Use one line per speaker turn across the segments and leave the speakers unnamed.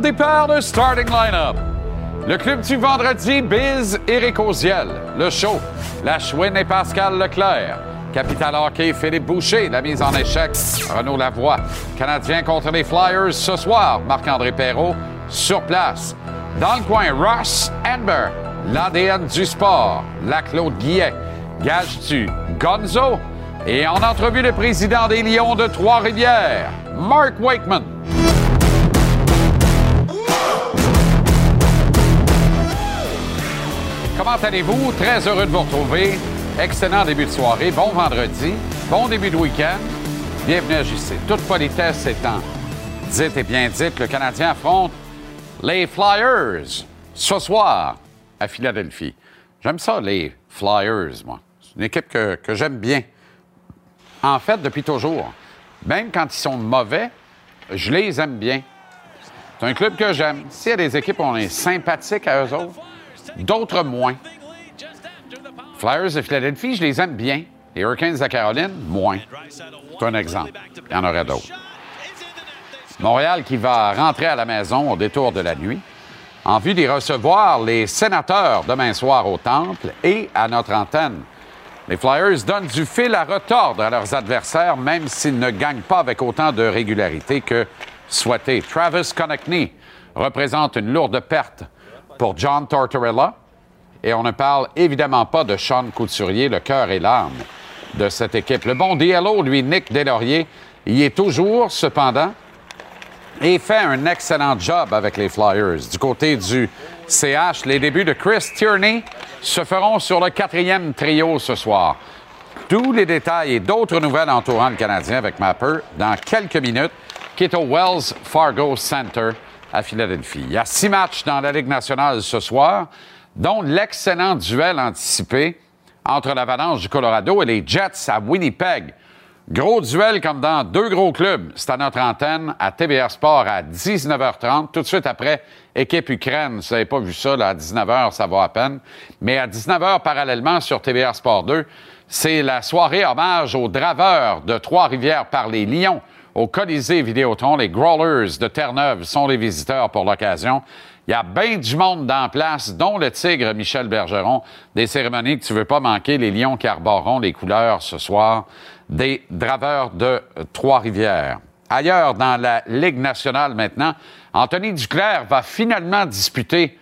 départ de Starting Lineup. Le club du vendredi, Biz Éric Oziel. Le show, la chouine et Pascal Leclerc. Capital Hockey, Philippe Boucher. La mise en échec, Renaud Lavoie. Canadien contre les Flyers ce soir. Marc-André Perrault sur place. Dans le coin, Ross Amber. L'ADN du sport. La Claude Guillet. Gage-tu Gonzo? Et en entrevue, le président des Lions de Trois-Rivières, Mark Wakeman. Comment allez-vous? Très heureux de vous retrouver. Excellent début de soirée. Bon vendredi. Bon début de week-end. Bienvenue à JC. Toute politesse étant dite et bien dite, le Canadien affronte les Flyers ce soir à Philadelphie. J'aime ça, les Flyers, moi. C'est une équipe que, que j'aime bien. En fait, depuis toujours. Même quand ils sont mauvais, je les aime bien. C'est un club que j'aime. S'il y a des équipes on est sympathique à eux autres, d'autres moins. Flyers de Philadelphie, je les aime bien. Les Hurricanes de Caroline, moins. C'est un exemple. Il y en aurait d'autres. Montréal qui va rentrer à la maison au détour de la nuit en vue d'y recevoir les sénateurs demain soir au Temple et à notre antenne. Les Flyers donnent du fil à retordre à leurs adversaires, même s'ils ne gagnent pas avec autant de régularité que souhaité. Travis Konechny représente une lourde perte pour John Tortorella. Et on ne parle évidemment pas de Sean Couturier, le cœur et l'âme de cette équipe. Le bon DLO, lui, Nick Deslauriers, y est toujours, cependant, et fait un excellent job avec les Flyers. Du côté du CH, les débuts de Chris Tierney se feront sur le quatrième trio ce soir. Tous les détails et d'autres nouvelles entourant le Canadien avec Mapper dans quelques minutes, qui est au Wells Fargo Center à Philadelphie. Il y a six matchs dans la Ligue nationale ce soir, dont l'excellent duel anticipé entre l'Avalanche du Colorado et les Jets à Winnipeg. Gros duel comme dans deux gros clubs. C'est à notre antenne à TVR Sport à 19h30. Tout de suite après, équipe Ukraine. Si vous n'avez pas vu ça, là, à 19h, ça va à peine. Mais à 19h, parallèlement, sur TVR Sport 2, c'est la soirée hommage aux draveurs de Trois-Rivières par les Lions au Colisée Vidéotron. Les Growlers de Terre-Neuve sont les visiteurs pour l'occasion. Il y a bien du monde dans place, dont le tigre Michel Bergeron. Des cérémonies que tu veux pas manquer, les Lions qui arboreront les couleurs ce soir des Draveurs de Trois-Rivières. Ailleurs, dans la Ligue nationale maintenant, Anthony Duclair va finalement disputer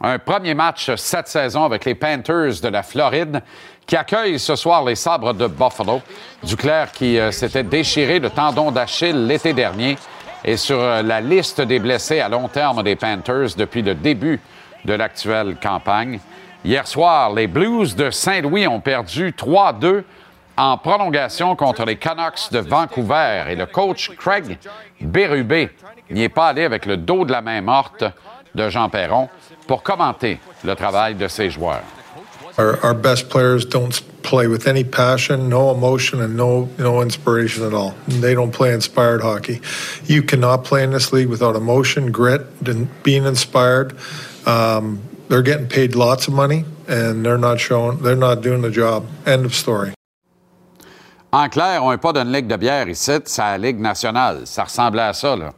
un premier match cette saison avec les Panthers de la Floride qui accueillent ce soir les Sabres de Buffalo. Duclair qui euh, s'était déchiré le tendon d'Achille l'été dernier est sur euh, la liste des blessés à long terme des Panthers depuis le début de l'actuelle campagne. Hier soir, les Blues de Saint-Louis ont perdu 3-2 en prolongation contre les Canucks de Vancouver. Et le coach Craig Berube n'y est pas allé avec le dos de la main morte de Jean Perron pour commenter le travail de ses joueurs.
Our, our best players don't play with any passion, no emotion, and no no inspiration at all. They don't play inspired hockey. You cannot play in this league without emotion, grit, and being inspired. Um, they're getting paid lots of money, and they're not showing. They're not doing the job. End of story.
En clair, on n'est pas d'une ligue de bière ici, c'est la Ligue nationale. Ça ressemblait à ça, là.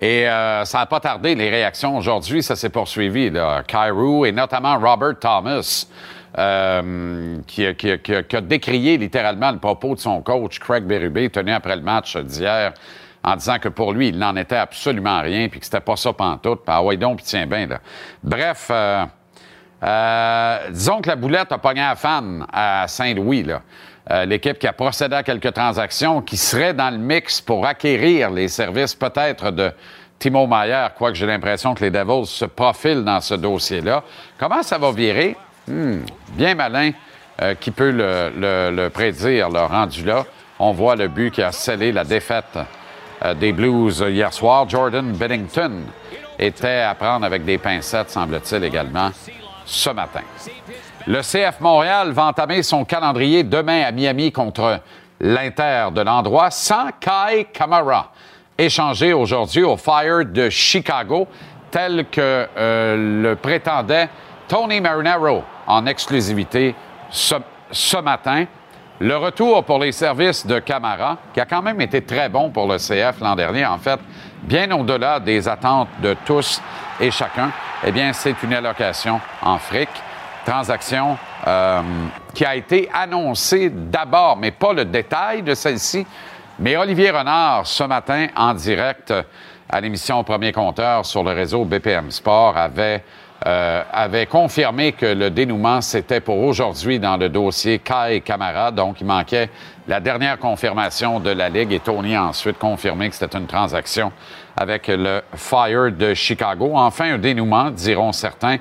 Et euh, ça n'a pas tardé, les réactions aujourd'hui, ça s'est poursuivi. Là. Cairo et notamment Robert Thomas, euh, qui, a- décrié littéralement le propos de son coach, Craig Berube, tenu après le match d'hier, en disant que pour lui, il n'en était absolument rien, puis que c'était pas ça pantoute. Puis, ah ouais, donc, puis tiens bien, là. Bref, euh, euh, disons que la boulette a pogné à fan à Saint-Louis, là. Euh, L'équipe qui a procédé à quelques transactions qui seraient dans le mix pour acquérir les services peut-être de Timo Mayer, quoique j'ai l'impression que les Devils se profilent dans ce dossier-là. Comment ça va virer? Hmm, bien malin euh, qui peut le, prédire, le rendu là. On voit le but qui a scellé la défaite euh, des Blues hier soir. Jordan Bennington était à prendre avec des pincettes, semble-t-il également, ce matin. Le CF Montréal va entamer son calendrier demain à Miami contre l'Inter de l'endroit sans Kai Kamara, échangé aujourd'hui au Fire de Chicago, tel que euh, le prétendait Tony Marinaro en exclusivité ce, matin. Le retour pour les services de Camara, qui a quand même été très bon pour le CF l'an dernier, en fait, bien au-delà des attentes de tous et chacun, eh bien, c'est une allocation en fric. Transaction euh, qui a été annoncée d'abord, mais pas le détail de celle-ci. Mais Olivier Renard, ce matin, en direct à l'émission Premier Compteur sur le réseau BPM Sport, avait euh, avait confirmé que le dénouement, c'était pour aujourd'hui dans le dossier Kai Camara. Donc, il manquait la dernière confirmation de la Ligue et Tony a ensuite confirmé que c'était une transaction avec le Fire de Chicago. Enfin, un dénouement, diront certains,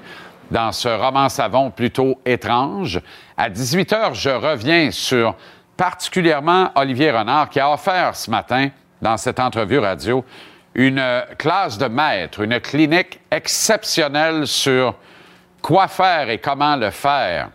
dans ce roman savon plutôt étrange. À 18 heures, je reviens sur particulièrement Olivier Renard qui a offert ce matin, dans cette entrevue radio, une classe de maître, une clinique exceptionnelle sur quoi faire et comment le faire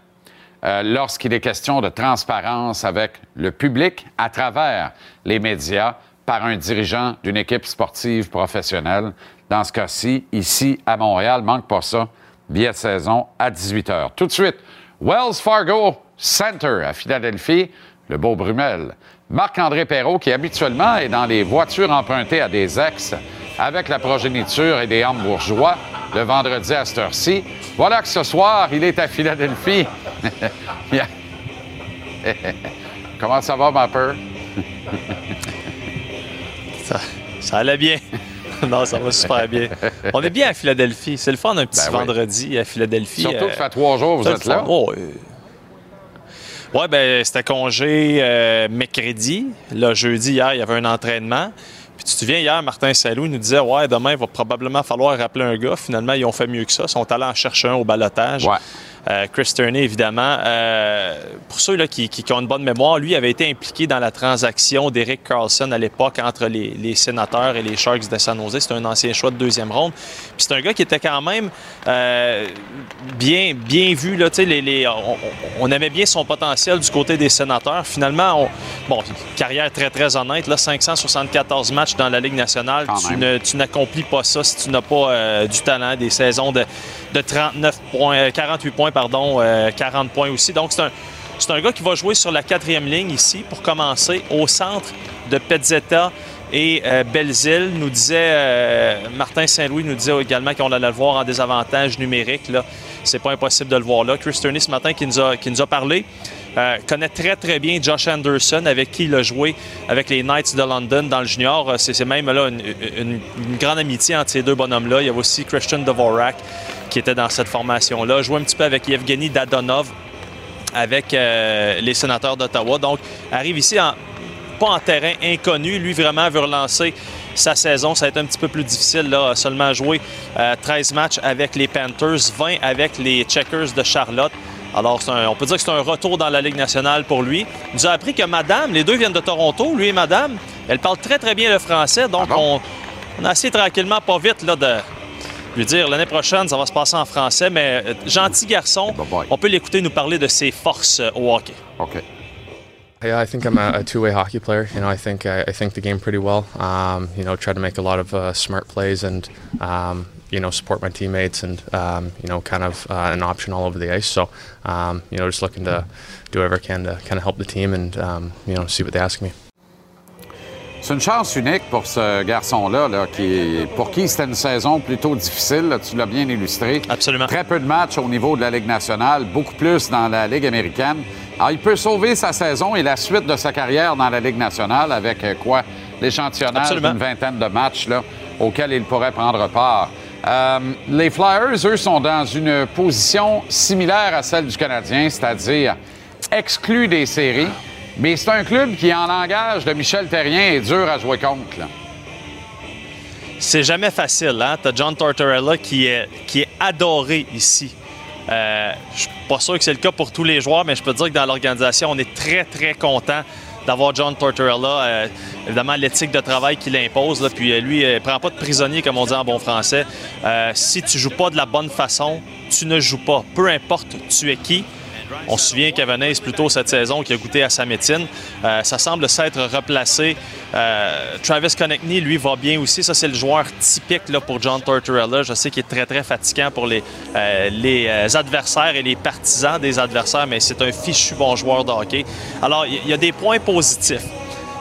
euh, lorsqu'il est question de transparence avec le public à travers les médias par un dirigeant d'une équipe sportive professionnelle. Dans ce cas-ci, ici à Montréal, manque pas ça, billet de saison à 18 h. Tout de suite, Wells Fargo Center à Philadelphie, le beau Brumel. Marc-André Perrault, qui habituellement est dans les voitures empruntées à des ex avec la progéniture et des hambourgeois le vendredi à cette heure-ci. Voilà que ce soir, il est à Philadelphie. Comment ça va, ma peur?
ça, allait bien. non, ça va super bien. On est bien à Philadelphie. C'est le fun un petit ben vendredi à Philadelphie.
Surtout que ça fait trois jours que vous êtes là.
Oh, oui, ben c'était congé euh, mercredi. Là, jeudi, hier, il y avait un entraînement. Puis tu te souviens, hier, Martin Saint-Loup nous disait Ouais, demain, il va probablement falloir rappeler un gars. Finalement, ils ont fait mieux que ça. Ils sont allés en chercher un au balotage. Euh, Chris Turney, évidemment. Euh, pour ceux là, qui, ont une bonne mémoire, lui avait été impliqué dans la transaction d'Eric Carlson à l'époque entre les, sénateurs et les Sharks de San Jose. C'est un ancien choix de deuxième ronde. Puis c'est un gars qui était quand même euh, bien, bien vu. Là, les, on, on, aimait bien son potentiel du côté des sénateurs. Finalement, on, bon, carrière très, très honnête. Là, 574 matchs dans la Ligue nationale. tu, n'accomplis pas ça si tu n'as pas du talent, des saisons de, de 39 points, 48 points pardon, 40 euh, points aussi. Donc, c'est un, c'est un gars qui va jouer sur la quatrième ligne ici pour commencer au centre de Pezzetta et euh, Belzile. Nous disait, euh, Martin Saint-Louis nous disait également qu'on allait le voir en désavantage numérique. Là. C'est pas impossible de le voir là. Chris Turney ce matin qui nous a, qui nous a parlé. Connaît très très bien Josh Anderson avec qui il a joué avec les Knights de London dans le junior. C'est, même là une, grande amitié entre ces deux bonhommes-là. Il y a aussi Christian Dvorak qui était dans cette formation-là. Joué un petit peu avec Yevgeny Dadonov, avec euh, les sénateurs d'Ottawa. Donc, arrive ici en, pas en terrain inconnu. Lui, vraiment, veut relancer sa saison. Ça va être un petit peu plus difficile, là, seulement jouer 13 euh, matchs avec les Panthers, 20 avec les Checkers de Charlotte. Alors, on peut dire que c'est un retour dans la Ligue nationale pour lui. Il nous a appris que Madame, les deux viennent de Toronto, lui et Madame, elle parle très, très bien le français. Donc, ah on, on, a assez tranquillement, pas vite, là, de, lui dire l'année prochaine, ça va se passer en français, mais euh, gentil garçon, on peut l'écouter nous parler de ses forces euh, au hockey.
OK.
Yeah, I think I'm a, a two-way hockey player. You know, I think I, I think the game pretty well. Um, you know, try to make a lot of uh, smart plays and um, you know support my teammates and um, you know kind of uh, an option all over the ice. So um, you know, just looking to do whatever I can to kind of help the team and um, you know see what they ask me.
C'est une chance unique pour ce garçon-là, qui, pour qui c'était une saison plutôt difficile. tu l'as bien illustré.
Absolument.
Très peu de matchs au niveau de la Ligue nationale, beaucoup plus dans la Ligue américaine. Alors, il peut sauver sa saison et la suite de sa carrière dans la Ligue nationale avec euh, quoi? L'échantillonnage d'une vingtaine de matchs là, auxquels il pourrait prendre part. Euh, les Flyers, eux, sont dans une position similaire à celle du Canadien, c'est-à-dire exclus des séries. Mais c'est un club qui, en langage de Michel Terrien, est dur à jouer contre.
C'est jamais facile. Hein? Tu as John Tortorella qui est, qui est adoré ici. Euh, je suis pas sûr que c'est le cas pour tous les joueurs, mais je peux dire que dans l'organisation, on est très, très content d'avoir John Tortorella. Euh, évidemment, l'éthique de travail qu'il impose. puis euh, lui, il ne prend pas de prisonnier, comme on dit en bon français. si tu joues pas de la bonne façon, tu ne joues pas. Peu importe tu es qui, On se souvient qu'Evanese, plus tôt cette saison, qui a goûté à sa médecine, euh, ça semble s'être replacé. Euh, Travis Connectney, lui, va bien aussi. Ça, c'est le joueur typique pour John Tortorella. Je sais qu'il est très, très fatigant pour les, euh, adversaires et les partisans des adversaires, mais c'est un fichu bon joueur de hockey. Alors, il y a des points positifs.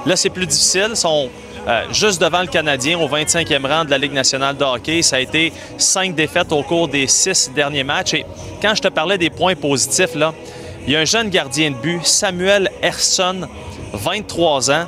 Là, c'est plus difficile. Euh, juste devant le Canadien au 25e rang de la Ligue nationale de hockey. Ça a été cinq défaites au cours des six derniers matchs. Et quand je te parlais des points positifs, là, il y a un jeune gardien de but, Samuel Herson, 23 ans,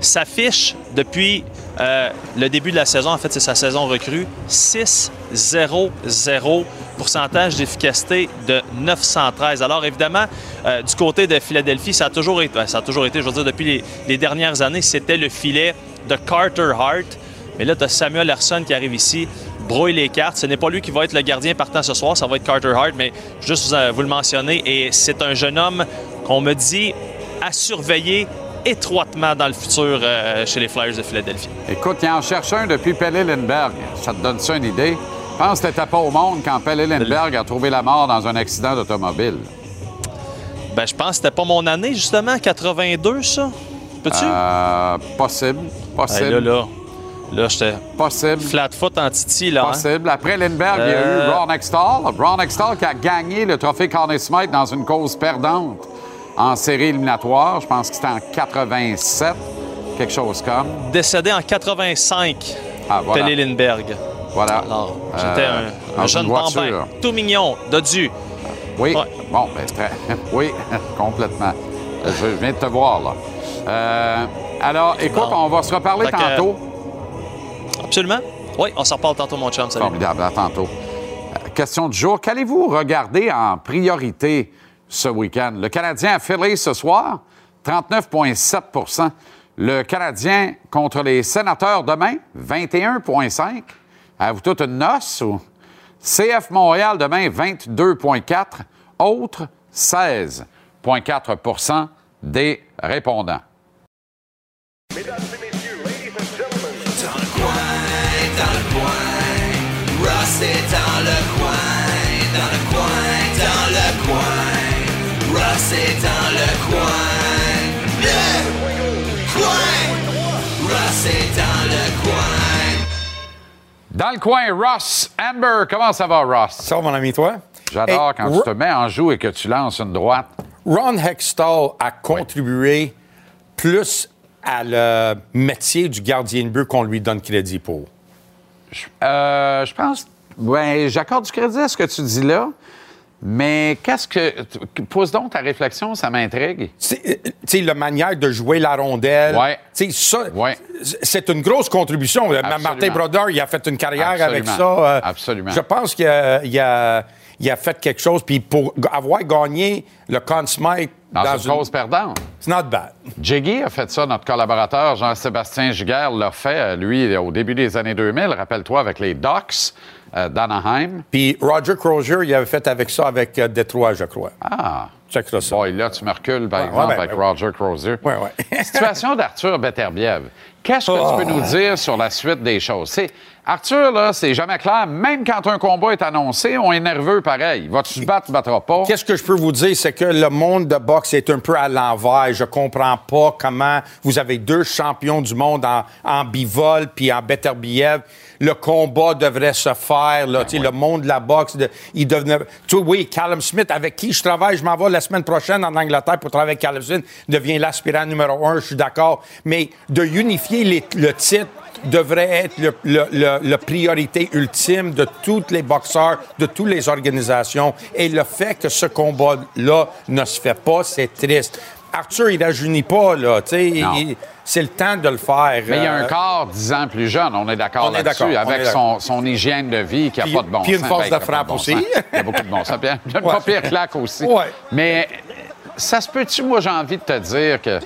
s'affiche depuis euh, le début de la saison. En fait, c'est sa saison recrue. 6-0-0 pourcentage d'efficacité de 913. Alors évidemment, euh, du côté de Philadelphie, ça a toujours été, ben, ça a toujours été, je veux dire, depuis les, les dernières années, c'était le filet de Carter Hart. Mais là, tu as Samuel Larson qui arrive ici, brouille les cartes. Ce n'est pas lui qui va être le gardien partant ce soir, ça va être Carter Hart, mais juste vous, euh, vous le mentionner. Et c'est un jeune homme qu'on me dit à surveiller étroitement dans le futur euh, chez les Flyers de Philadelphie.
Écoute, il en cherche un depuis Pelle Lindbergh. Ça te donne ça une idée? Je pense que t'étais pas au monde quand Pelle Lindbergh a trouvé la mort dans un accident d'automobile.
Ben, je pense que c'était pas mon année, justement, 82, ça. Peux-tu?
Euh, possible. Possible.
là, là, là j'étais
Possible.
flat foot en titi, là. hein?
Possible. Après Lindbergh, il y a eu
Euh.
Ron Extall. Ron Extall qui a gagné le trophée Conn Smythe dans une cause perdante en série éliminatoire. Je pense que c'était en 87, quelque chose comme.
Décédé en 85,
Ah, voilà.
Lindbergh.
Voilà.
Alors, j'étais
Euh,
un- jeune bambin, tout mignon, dodu.
Oui.
Ouais.
Bon, ben, très... oui, complètement. Je viens de te voir, là. Euh, alors, écoute,
Bon.
on va se reparler tantôt.
Absolument. Oui, on s'en reparle tantôt, mon chum. Salut.
Formidable, à tantôt. Euh, Question du jour. Qu'allez-vous regarder en priorité ce week-end? Le Canadien a Philly ce soir, 39,7% Le Canadien contre les sénateurs demain, 21,5 Avez-vous toute une noce? Ou... CF Montréal demain, 22,4% Autres, 16,4% des répondants.
Dans le coin, dans le coin, Ross est dans le coin, dans le coin, dans le coin, Ross est dans le coin, le coin, Ross est dans le coin.
Dans le coin, Ross Amber. Comment ça va, Ross?
Ça, va, mon ami, toi?
J'adore
Hey,
quand tu te mets en joue et que tu lances une droite.
Ron Hextall a contribué plus à le métier du gardien de but qu'on lui donne crédit pour?
Euh, je pense. Ouais, j'accorde du crédit à ce que tu dis là. Mais qu'est-ce que. Pose donc ta réflexion, ça m'intrigue.
Euh, Tu sais, la manière de jouer la rondelle.
Ouais.
Tu sais, ça,
Ouais.
c'est une grosse contribution. Euh,
Absolument.
Martin Brodeur, il a fait une carrière avec ça.
Absolument. Absolument.
Je pense qu'il a, il a- il a fait quelque chose. Puis pour avoir gagné le Conn Smythe
Dans,
dans
une
une-
cause perdante.
It's not bad.
Jiggy a fait ça, notre collaborateur Jean-Sébastien Giguère l'a fait, euh, lui, au début des années 2000, rappelle-toi, avec les Ducks euh, d'Anaheim.
Puis Roger Crozier, il avait fait avec ça avec euh, Détroit, je crois.
Ah!
Check ça.
Boy, là, tu me recules, par
Ouais,
exemple,
ouais, ben,
avec
ouais.
Roger Crozier. Situation d'Arthur Beterbiev. Qu'est-ce que tu peux
Oh.
nous dire sur la suite des choses? C'est, Arthur, là, c'est jamais clair. Même quand un combat est annoncé, on est nerveux pareil. Vas-tu te battre, tu battras pas?
Qu'est-ce que je peux vous dire, c'est que le monde de boxe est un peu à l'envers. Je comprends pas comment vous avez deux champions du monde en, en bivol puis en Beterbiev. Le combat devrait se faire. Là, sais, Le monde de la boxe, de- il devenait... Tu oui, Callum Smith, avec qui je travaille, je m'en vais la semaine prochaine en Angleterre pour travailler avec Smith, devient l'aspirant numéro un, je suis d'accord. Mais de unifier le titre devrait être le- la priorité ultime de tous les boxeurs, de toutes les organisations. Et le fait que ce combat-là ne se fait pas, c'est triste. Arthur, il rajeunit pas, là. tu sais, il- C'est le temps de le faire.
Mais il y a un
Euh,
corps dix ans plus jeune, on est d'accord là-dessus, avec son, son hygiène de vie qui n'a pas de bon
puis une
sens.
force de
a
frappe
bon
aussi.
sens. Il y a beaucoup de bon sens. Puis Une
Ouais.
pas pire claque aussi.
Ouais.
Mais ça se peut-tu, moi, j'ai envie de te dire que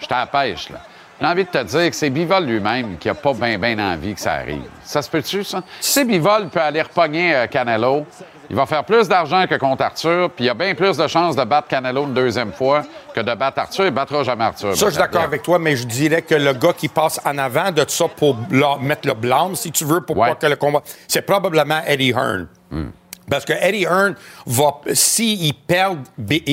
je t'en pêche, là. J'ai envie de te dire que c'est Bivol lui-même qui n'a pas bien ben envie que ça arrive. Ça se peut-tu, ça? Si Bivol peut aller repogner euh, Canelo, il va faire plus d'argent que contre Arthur, puis il a bien plus de chances de battre Canelo une deuxième fois que de battre Arthur. Il ne battra jamais Arthur.
Ça, je suis d'accord avec toi, mais je dirais que le gars qui passe en avant de ça pour mettre le blâme, si tu veux, pour
Ouais.
pas que le combat. C'est probablement Eddie Hearn. Parce que Eddie Hearn va, s'il perd,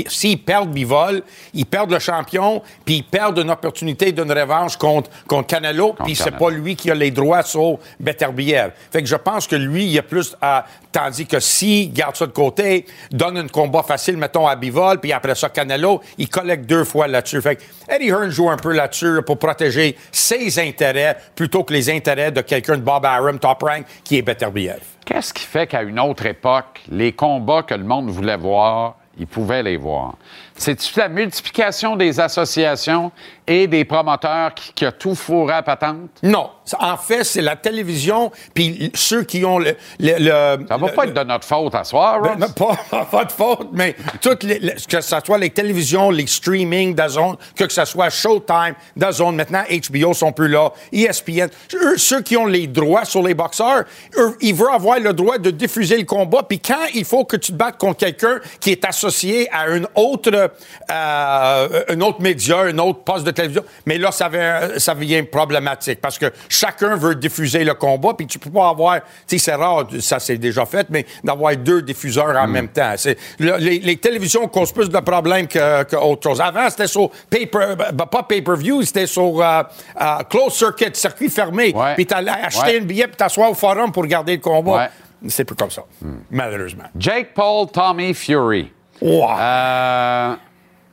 s'il perd Bivol, il perd le champion, puis il perd une opportunité d'une revanche contre, contre Canelo, puis c'est pas lui qui a les droits sur Beterbiev. Fait que je pense que lui, il y a plus à, tandis que s'il garde ça de côté, donne un combat facile, mettons, à Bivol, puis après ça, Canelo, il collecte deux fois là-dessus. Fait que Eddie Hearn joue un peu là-dessus là, pour protéger ses intérêts plutôt que les intérêts de quelqu'un de Bob Arum, top rank, qui est Beterbiev.
Qu'est-ce qui fait qu'à une autre époque, les combats que le monde voulait voir, ils pouvaient les voir? C'est-tu la multiplication des associations et des promoteurs qui, qui a tout fourré à patente?
Non. En fait, c'est la télévision, puis ceux qui ont le... le- le-
Ça va
le-
pas être de notre faute à soir,
Ben,
Ross.
pas, pas de faute, mais toutes les, que ce soit les télévisions, les streaming d'Azone, que ce soit Showtime, d'Azone, maintenant HBO sont plus là, ESPN, eux, ceux qui ont les droits sur les boxeurs, eux, ils veulent avoir le droit de diffuser le combat, puis quand il faut que tu te battes contre quelqu'un qui est associé à une autre, euh, un autre média, un autre poste de télévision, mais là, ça, vient- ça devient problématique, parce que chacun veut diffuser le combat, puis tu peux pas avoir, tu sais, c'est rare, ça c'est déjà fait, mais d'avoir deux diffuseurs en même temps. C'est, le- les, les télévisions causent plus de problèmes que, que autre chose. Avant, c'était sur paper, ben, pas pay-per-view, c'était sur euh, euh, closed circuit, circuit fermé.
Ouais.
Puis t'allais acheter
Ouais.
un billet puis t'asseoir au forum pour regarder le combat.
Ouais.
C'est plus comme ça, malheureusement.
Jake Paul, Tommy Fury.
Wow.
Euh,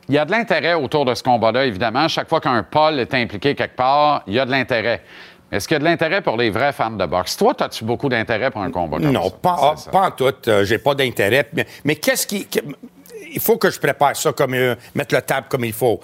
il y a de l'intérêt autour de ce combat-là, évidemment. Chaque fois qu'un Paul est impliqué quelque part, il y a de l'intérêt. Est-ce qu'il y a de l'intérêt pour les vrais fans de boxe? Toi, as-tu beaucoup d'intérêt pour un combat comme
Non,
ça?
pas, ah,
ça.
pas en tout. Euh, J'ai pas d'intérêt. Mais, mais qu'est-ce qui. il faut que je prépare ça comme. euh, mettre le table comme il faut.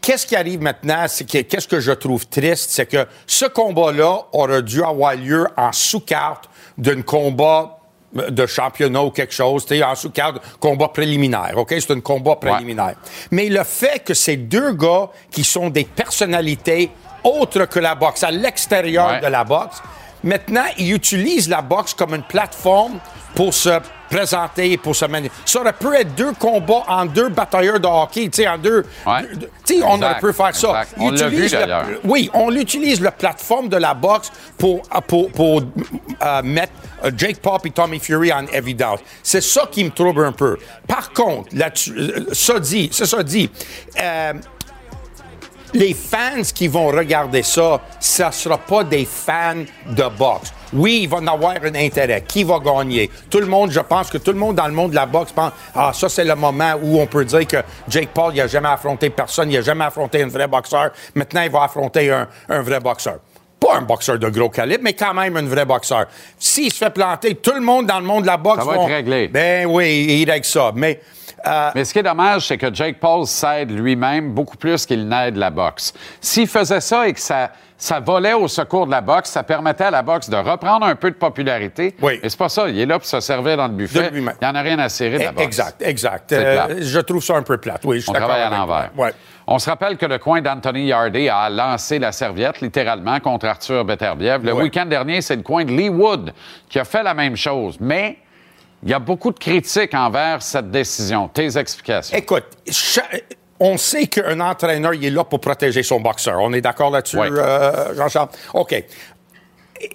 Qu'est-ce qui arrive maintenant? C'est qu'est-ce que je trouve triste? C'est que ce combat-là aurait dû avoir lieu en sous-carte d'un combat de championnat ou quelque chose, tu en sous-carte, combat préliminaire, OK? C'est un combat préliminaire. Mais le fait que ces deux gars qui sont des personnalités autres que la boxe, à l'extérieur
Ouais.
de la boxe, maintenant, ils utilisent la boxe comme une plateforme pour se présenter, pour se manier. Ça aurait pu être deux combats en deux batailleurs de hockey, tu sais, en deux...
Ouais.
deux- Tu sais, on aurait pu faire ça.
On l'a vu, d'ailleurs.
oui, on utilise la plateforme de la boxe pour, pour, pour, euh, mettre euh, Jake Paul et Tommy Fury en évidence. C'est ça qui me trouble un peu. Par contre, euh, ça dit, c'est ça dit. euh, les fans qui vont regarder ça, ça ne sera pas des fans de boxe. Oui, il va en avoir un intérêt. Qui va gagner? Tout le monde, je pense que tout le monde dans le monde de la boxe pense Ah, ça, c'est le moment où on peut dire que Jake Paul, il n'a jamais affronté personne, il n'a jamais affronté un vrai boxeur. Maintenant, il va affronter un, un vrai boxeur. Pas un boxeur de gros calibre, mais quand même un vrai boxeur. S'il se fait planter, tout le monde dans le monde de la boxe
Ça va
vont-
être réglé.
Ben oui, il règle ça. Mais euh,
Mais ce qui est dommage, c'est que Jake Paul s'aide lui-même beaucoup plus qu'il n'aide la boxe. S'il faisait ça et que ça, ça volait au secours de la boxe, ça permettait à la boxe de reprendre un peu de popularité.
Oui.
Mais c'est pas ça. Il est là pour se servir dans le buffet. Il n'y en a rien à serrer de la boxe.
exact, exact. Euh, je trouve ça un peu plate. Oui, je suis
On travaille à l'envers.
Ouais.
On se rappelle que le coin d'Anthony Yardy a lancé la serviette, littéralement, contre Arthur Beterbiev. Le
Ouais.
week-end dernier, c'est le coin de Lee Wood qui a fait la même chose. Mais il y a beaucoup de critiques envers cette décision. Tes explications.
Écoute, on sait qu'un entraîneur, il est là pour protéger son boxeur. On est d'accord là-dessus,
Oui.
euh, Jean-Charles? OK.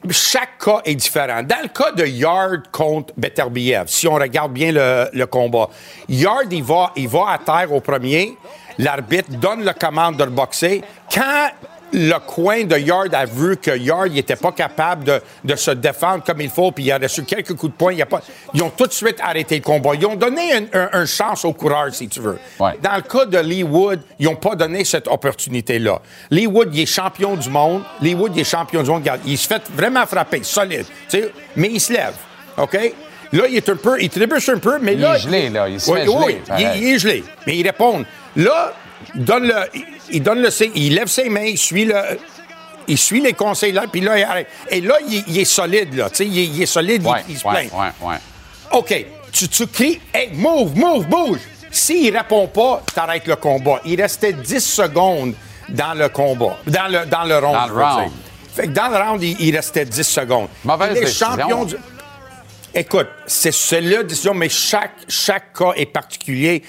Chaque cas est différent. Dans le cas de Yard contre Beterbiev, si on regarde bien le, le combat, Yard, il va, il va à terre au premier. L'arbitre donne la commande de le boxer. Quand le coin de Yard a vu que Yard n'était pas capable de, de se défendre comme il faut, puis il a reçu quelques coups de poing, il a pas, ils ont tout de suite arrêté le combat. Ils ont donné un, un- un chance au coureur, si tu veux.
Ouais.
Dans le cas de Lee Wood, ils n'ont pas donné cette opportunité-là. Lee Wood, il est champion du monde. Lee Wood, il est champion du monde. Il se fait vraiment frapper, solide. Mais il se lève. OK? Là, il est un peu, il trébuche un peu, mais
Il
là.
est gelé, là. Il se fait
il, il est gelé. Mais il répond. Là, donne le, il, donne le, il lève ses mains, il suit le, il suit les conseils là, puis là, il arrête. Et là, il, il est solide, là. Tu sais, il, est- il est solide, il-
Ouais,
il, se plaint.
ouais, ouais.
OK, tu, tu cries, hey, move, move, bouge. S'il répond pas, t'arrêtes le combat. Il restait 10 secondes dans le combat, dans le, dans le round.
Dans le round.
Fait que dans le round, il, restait 10 secondes.
Mauvaise
Il est
décision.
champion du- Écoute, c'est c'est la décision, mais chaque, chaque cas est particulier.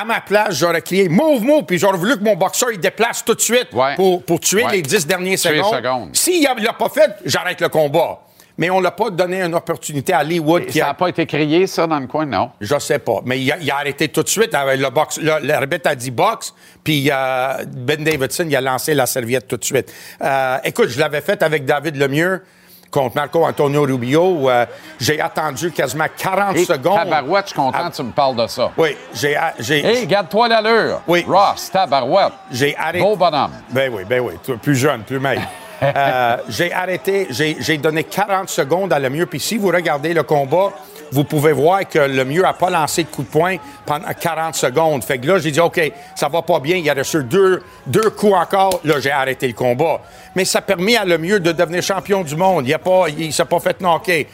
À ma place, j'aurais crié move, move, puis j'aurais voulu que mon boxeur il déplace tout de suite
Ouais.
pour, pour tuer
Ouais.
les 10 dernières
Tuer
secondes. S'il ne l'a pas fait, j'arrête le combat. mais on l'a pas donné une opportunité à Lee Wood
Et
qui
ça
a
n'a pas été crié, ça, dans le coin, non?
je sais pas. Mais il a, il a arrêté tout de suite. avec Le box, le- l'arbitre a dit box, puis euh, Ben Davidson, il a lancé la serviette tout de suite. Euh, écoute, je l'avais fait avec David Lemieux contre Marco Antonio Rubio. euh, j'ai attendu quasiment 40
Et
secondes.
tabarouette, je suis content que tu me parles de ça.
Oui, j'ai, j'ai,
Hé, garde-toi l'allure.
Oui.
Ross, tabarouette.
j'ai arrêté.
Beau bonhomme.
Ben oui, ben oui. Plus jeune, plus maigre. Euh, j'ai arrêté, j'ai, donné 40 secondes à Lemieux. Puis si vous regardez le combat, vous pouvez voir que Lemieux n'a pas lancé de coup de poing pendant 40 secondes. Fait que là, j'ai dit, OK, ça va pas bien. Il y a reçu deux, deux coups encore. Là, j'ai arrêté le combat. Mais ça a permis à Lemieux de devenir champion du monde. Il ne s'est pas fait knocker.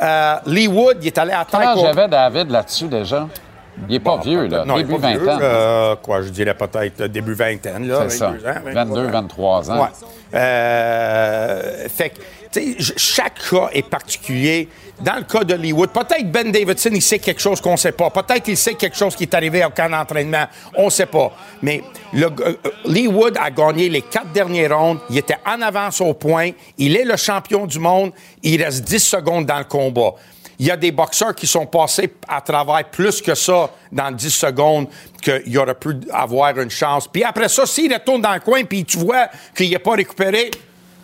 Euh, Lee Wood, il est allé à contre-
j'avais David là-dessus déjà? Il n'est pas vieux, là.
Non, il est
Début
pas vieux.
vingtaine.
Euh, quoi, je dirais peut-être début vingtaine. Là,
C'est ça.
22 ans,
22, 23 ans.
Ouais. Euh, fait que, tu sais, chaque cas est particulier. Dans le cas de Leewood, peut-être Ben Davidson, il sait quelque chose qu'on ne sait pas. Peut-être il sait quelque chose qui est arrivé au camp d'entraînement. On ne sait pas. Mais le, euh, Lee Wood a gagné les quatre derniers rounds. Il était en avance au point. Il est le champion du monde. Il reste 10 secondes dans le combat. Il y a des boxeurs qui sont passés à travers plus que ça dans 10 secondes qu'il aurait pu avoir une chance. Puis après ça, s'il retourne dans le coin puis tu vois qu'il n'est pas récupéré,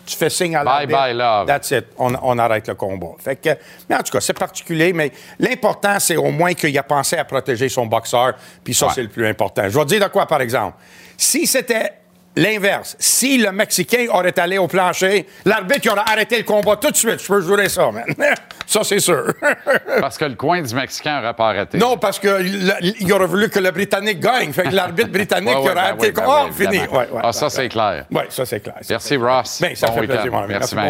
tu fais signe à
Bye
l'arbitre.
bye, love.
That's it. On, on arrête le combat. Fait que, mais en tout cas, c'est particulier, mais l'important, c'est au moins qu'il a pensé à protéger son boxeur, puis ça,
Ouais.
c'est le plus important. Je vais te dire de quoi, par exemple. Si c'était l'inverse, si le Mexicain aurait allé au plancher, l'arbitre aurait arrêté le combat tout de suite. Je peux jurer ça, man. ça, c'est sûr.
Parce que le coin du Mexicain n'aurait pas arrêté.
non, parce qu'il aurait voulu que le Britannique gagne. Fait que l'arbitre britannique
Ouais, ouais,
aurait
ben
arrêté le
ben
combat. Oh, fini. Ouais, ouais,
ah, ça, c'est clair.
Oui, ça, c'est clair.
Merci, Ross.
Ben, ça
Bon
fait plaisir, mon ami.
Merci,
bon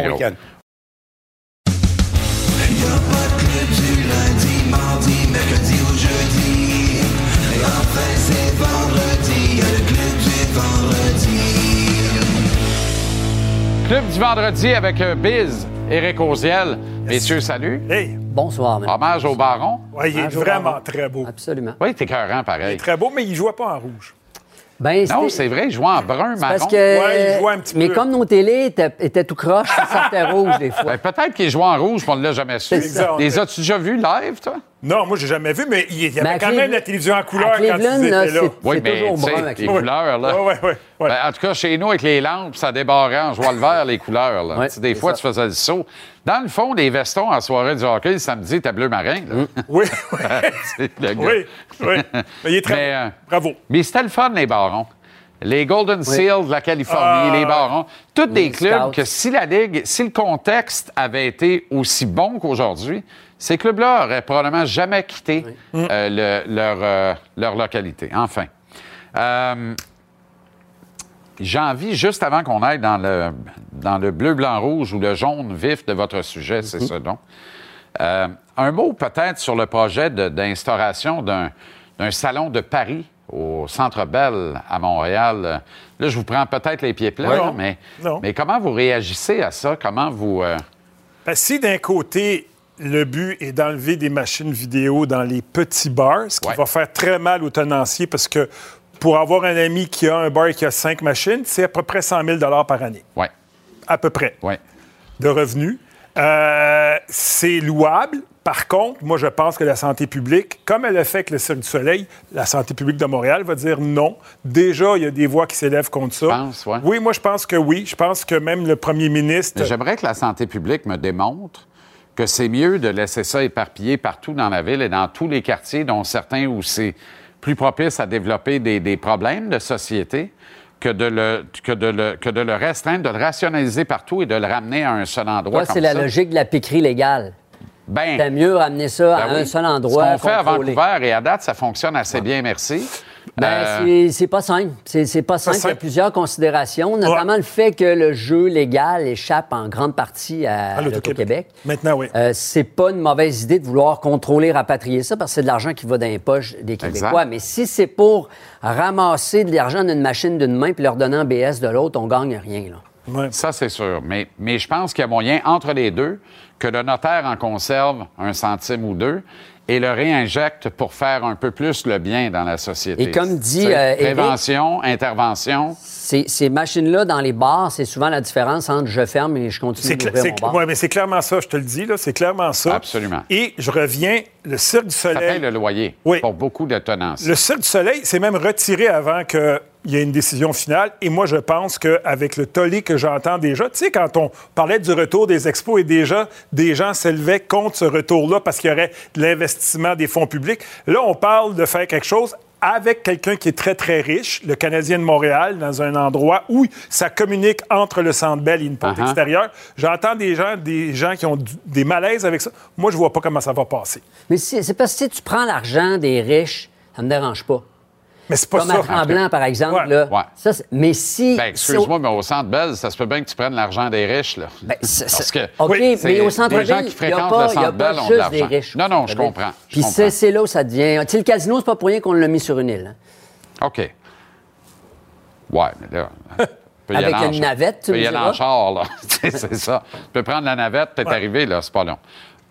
Club du vendredi
avec euh, Biz, Éric Oziel. Messieurs, salut.
Hey,
Bonsoir, madame.
Hommage au baron.
ouais, il est
Bonjour,
vraiment très beau.
Absolument.
Oui, t'es cœurant, pareil.
Très beau, mais il jouait pas en rouge.
Ben,
Non, c'est vrai, il joue en brun, marron.
parce que
Ouais, il jouait un petit
mais
peu.
comme nos télés étaient, étaient tout croches, ça sortait rouge des fois.
Ben, peut-être qu'il joue en rouge, puis on ne l'a jamais su. Les as-tu déjà vus live, toi?
Non, moi, j'ai jamais vu, mais il y avait quand même la télévision en couleur quand ils étaient
là, c'est-
Oui,
C'est
mais
toujours brun avec
les couleurs, là.
Ouais, ouais.
Ben, en tout cas, chez nous, avec les lampes, ça débarrait en joie le vert, les couleurs. là.
Ouais,
des fois,
ça.
tu faisais le saut. Dans le fond, les vestons en soirée du hockey, le samedi, t'as bleu marin. là.
Oui, oui.
C'est le gars.
oui, oui. Mais il est très
Mais, euh,
Bravo.
Mais c'était le fun, les barons. Les Golden Seals de la Californie,
Ah,
les barons. Tous des clubs
Scouts.
que si la Ligue, si le contexte avait été aussi bon qu'aujourd'hui, ces clubs-là auraient probablement jamais quitté euh, le- leur, euh, leur localité. Enfin. Euh, J'ai envie, juste avant qu'on aille dans le, dans le bleu, blanc, rouge ou le jaune vif de votre sujet, c'est
Mhm.
ça donc. Euh, un mot peut-être sur le projet d'instauration d'un salon de Paris au Centre Bell à Montréal. Là, je vous prends peut-être les pieds plats,
Ouais.
mais,
Non.
mais comment vous réagissez à ça? Comment vous...
que si d'un côté, le but est d'enlever des machines vidéo dans les petits bars, ce qui
Ouais.
va faire très mal aux tenanciers parce que pour avoir un ami qui a un bar qui a cinq machines, c'est à peu près 100 000 par année.
Ouais,
À peu près.
ouais.
de revenus. Euh, c'est louable. Par contre, moi, je pense que la santé publique, comme elle a fait avec le Cirque du Soleil, la santé publique de Montréal va dire non. Déjà, il y a des voix qui s'élèvent contre ça.
penses, ouais.
Oui, moi, je pense que oui. Je pense que même le premier ministre.
J'aimerais que la santé publique me démontre que c'est mieux de laisser ça éparpillé partout dans la ville et dans tous les quartiers, dont certains où c'est plus propice à développer des, des problèmes de société, que de, le, que, de le, que de le restreindre, de le rationaliser partout et de le ramener à un seul endroit.
C'est la logique de la piquerie légale.
Ben,
T'as mieux ramener ça à
ben oui.
un seul endroit.
Ce qu'on fait à. Vancouver, et à date, ça fonctionne assez bien, merci.
Ben,
Euh,
c'est- pas simple. C'est pas simple. Il y a plusieurs considérations, notamment le fait que le jeu légal échappe en grande partie à,
à
l'Auto-Québec.
Maintenant, oui.
Euh, c'est pas une mauvaise idée de vouloir contrôler, rapatrier ça, parce que c'est de l'argent qui va dans les poches des Québécois.
Exact.
Mais si c'est pour ramasser de l'argent d'une machine d'une main puis leur donner un BS de l'autre, on gagne rien. Là.
Ouais.
Ça, c'est sûr. Mais, mais je pense qu'il y a moyen, entre les deux, que le notaire en conserve un centime ou deux et le réinjectent pour faire un peu plus le bien dans la société.
Et comme dit, euh, Éric-
prévention, intervention.
Ces, ces machines-là, dans les bars, c'est souvent la différence entre je ferme et je continue d'ouvrir mon bar.
ouais, mais c'est clairement ça, je te le dis, là, c'est clairement ça.
Absolument.
Et je reviens, le Cirque du
Ça
Soleil.
paye le loyer
Oui.
pour beaucoup de tenanciers.
Le Cirque du Soleil s'est même retiré avant qu'il y ait une décision finale. Et moi, je pense qu'avec le tollé que j'entends déjà, tu sais, quand on parlait du retour des expos et déjà des gens s'élevaient contre ce retour-là parce qu'il y aurait de l'investissement des fonds publics, là, on parle de faire quelque chose avec quelqu'un qui est très, très riche, le Canadien de Montréal, dans un endroit où ça communique entre le Centre Bell et une porte
Uh-huh.
extérieure. J'entends des gens, des gens qui ont du- des malaises avec ça. Moi, je vois pas comment ça va passer.
Mais si- c'est parce que si tu prends l'argent des riches, ça me dérange pas.
Mais c'est pas
Comme
ça.
à Tremblant, par exemple.
Ouais.
Là,
Ouais.
Ça, c'est- mais si...
Ben, excuse-moi, mais au Centre Bell, ça se peut bien que tu prennes l'argent des riches, là.
Ben, c'est-
Parce que
OK,
Oui,
c'est
mais au
des
centre-ville,
gens qui
il n'y a
fréquentent
pas,
le
il y a
Centre Bell
pas
ont de l'argent.
riches.
Non, non, je comprends.
Puis c'est c'est là où ça devient... Tu sais, le casino, c'est pas pour rien qu'on l'a mis sur une île. hein.
OK. Ouais, mais là.
Avec une navette, tu
peux y aller en char, là. Tu sais, c'est ça. Tu peux prendre la navette, t'es arrivé, là, c'est pas long.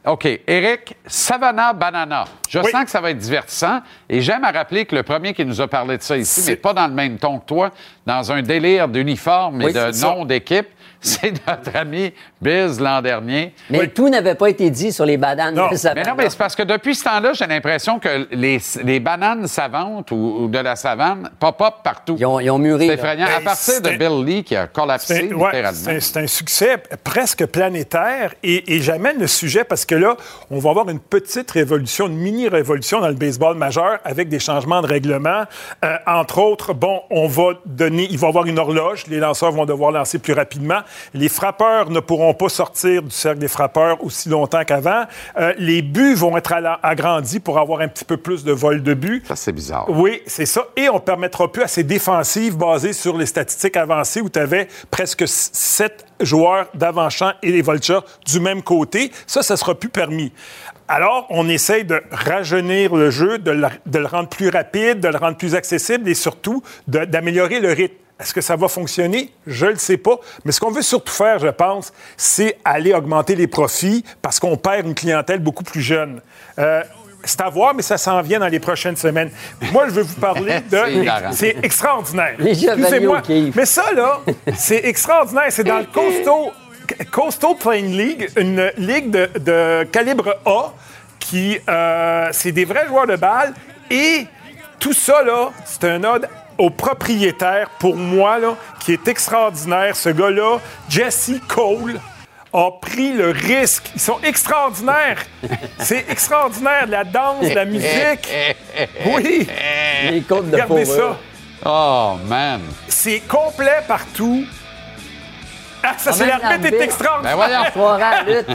OK. Eric, Savannah Banana. Je
Oui.
sens que ça va être divertissant et j'aime à rappeler que le premier qui nous a parlé de ça ici, mais pas dans le même ton que toi, dans un délire d'uniforme et de nom d'équipe, c'est notre ami Biz l'an dernier.
Mais tout n'avait pas été dit sur les bananes.
Non,
de Savannah.
Mais non, mais c'est parce que depuis ce temps-là, j'ai l'impression que les, les bananes savantes ou, ou de la savane pop-up partout.
Ils ont, ils ont mûri.
C'est
là.
effrayant. à
Ben,
partir de Bill Lee qui a collapsé
ouais,
littéralement.
c'est un- c'est un succès presque planétaire et, et j'amène le sujet parce que là, on va avoir une petite révolution, une mini-révolution dans le baseball majeur avec des changements de règlement. Euh, entre autres, bon, on va donner, il va y avoir une horloge, les lanceurs vont devoir lancer plus rapidement. Les frappeurs ne pourront pas sortir du cercle des frappeurs aussi longtemps qu'avant. Euh, les buts vont être agrandis pour avoir un petit peu plus de vol de but.
Ça, c'est bizarre.
Oui, c'est ça. Et on ne permettra plus à ces défensives basées sur les statistiques avancées où tu avais presque sept joueurs d'avant-champ et les vultures du même côté. Ça, ça sera plus permis. Alors, on essaye de rajeunir le jeu, de le, de le rendre plus rapide, de le rendre plus accessible et surtout d'améliorer le rythme. Est-ce que ça va fonctionner? Je ne le sais pas. Mais ce qu'on veut surtout faire, je pense, c'est aller augmenter les profits parce qu'on perd une clientèle beaucoup plus jeune. Euh, c'est à voir, mais ça s'en vient dans les prochaines semaines. Moi, je veux vous parler de... C'est extraordinaire. Excusez-moi. Mais ça, là, c'est extraordinaire. C'est dans le Coastal, Coastal Plain League, une ligue de, de calibre A qui... euh, c'est des vrais joueurs de balle. Et tout ça, là, c'est un ode au propriétaire, pour moi, là, qui est extraordinaire. Ce gars-là, Jesse Cole, a pris le risque. Ils sont extraordinaires. C'est extraordinaire. La danse, la musique. Oui.
Les de
Regardez ça.
Oh, man.
C'est complet partout. Ah, ça, c'est l'arbitre est extraordinaire.
Ben voyons.
À lutte.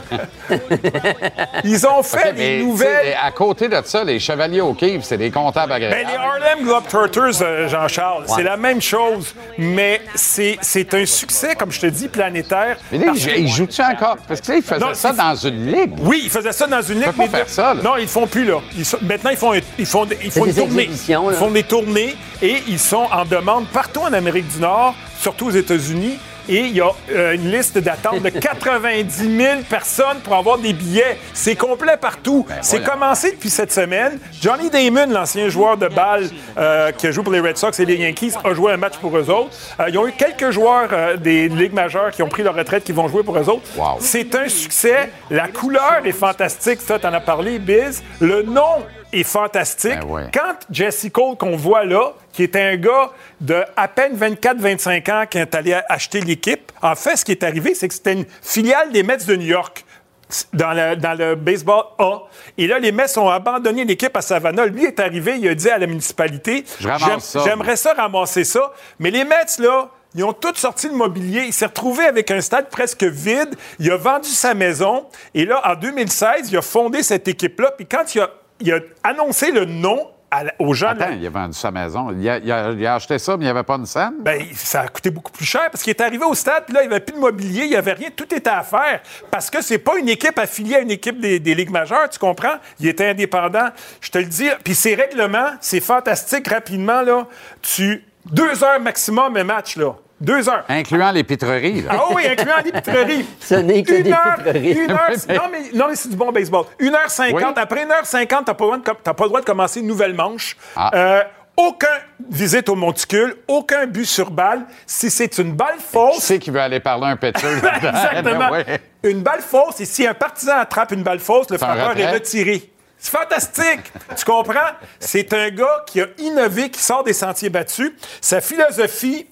Ils ont fait des nouvelles.
À côté de ça, les chevaliers au Kiev, c'est des comptables
Ben,
agréables.
les Harlem Globetrotters, euh, Jean-Charles, c'est la même chose, mais c'est c'est un succès, comme je te dis, planétaire.
Mais là,
parce
ils, ils jouent-tu encore? Parce que là, ils faisaient
Non,
ça dans une ligue.
Oui, ils faisaient ça dans une ligue.
peut pas
mais
faire ça, là.
Non, ils le font plus, là. Ils sont- Maintenant, ils font, un- ils font, ils font
des
une tournée. Ils font des tournées et ils sont en demande partout en Amérique du Nord, surtout aux États-Unis. Et il y a euh, une liste d'attente de 90 000 personnes pour avoir des billets. C'est complet partout. C'est
Ben, voyons.
commencé depuis cette semaine. Johnny Damon, l'ancien joueur de balle euh, qui a joué pour les Red Sox et les Yankees, a joué un match pour eux autres. Euh, ils ont eu quelques joueurs euh, des ligues majeures qui ont pris leur retraite qui vont jouer pour eux autres.
Wow.
C'est un succès. La couleur est fantastique. Ça, t'en as parlé, Biz. Le nom est fantastique.
Ben ouais.
Quand Jesse Cole, qu'on voit là, qui est un gars de à peine 24-25 ans qui est allé acheter l'équipe, en fait, ce qui est arrivé, c'est que c'était une filiale des Mets de New York dans le, dans le baseball A. Et là, les Mets ont abandonné l'équipe à Savannah. Lui est arrivé, il a dit à la municipalité. J'aimerais ça ramasser ça. Mais les Mets, là, ils ont tous sorti le mobilier. Il s'est retrouvé avec un stade presque vide. Il a vendu sa maison. Et là, en 2016, il a fondé cette équipe-là. Puis quand il a, il a annoncé le nom à aux gens...
Attends, il a vendu sa maison. Il a, il a- il a acheté ça, mais il n'y avait pas une scène?
ben, ça a coûté beaucoup plus cher parce qu'il est arrivé au stade, puis là, il n'y avait plus de mobilier, il n'y avait rien, tout était à faire. Parce que c'est pas une équipe affiliée à une équipe des, des ligues majeures, tu comprends? Il était indépendant. Je te le dis. Puis ses règlements, c'est fantastique rapidement, là. Tu. Deux heures maximum un match, là. Deux heures.
Incluant les pitreries. là.
Ah oui, incluant les pitreries.
Ce n'est que
Une
des
heure-
pitreries.
Une heure, non, mais, non, mais c'est du bon baseball. 1h50.
Oui.
Après 1h50, t'as pas, le droit de com- t'as pas le droit de commencer une nouvelle manche.
Ah.
Euh, aucun visite au monticule, aucun but sur balle. Si c'est une balle fausse,
c'est qui veut aller parler un pitcher? là-dedans?
Exactement.
Ouais.
Une balle fausse, et si un partisan attrape une balle fausse, le frappeur est retiré. C'est fantastique! tu comprends? C'est un gars qui a innové, qui sort des sentiers battus. Sa philosophie,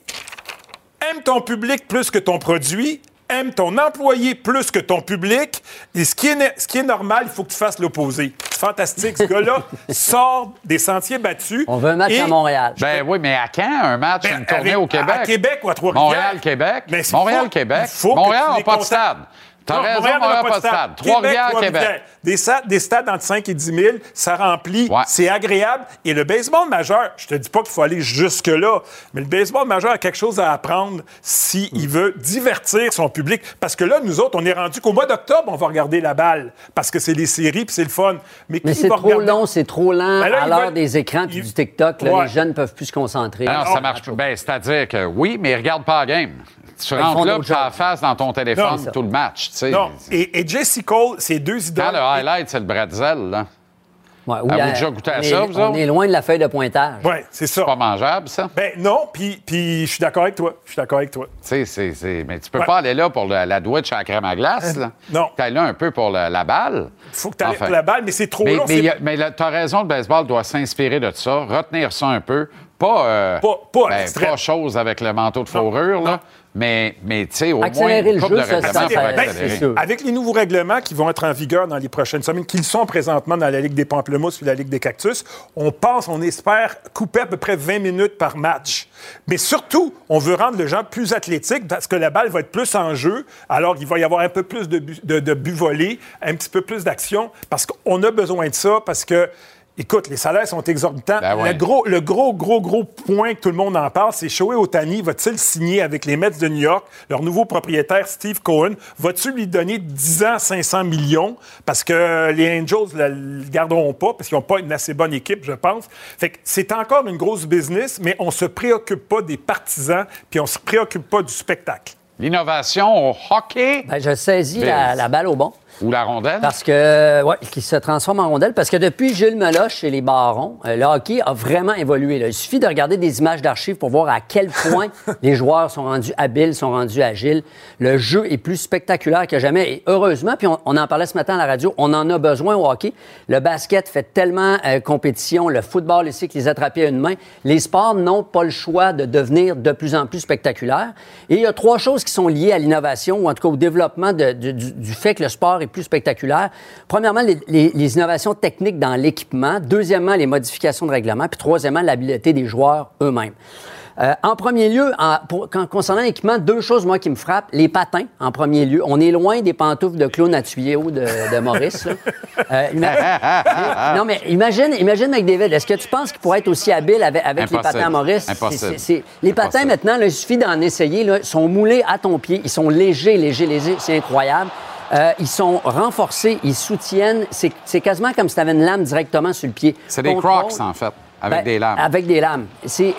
aime ton public plus que ton produit, aime ton employé plus que ton public. Et ce qui est, ce qui est normal, il faut que tu fasses l'opposé. C'est fantastique. Ce gars-là sort des sentiers battus.
On veut un match
et-
à Montréal.
Ben oui, mais à quand un match,
Ben,
une tournée
avec-
au Québec?
à Québec ou à Trois-Rivières?
Montréal-Québec.
Ben,
Montréal-Québec.
il faut que
Montréal pas de stade. T'as raison,
Montréal
Montréal
n'a
n'a pas de stade. Trois-Rivières, Québec.
Des, sa- des stades entre 5 et 10 000, ça remplit,
Ouais.
c'est agréable. Et le baseball majeur, je te dis pas qu'il faut aller jusque-là, mais le baseball majeur a quelque chose à apprendre s'il veut divertir son public. Parce que là, nous autres, on est rendu qu'au mois d'octobre, on va regarder la balle. Parce que c'est les séries puis c'est le fun. Mais,
c'est trop
regarder-
long, c'est trop lent
Ben là,
à l'heure
veulent-
des écrans puis
ils-
du TikTok. là,
Ouais.
Les jeunes ne peuvent plus se concentrer.
Non, ça marche plus. Ben, c'est-à-dire que oui, mais regarde pas la game. Tu rentres là, tu as la
choses.
face dans ton téléphone
Non,
tout le match. Sais.
Non. Et, et Jesse Cole, c'est deux idoles.
Quand le highlight, c'est le bretzel, là.
Ouais, oui,
Avez-vous
euh,
déjà goûté à
on
ça,
est-
vous
On
autres?
est loin de la feuille de pointage.
Oui, c'est ça.
Pas mangeable, ça?
Ben non, puis puis je suis d'accord avec toi. Je suis d'accord avec toi.
Tu sais, c'est- c'est- Mais tu peux
Ouais.
pas aller là pour le- la douche à la crème à glace, là.
non.
Tu là un peu pour le- la balle.
Il faut que tu ailles
Enfin.
pour la balle, mais c'est trop
Mais,
long.
mais,
c'est-
a- mais tu as raison, le baseball doit s'inspirer de ça, retenir ça un peu. Pas, euh,
Pas- pas
ben, pas chose avec le manteau de fourrure, là, mais, mais tu sais, au
Accélérer
moins,
le jeu,
de
ça, ça.
Avec les nouveaux règlements qui vont être en vigueur dans les prochaines semaines, qu'ils sont présentement dans la Ligue des Pamplemousses et la Ligue des Cactus, on pense, on espère couper à peu près 20 minutes par match. Mais surtout, on veut rendre le gens plus athlétique parce que la balle va être plus en jeu, alors il va y avoir un peu plus de buts de, de buts volés, un petit peu plus d'action, parce qu'on a besoin de ça, parce que Écoute, les salaires sont exorbitants.
Ben ouais.
le, gros, le gros, gros, gros point que tout le monde en parle, c'est Shohei Otani va-t-il signer avec les Mets de New York, leur nouveau propriétaire Steve Cohen? Va-tu lui donner 10 ans, 500 millions? Parce que les Angels ne le garderont pas, parce qu'ils n'ont pas une assez bonne équipe, je pense. Fait que c'est encore une grosse business, mais on se préoccupe pas des partisans, puis on se préoccupe pas du spectacle.
L'innovation au hockey
Ben, je saisis la balle au bon.
Ou la rondelle?
Parce que, ouais, qui se transforme en rondelle. Parce que depuis Gilles Meloche et les Barons, euh, le hockey a vraiment évolué. là. Il suffit de regarder des images d'archives pour voir à quel point les joueurs sont rendus habiles, sont rendus agiles. Le jeu est plus spectaculaire que jamais. Et heureusement, puis on, on en parlait ce matin à la radio, on en a besoin au hockey. Le basket fait tellement euh, compétition, le football aussi, que les attraper à une main. Les sports n'ont pas le choix de devenir de plus en plus spectaculaires. Et il y a trois choses qui sont liées à l'innovation, ou en tout cas au développement de- du, du fait que le sport est plus spectaculaire. Premièrement, les, les- les innovations techniques dans l'équipement. Deuxièmement, les modifications de règlement. Puis troisièmement, l'habileté des joueurs eux-mêmes. Euh, en premier lieu, en- pour- quand- concernant l'équipement, deux choses, moi, qui me frappent. Les patins, en premier lieu. On est loin des pantoufles de à tuyau de, de Maurice. là. Euh, ima- non, mais imagine, imagine McDavid, est-ce que tu penses qu'il pourrait être aussi habile avec, avec les patins à Maurice?
Impossible.
Les patins,
Impossible.
maintenant, là, il suffit d'en essayer. Ils sont moulés à ton pied. Ils sont légers, légers, légers. C'est incroyable. Euh, ils sont renforcés, ils soutiennent. C'est quasiment comme si tu avais une lame directement sur le pied.
C'est des crocs, en fait, avec
Ben,
des lames.
Avec des lames.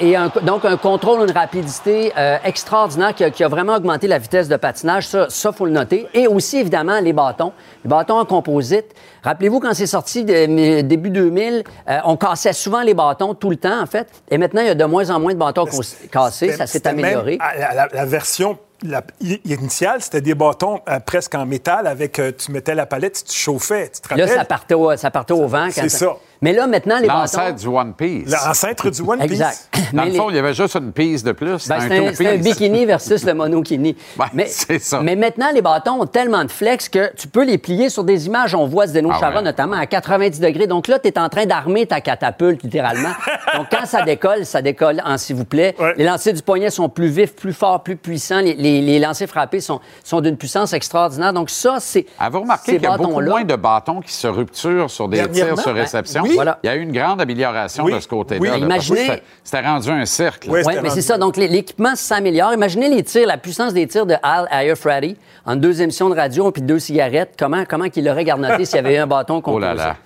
Et un- donc, un contrôle, une rapidité euh, extraordinaire qui a, qui a vraiment augmenté la vitesse de patinage. Ça, il faut le noter. Et aussi, évidemment, les bâtons. Les bâtons en composite. Rappelez-vous, quand c'est sorti de- mais début 2000, euh, on cassait souvent les bâtons tout le temps, en fait. Et maintenant, il y a de moins en moins de bâtons cassés. Ça s'est
même-
amélioré.
à la- la version la- initiale, c'était des bâtons euh, presque en métal avec. euh, tu mettais la palette, tu chauffais. Tu te
Là, ça partait au, ça partait au vent. quand
C'est ça.
Mais là, maintenant, les bâtons...
L'ancêtre du One Piece.
L'ancêtre du One Piece.
Exact.
Dans
Mais
le
les-
fond, il y avait juste une piece de plus.
Ben,
un
c'est un, un bikini versus le monokini.
Ben,
mais,
c'est ça.
mais maintenant, les bâtons ont tellement de flex que tu peux les plier sur des images. On voit Zdeno
Ah
Chara
ouais.
notamment à 90 degrés. Donc là, tu es en train d'armer ta catapulte, littéralement. Donc quand ça décolle, ça décolle en s'il vous plaît.
Ouais.
Les lancers du poignet sont plus vifs, plus forts, plus puissants. Les, les, les lancers frappés sont, sont d'une puissance extraordinaire. Donc ça, c'est.
Avez-vous remarqué qu'il y a beaucoup moins de bâtons qui se rupturent sur des tirs sur
ben,
réception?
oui.
Voilà.
Il y a eu une grande amélioration
Oui.
de ce côté-là.
Oui.
là,
Imaginez-
c'était- rendu un cercle.
Oui,
mais c'est ça. Donc, l'é- l'équipement s'améliore. Imaginez les tirs, la puissance des tirs de Al Ayerfrady en deux émissions de radio puis deux cigarettes. Comment, comment qu'il l'aurait garnoté s'il y avait eu un bâton
Oh
composé?
là là.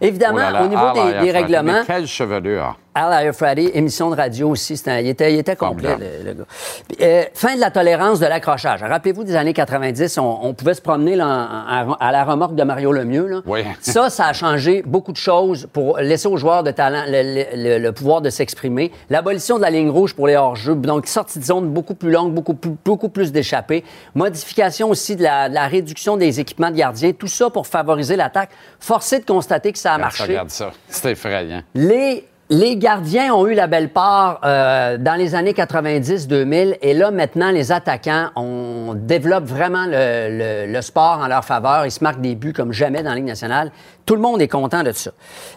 Évidemment,
Oh là là,
au niveau des, règlements,
Mais quelle chevelure!
Al Friday, émission de radio aussi. Il, était, il était complet, le, le gars. Puis, euh, fin de la tolérance de l'accrochage. Rappelez-vous des années 90, on, on pouvait se promener là, en- en- à la remorque de Mario Lemieux. Là.
Oui.
Ça, ça a changé beaucoup de choses pour laisser aux joueurs de talent le, pouvoir de s'exprimer. L'abolition de la ligne rouge pour les hors-jeux, donc sortie de zone beaucoup plus longue, beaucoup plus, beaucoup plus d'échappées. Modification aussi de la, de la réduction des équipements de gardiens. Tout ça pour favoriser l'attaque. Forcé de constater que ça a
ça,
marché.
Regarde ça. C'est effrayant.
Les, les gardiens ont eu la belle part euh, dans les années 90-2000 et là, maintenant, les attaquants, on développe vraiment le, le- le sport en leur faveur. Ils se marquent des buts comme jamais dans la Ligue nationale. Tout le monde est content de ça.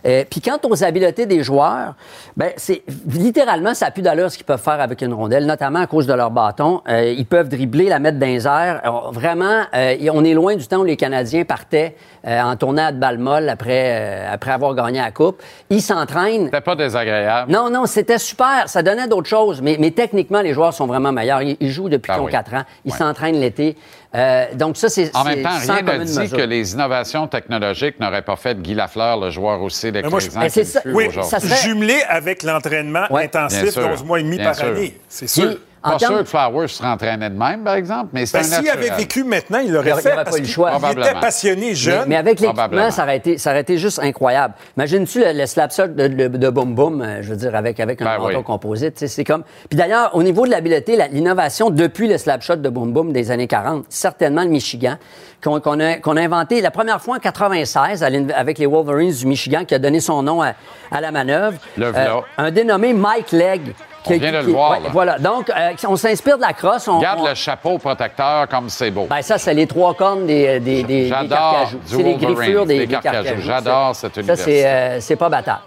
Euh, Puis quant aux habiletés des joueurs, ben c'est littéralement, ça n'a plus d'allure ce qu'ils peuvent faire avec une rondelle, notamment à cause de leur bâton. Euh, ils peuvent dribbler, la mettre dans les airs. Alors, vraiment, euh, on est loin du temps où les Canadiens partaient euh, en tournant de balle molle après, euh, après avoir gagné la Coupe. Ils s'entraînent.
C'était pas désagréable.
Non, non, c'était super. Ça donnait d'autres choses. Mais, mais techniquement, les joueurs sont vraiment meilleurs. Ils, ils jouent depuis
Ah oui.
4 ans. Ils
Ouais.
s'entraînent l'été. Euh, donc ça, c'est
En même temps, rien ne dit
mesure.
que les innovations technologiques n'auraient pas fait de Guy Lafleur, le joueur aussi d'écrisant
Ben, ça.
Oui,
ça serait-
jumelé avec l'entraînement
Ouais.
Intensif
sûr,
d'11 mois et demi
bien
par
sûr.
année. C'est sûr.
Puis,
Pas sûr que Flowers se rentraînait de même, par exemple, mais c'est
Ben, S'il avait vécu maintenant, il l'aurait
aurait-
fait
il
parce
pas eu le choix.
il était
Probablement.
passionné
Mais,
jeune.
mais avec l'équipement,
Probablement.
ça aurait, été, ça aurait été juste incroyable. Imagine-tu le, le slapshot de, de, de Boom Boom, euh, je veux dire, avec, avec un
Ben
manteau
oui.
composite. tu sais, C'est comme... Puis d'ailleurs, au niveau de l'habileté, l'innovation depuis le slapshot de Boom Boom des années 40, certainement le Michigan, qu'on qu'on a, qu'on a inventé la première fois en 96 à l'uni- avec les Wolverines du Michigan, qui a donné son nom à, à la manœuvre.
Le v'là.
un dénommé Mike Legg.
On vient de le voir, là.
Voilà. Donc, euh, on s'inspire de la crosse. On,
Regarde
on-
le chapeau protecteur comme c'est beau.
ben ça, c'est les trois cornes des, des, des, des carcajous.
du
C'est les griffures des,
des
des
carcajous.
carcajous.
J'adore
Ça,
cette
Ça,
université.
c'est euh, pas battable.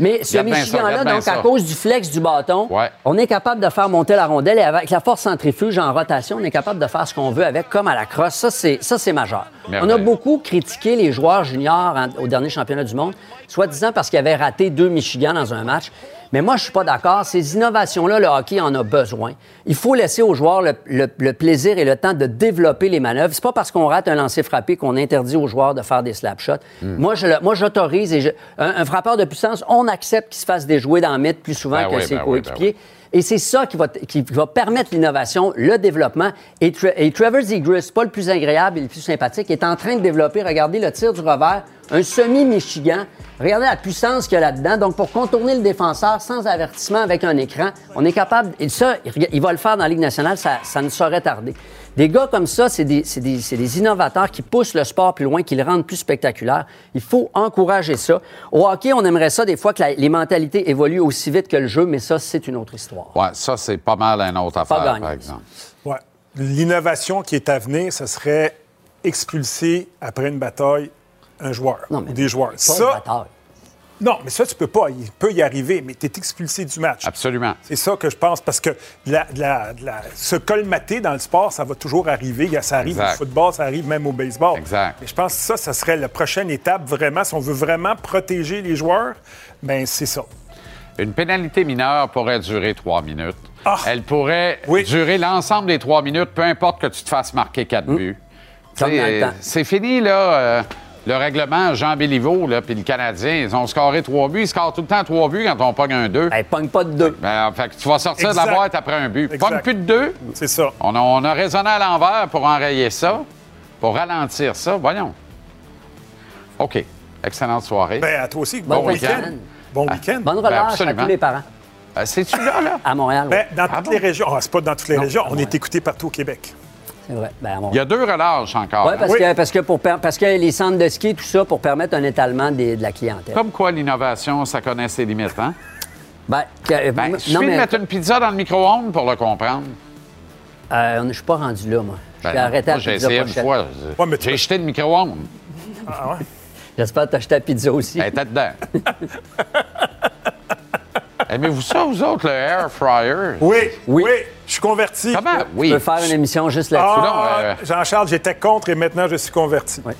Mais ce
ça,
Michigan-là, donc à
ça.
cause du flex du bâton,
Ouais.
on est capable de faire monter la rondelle et avec la force centrifuge en rotation, on est capable de faire ce qu'on veut avec, comme à la crosse. Ça, c'est ça, c'est majeur.
Merveille.
On a beaucoup critiqué les joueurs juniors en- au dernier championnat du monde, soi-disant parce qu'ils avaient raté deux Michigan dans un match. Mais moi, je suis pas d'accord. Ces innovations-là, le hockey en a besoin. Il faut laisser aux joueurs le, le- le plaisir et le temps de développer les manœuvres. C'est pas parce qu'on rate un lancer frappé qu'on interdit aux joueurs de faire des slap shots.
Hmm.
Moi, je moi, j'autorise et je- un, un frappeur de puissance, on accepte qu'il se fasse déjouer dans le mythe plus souvent
Ben
que
oui,
ses
ben oui, ben
coéquipiers. Et c'est ça qui va, t- qui va permettre l'innovation, le développement. Et, Tra- et Trevor Zegras, pas le plus agréable et le plus sympathique, est en train de développer, regardez le tir du revers, un semi-Michigan. Regardez la puissance qu'il y a là-dedans. Donc, pour contourner le défenseur sans avertissement avec un écran, on est capable. Et ça, il va le faire dans la Ligue nationale, ça, ça ne saurait tarder. Des gars comme ça, c'est des, c'est des- c'est des innovateurs qui poussent le sport plus loin, qui le rendent plus spectaculaire. Il faut encourager ça. Au hockey, on aimerait ça des fois que la- les mentalités évoluent aussi vite que le jeu, mais ça, c'est une autre histoire.
Ouais, ça, c'est pas mal une autre affaire,
gagné.
par exemple.
Ouais. L'innovation qui est à venir, ce serait expulser après une bataille un joueur
Non, mais
ou des joueurs.
Pas
Ça, non, mais ça, tu peux pas. Il peut y arriver, mais tu es expulsé du match.
Absolument.
C'est ça que je pense, parce que la- la- la- se colmater dans le sport, ça va toujours arriver. Ça arrive
Exact.
au football, ça arrive même au baseball.
Exact.
Mais je pense que ça, ça serait la prochaine étape, vraiment. Si on veut vraiment protéger les joueurs, ben c'est ça.
Une pénalité mineure pourrait durer trois minutes.
Ah!
Elle pourrait
Oui.
durer l'ensemble des trois minutes, peu importe que tu te fasses marquer quatre buts.
Mmh.
Euh,
temps.
C'est fini, là. euh, le règlement, Jean Béliveau, là, puis le Canadien, ils ont scoré trois buts. Ils scorent tout le temps trois buts quand on pogne un deux.
Elle pogne pas de deux.
Ben, fait que tu vas sortir de la boîte après un but.
Exact.
Pogne plus de deux.
C'est ça.
On a, on a raisonné à l'envers pour enrayer ça, pour ralentir ça. Voyons. OK. Excellente soirée.
Ben, à toi aussi.
Bon
Bon, week-end.
week-end.
Bon week-end.
Bonne relâche à
Ben, absolument.
tous les parents.
Euh, C'est-tu là, là?
À Montréal, oui.
Ben, dans
Ah
toutes
bon?
les régions. Ah, c'est pas dans toutes les
Non,
régions. On est écouté partout au Québec.
C'est vrai. Ben, à
Il y a deux relâches encore.
Oui,
hein?
parce,
Oui.
Que, parce, que pour, per- parce que les centres de ski, tout ça, pour permettre un étalement des- de la clientèle.
Comme quoi, l'innovation, ça connaît ses limites, hein?
Ben, que-
Ben,
non,
il suffit
mais
de mettre une pizza dans le micro-ondes pour le comprendre.
euh, je suis pas rendu là, moi. Je
Ben,
vais arrêter
moi,
la
j'ai
pizza
essayé une
pochette.
fois.
Ouais, mais tu-
J'ai jeté le micro-ondes.
Ah, ouais?
J'espère que tu as acheté la pizza aussi.
Elle était dedans. Aimez-vous ça, vous autres, le air fryer?
Oui,
Oui.
oui, je suis converti.
Comment?
Je
Oui.
peux faire une émission juste là-dessus.
Ah,
euh,
Jean-Charles, j'étais contre et maintenant je suis converti.
Oui.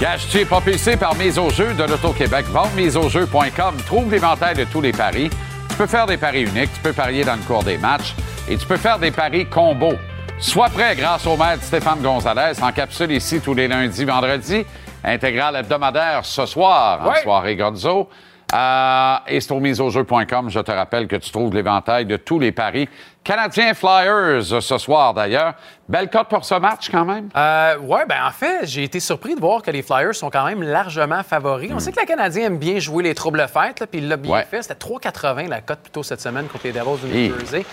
Gage, tu es propulsé par Mise au jeu de l'Auto-Québec. Vente miseaujeu.com. Trouve l'éventail de tous les paris. Tu peux faire des paris uniques, tu peux parier dans le cours des matchs et tu peux faire des paris combos. Sois prêt grâce au maître Stéphane Gonzalez en capsule ici tous les lundis, vendredis intégrale hebdomadaire ce soir, en soirée Gonzo. Euh, et c'est au miseaujeu.com, je te rappelle que tu trouves l'éventail de tous les paris. Canadiens Flyers euh, ce soir d'ailleurs. Belle cote pour ce match quand même.
Euh, oui, ben en fait, j'ai été surpris de voir que les Flyers sont quand même largement favoris. On sait que la Canadien aime bien jouer les troubles fêtes, puis il l'a bien
Ouais.
fait. C'était 3,80 la cote plutôt cette semaine contre les Devils du. New Jersey.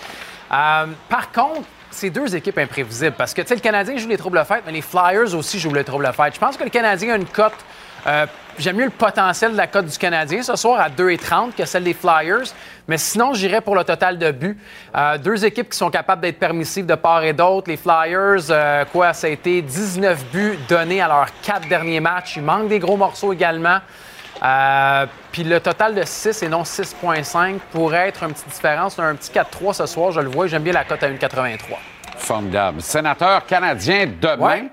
Euh, par contre, c'est deux équipes imprévisibles parce que tu sais, le Canadien joue les troubles fêtes, mais les Flyers aussi jouent les troubles fêtes. Je pense que le Canadien a une cote. Euh, J'aime mieux le potentiel de la cote du Canadien ce soir à 2,30 que celle des Flyers. Mais sinon, j'irais pour le total de buts. Euh, deux équipes qui sont capables d'être permissives de part et d'autre. Les Flyers, euh, quoi, ça a été 19 buts donnés à leurs quatre derniers matchs. Il manque des gros morceaux également. Euh, Puis le total de 6 et non 6,5 pourrait être une petite différence. Un petit 4-3 ce soir, je le vois. J'aime bien la cote à 1,83.
Formidable. Sénateur canadien demain.
Ouais.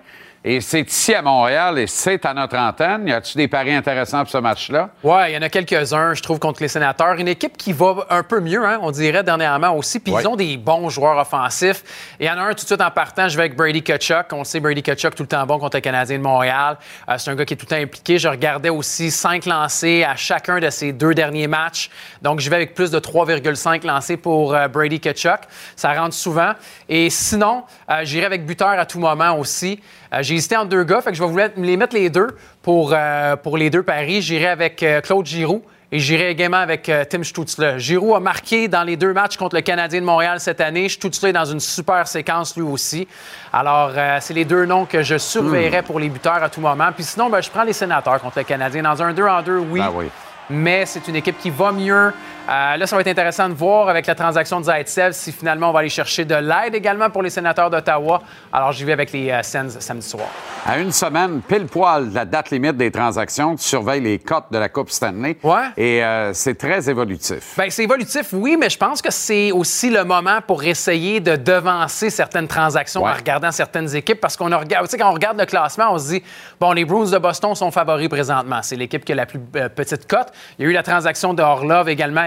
Et c'est ici à Montréal et c'est à notre antenne. Y a-tu des paris intéressants pour ce match-là?
Ouais, il y en a quelques-uns, je trouve, contre les sénateurs. Une équipe qui va un peu mieux, hein, on dirait, dernièrement aussi. Puis
Ouais.
ils ont des bons joueurs offensifs. Il y en a un tout de suite en partant, je vais avec Brady Kachuk. On sait Brady Kachuk tout le temps bon contre les Canadiens de Montréal. Euh, c'est un gars qui est tout le temps impliqué. Je regardais aussi cinq lancés à chacun de ses deux derniers matchs. Donc, je vais avec plus de 3,5 lancés pour euh, Brady Kachuk. Ça rentre souvent. Et sinon, euh, j'irai avec buteur à tout moment aussi. Euh, J'ai hésité entre deux gars, fait que je vais vous les- les mettre les deux pour, euh, pour les deux paris. J'irai avec euh, Claude Giroux et j'irai également avec Tim Stutzle. Giroux a marqué dans les deux matchs contre le Canadien de Montréal cette année. Stutzle est dans une super séquence lui aussi. Alors, euh, c'est les deux noms que je surveillerai pour les buteurs à tout moment. Puis sinon, ben, je prends les sénateurs contre le Canadien. Dans un 2 en 2, oui.
Ben oui.
Mais c'est une équipe qui va mieux. Euh, là, ça va être intéressant de voir avec la transaction de Zaitsev si finalement on va aller chercher de l'aide également pour les sénateurs d'Ottawa. Alors, j'y vais avec les euh, Sens samedi soir.
À une semaine, pile poil de la date limite des transactions, tu surveilles les cotes de la Coupe Stanley.
Ouais.
Et euh, c'est très évolutif.
Bien, c'est évolutif, oui, mais je pense que c'est aussi le moment pour essayer de devancer certaines transactions
Ouais.
en regardant certaines équipes. Parce qu'on a regardé, tu sais, quand on regarde le classement, on se dit, bon, les Bruins de Boston sont favoris présentement. C'est l'équipe qui a la plus euh, petite cote. Il y a eu la transaction de Orlov également,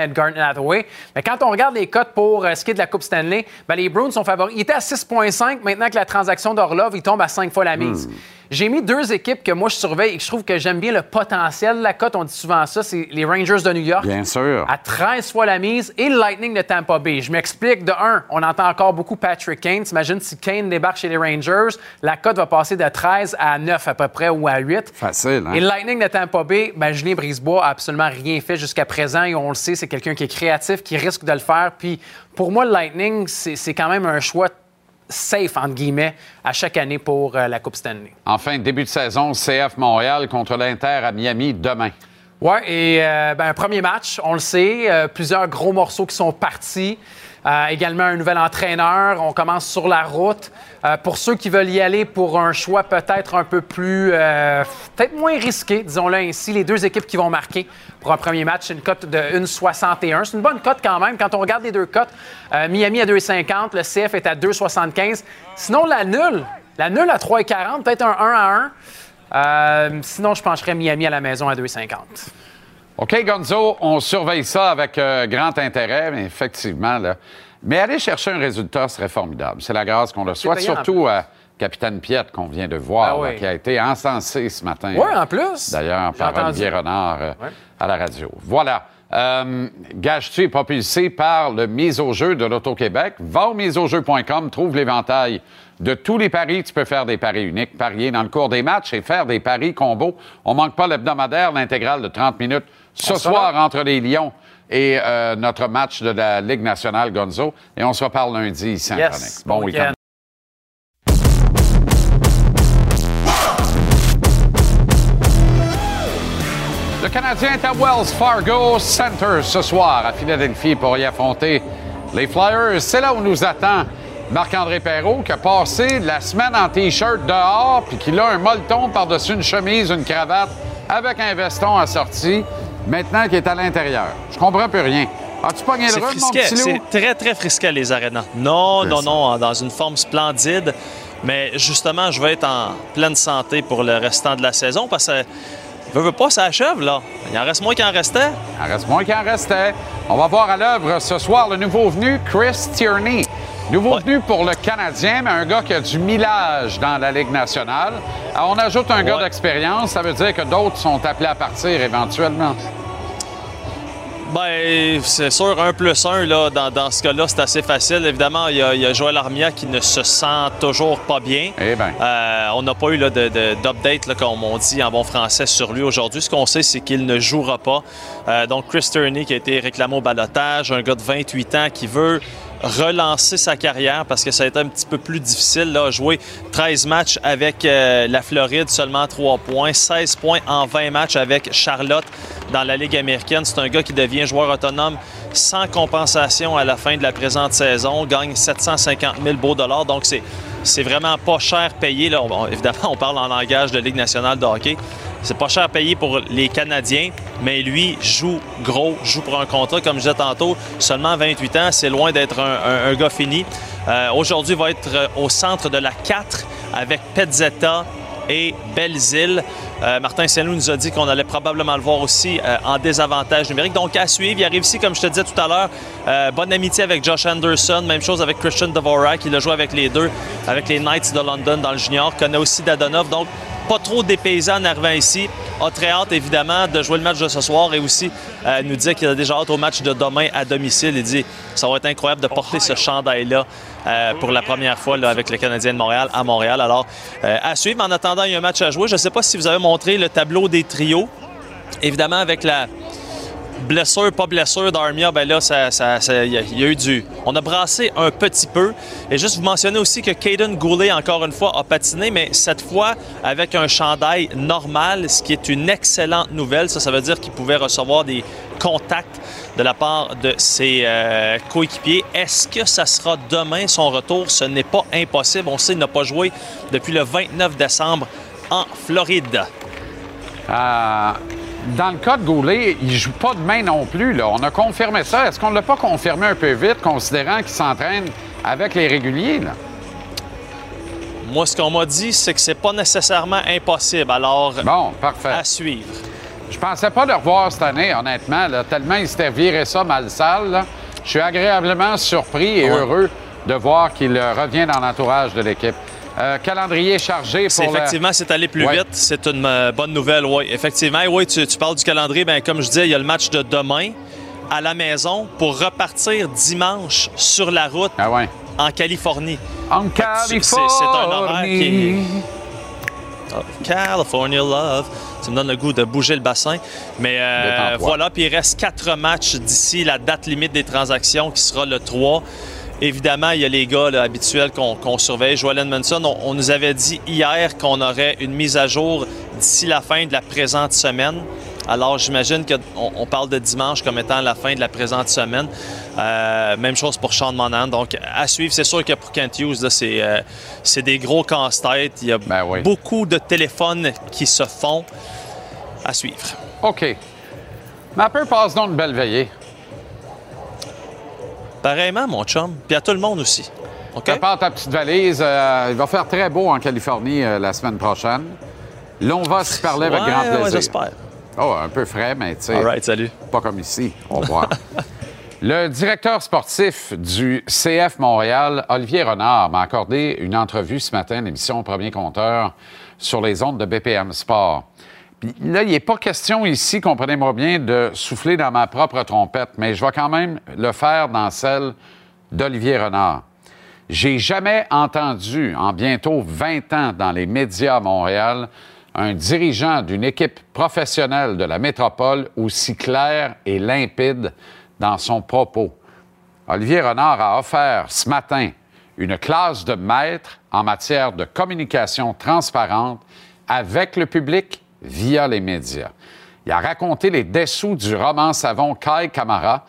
Mais quand on regarde les cotes pour euh, ce qui est de la Coupe Stanley, ben, les Bruins sont favoris. Ils étaient à 6,5. Maintenant que la transaction d'Orlov, il tombe à 5 fois la mise. J'ai mis deux équipes que moi je surveille et que je trouve que j'aime bien le potentiel de la cote. On dit souvent ça, c'est les Rangers de New York
Bien sûr.
à 13 fois la mise et le Lightning de Tampa Bay. Je m'explique. De un, on entend encore beaucoup Patrick Kane. T'imagines si Kane débarque chez les Rangers, la cote va passer de 13 à 9 à peu près ou à 8.
Facile, hein?
Et le Lightning de Tampa Bay, ben, Julien Brisebois a absolument rien fait jusqu'à présent et on le sait, c'est quelqu'un qui est créatif, qui risque de le faire. Puis pour moi, le Lightning, c'est c'est quand même un choix safe, entre guillemets, à chaque année pour euh, la Coupe Stanley.
Enfin, début de saison, CF Montréal contre l'Inter à Miami demain.
Oui, et euh, ben, un premier match, on le sait, euh, plusieurs gros morceaux qui sont partis. Euh, également un nouvel entraîneur. On commence sur la route. Euh, pour ceux qui veulent y aller pour un choix peut-être un peu plus, euh, peut-être moins risqué, disons-le ainsi, les deux équipes qui vont marquer pour un premier match, une cote de 1,61. C'est une bonne cote quand même. Quand on regarde les deux cotes, Miami à 2,50, le CF est à 2,75. Sinon, la nulle, la nulle à 3,40, peut-être un 1 à 1. Euh, sinon, je pencherais Miami à la maison à 2,50.
OK, Gonzo, on surveille ça avec euh, grand intérêt, mais effectivement, là. Mais aller chercher un résultat serait formidable. C'est la grâce qu'on le soit,
payant,
surtout à Capitaine Piette qu'on vient de voir,
Ah oui.
là, qui a été encensé ce matin.
Oui, en plus.
D'ailleurs, par. Olivier Renard euh, à la radio. Voilà. Euh, Gage-tu est propulsé par le mise au jeu de l'Auto-Québec? Va au miseaujeu.com, trouve l'éventail de tous les paris. Tu peux faire des paris uniques, parier dans le cours des matchs et faire des paris combos. On manque pas l'hebdomadaire, l'intégrale de 30 minutes ce soir
là.
entre les Lions et euh, notre match de la Ligue nationale Gonzo. Et on se reparle lundi ici en
Yes.
chronique. Bon week-end. Le Canadien est à Wells Fargo Center ce soir à Philadelphie pour y affronter les Flyers. C'est là où nous attend Marc-André Perrault qui a passé la semaine en T-shirt dehors puis qui a un molleton par-dessus une chemise, une cravate avec un veston assorti. Maintenant qu'il est à l'intérieur. Je comprends plus rien. As-tu pogné le
C'est
rhume, mon petit loup?
C'est très, très frisquet, les arénas. Non, non,
ça.
non, dans une forme splendide. Mais justement, je vais être en pleine santé pour le restant de la saison parce que, veux, veux pas, ça achève, là. Il en reste moins qu'il en restait.
Il en reste moins qu'il en restait. On va voir à l'œuvre ce soir le nouveau venu, Chris Tierney. Nouveau
Ouais.
venu pour le Canadien, mais un gars qui a du millage dans la Ligue nationale. Alors, on ajoute un gars d'expérience, ça veut dire que d'autres sont appelés à partir éventuellement.
Ben, c'est sûr, un plus un, là, dans, dans ce cas-là, c'est assez facile. Évidemment, il y, a, il y a Joël Armia qui ne se sent toujours pas bien.
Eh ben.
Euh, on n'a pas eu d'update, comme on dit en bon français, sur lui aujourd'hui. Ce qu'on sait, c'est qu'il ne jouera pas. Euh, donc, Chris Turney, qui a été réclamé au balotage, un gars de 28 ans qui veut relancer sa carrière parce que ça a été un petit peu plus difficile. Là, jouer 13 matchs avec euh, la Floride, seulement 3 points, 16 points en 20 matchs avec Charlotte dans la Ligue américaine. C'est un gars qui devient joueur autonome sans compensation à la fin de la présente saison, gagne 750 000 beaux dollars. Donc, c'est, c'est vraiment pas cher payé. Évidemment, on parle en langage de Ligue nationale de hockey. C'est pas cher payé pour les Canadiens, mais lui joue gros, joue pour un contrat, comme je disais tantôt, seulement 28 ans, c'est loin d'être un, gars fini. Euh, Aujourd'hui, il va être euh, au centre de la 4 avec Petzetta et Belzile. Euh, Martin Saint-Loup nous a dit qu'on allait probablement le voir aussi euh, en désavantage numérique. Donc, à suivre. Il arrive ici, comme je te disais tout à l'heure, euh, bonne amitié avec Josh Anderson. Même chose avec Christian Dvorak. Il a joué avec les deux, avec les Knights de London dans le junior. Connaît aussi Dadonov. Donc, pas trop dépaysé en arrivant ici. A très hâte, évidemment, de jouer le match de ce soir et aussi euh, nous disait qu'il a déjà hâte au match de demain à domicile. Il dit ça va être incroyable de porter ce chandail-là euh, pour la première fois avec le Canadien de Montréal à Montréal. Alors, euh, à suivre. En attendant, il y a un match à jouer. Je ne sais pas si vous avez montré le tableau des trios. Évidemment, avec la blessure, pas blessure d'Armia, ben là, ça, y, a- eu du. On a brassé un petit peu. Et juste vous mentionner aussi que Caden Goulet, encore une fois, a patiné, mais cette fois avec un chandail normal, ce qui est une excellente nouvelle. Ça, ça veut dire qu'il pouvait recevoir des contacts de la part de ses euh, coéquipiers. Est-ce que ça sera demain son retour? Ce n'est pas impossible. On sait qu'il n'a pas joué depuis le 29 décembre en Floride.
Euh, dans le cas de Goulet, il joue pas demain non plus. Là. On a confirmé ça. Est-ce qu'on ne l'a pas confirmé un peu vite, considérant qu'il s'entraîne avec les réguliers? Là?
Moi, ce qu'on m'a dit, c'est que c'est pas nécessairement impossible. Alors,
Bon, parfait.
à suivre.
Je pensais pas le revoir cette année, honnêtement. là, tellement il s'était viré ça mal sale. là. Je suis agréablement surpris et
Ouais.
heureux de voir qu'il euh, revient dans l'entourage de l'équipe. Euh, calendrier chargé pour le-
effectivement, c'est allé plus
Ouais.
vite. C'est une euh, bonne nouvelle, oui. Effectivement, oui, tu, tu parles du calendrier. Bien, comme je disais, il y a le match de demain à la maison pour repartir dimanche sur la route
Ah ouais.
en Californie.
En
que c'est- un horaire qui
Californie.
Oh, California Love. Ça me donne le goût de bouger le bassin. Mais euh, voilà, puis il reste quatre matchs d'ici la date limite des transactions qui sera le 3. Évidemment, il y a les gars là, habituels qu'on surveille. Joel Edmondson, on, on nous avait dit hier qu'on aurait une mise à jour d'ici la fin de la présente semaine. Alors, j'imagine qu'on on parle de dimanche comme étant la fin de la présente semaine. Euh, même chose pour Sean Monahan. Donc, à suivre, c'est sûr que pour Kent Hughes, c'est euh, c'est des gros casse-têtes. Il y a
Ben oui.
beaucoup de téléphones qui se font à suivre.
OK. Mapper passe donc une belle veillée.
Pareillement, mon chum. Puis à tout le monde aussi. OK?
Prépare ta petite valise. euh, il va faire très beau en Californie euh, la semaine prochaine. Là, on va se parler avec grand
ouais,
plaisir.
j'espère.
oh, un peu frais, mais tu sais,
All right, salut.
pas comme ici. On va voir. Le directeur sportif du CF Montréal, Olivier Renard, m'a accordé une entrevue ce matin l'émission Premier Compteur sur les ondes de BPM Sport. Puis là, il n'est pas question ici, comprenez-moi bien, de souffler dans ma propre trompette, mais je vais quand même le faire dans celle d'Olivier Renard. J'ai jamais entendu, en bientôt 20 ans dans les médias à Montréal, un dirigeant d'une équipe professionnelle de la métropole aussi clair et limpide dans son propos. Olivier Renard a offert ce matin une classe de maître en matière de communication transparente avec le public via les médias. Il a raconté les dessous du roman savon Kai Camara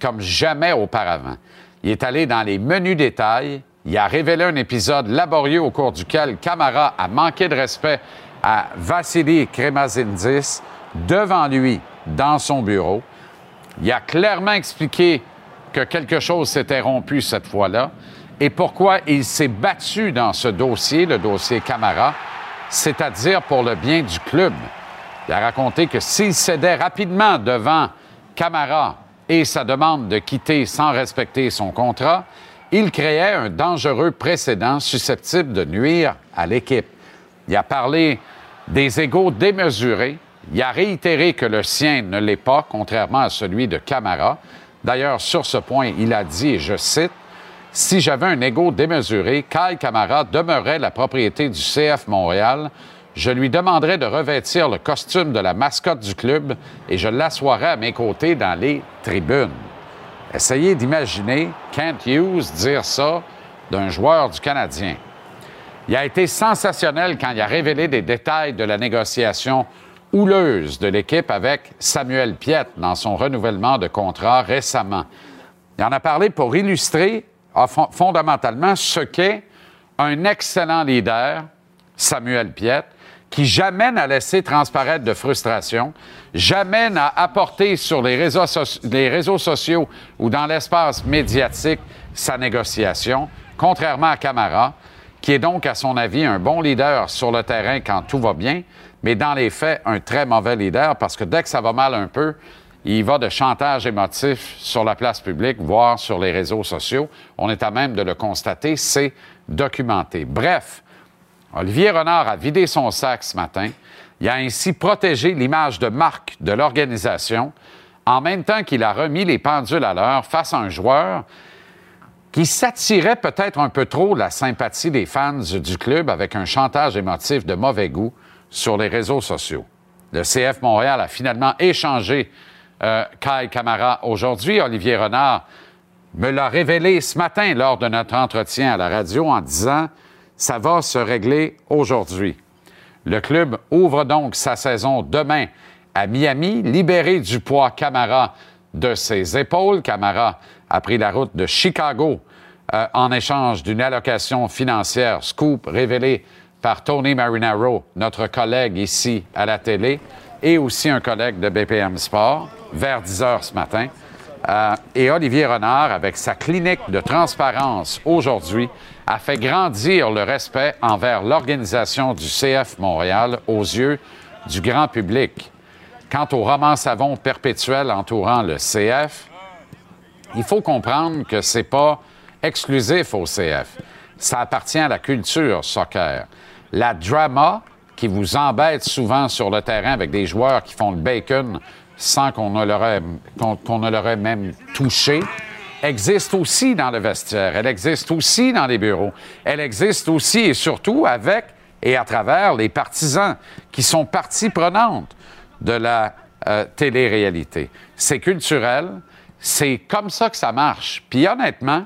comme jamais auparavant. Il est allé dans les menus détails. Il a révélé un épisode laborieux au cours duquel Camara a manqué de respect à Vassili Kremazindis devant lui dans son bureau. Il a clairement expliqué que quelque chose s'était rompu cette fois-là et pourquoi il s'est battu dans ce dossier, le dossier Camara, c'est-à-dire pour le bien du club. Il a raconté que s'il cédait rapidement devant Camara et sa demande de quitter sans respecter son contrat, il créait un dangereux précédent susceptible de nuire à l'équipe. Il a parlé des égaux démesurés. Il a réitéré que le sien ne l'est pas, contrairement à celui de Camara. D'ailleurs, sur ce point, il a dit, et je cite, Si j'avais un ego démesuré, Kyle Camara demeurait la propriété du CF Montréal. Je lui demanderais de revêtir le costume de la mascotte du club et je l'assoirais à mes côtés dans les tribunes. Essayez d'imaginer Kent Hughes dire ça d'un joueur du Canadien. Il a été sensationnel quand il a révélé des détails de la négociation houleuse de l'équipe avec Samuel Piette dans son renouvellement de contrat récemment. Il en a parlé pour illustrer fon- fondamentalement ce qu'est un excellent leader, Samuel Piette, qui jamais n'a laissé transparaître de frustration, jamais n'a apporté sur les réseaux, les réseaux sociaux ou dans l'espace médiatique sa négociation, contrairement à Camara, qui est donc, à son avis, un bon leader sur le terrain quand tout va bien, mais dans les faits, un très mauvais leader parce que dès que ça va mal un peu, il va de chantage émotif sur la place publique, voire sur les réseaux sociaux. On est à même de le constater, c'est documenté. Bref, Olivier Renard a vidé son sac ce matin. Il a ainsi protégé l'image de marque de l'organisation en même temps qu'il a remis les pendules à l'heure face à un joueur qui s'attirait peut-être un peu trop la sympathie des fans du club avec un chantage émotif de mauvais goût sur les réseaux sociaux. Le CF Montréal a finalement échangé euh, Kyle Camara aujourd'hui. Olivier Renard me l'a révélé ce matin lors de notre entretien à la radio en disant ça va se régler aujourd'hui. Le club ouvre donc sa saison demain à Miami, libéré du poids Camara de ses épaules. Camara a pris la route de Chicago euh, en échange d'une allocation financière scoop révélée par Tony Marinaro, notre collègue ici à la télé, et aussi un collègue de BPM Sport, vers 10 heures ce matin. Euh, et Olivier Renard, avec sa clinique de transparence aujourd'hui, a fait grandir le respect envers l'organisation du CF Montréal aux yeux du grand public. Quant au roman savon perpétuel entourant le CF, il faut comprendre que c'est pas exclusif au CF. Ça appartient à la culture soccer. La drama qui vous embête souvent sur le terrain avec des joueurs qui font le bacon sans qu'on ne leur ait, qu'on- qu'on ne leur ait même touché, existe aussi dans le vestiaire. Elle existe aussi dans les bureaux. Elle existe aussi et surtout avec et à travers les partisans qui sont partie prenante de la euh, télé-réalité. C'est culturel, c'est comme ça que ça marche. Puis honnêtement,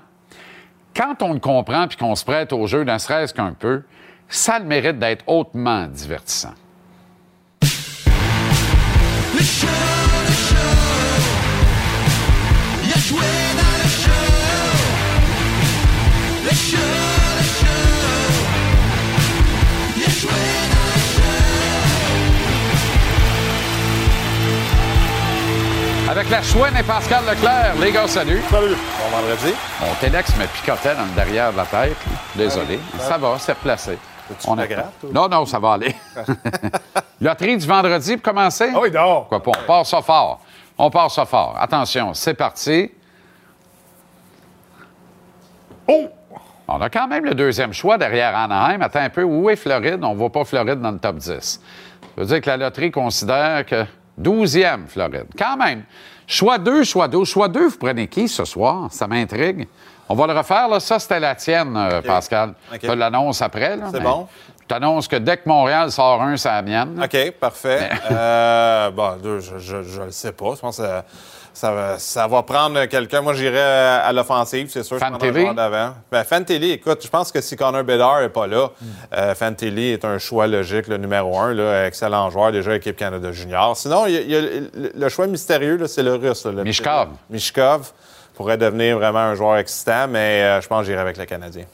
quand on le comprend puis qu'on se prête au jeu, ne serait-ce qu'un peu, ça a le mérite d'être hautement divertissant. Avec la chouine et Pascal Leclerc, les gars, salut.
Salut.
Bon vendredi.
Mon Telex me picotait dans le derrière de la tête. Désolé. Ça va, c'est replacé. On
pas
est-
grave, toi?
Non, non, ça va aller. Loterie du vendredi pour commencer?
Ah oui.
Pourquoi pas? On part ça fort. On part ça fort. Attention, c'est parti.
Oh!
On a quand même le deuxième choix derrière Anaheim. Attends un peu. Où est Floride? On ne voit pas Floride dans le top 10. Ça veut dire que la loterie considère que 12e Floride. Quand même. Choix 2, choix 12. Choix 2, vous prenez qui ce soir? Ça m'intrigue. On va le refaire. Là. Ça, c'était la tienne, euh, Pascal.
OK.
Tu l'annonce après.
C'est bon.
Je t'annonce que dès que Montréal sort un, c'est la mienne.
OK, parfait. Euh, bon, je, je le sais pas. Je pense que ça, va, ça va prendre quelqu'un. Moi, j'irai à, à l'offensive, c'est sûr.
Fan TV?
d'avant. Ben, Fantilli, écoute, je pense que si Connor Bedard n'est pas là, euh, Fantilli est un choix logique, le numéro un. Là, excellent joueur, déjà équipe Canada Junior. Sinon, il y a, il y a le, le choix mystérieux, là, c'est le russe. là, le
Mishkov.
Mishkov pourrait devenir vraiment un joueur excitant, mais euh, je pense que j'irai avec le Canadien.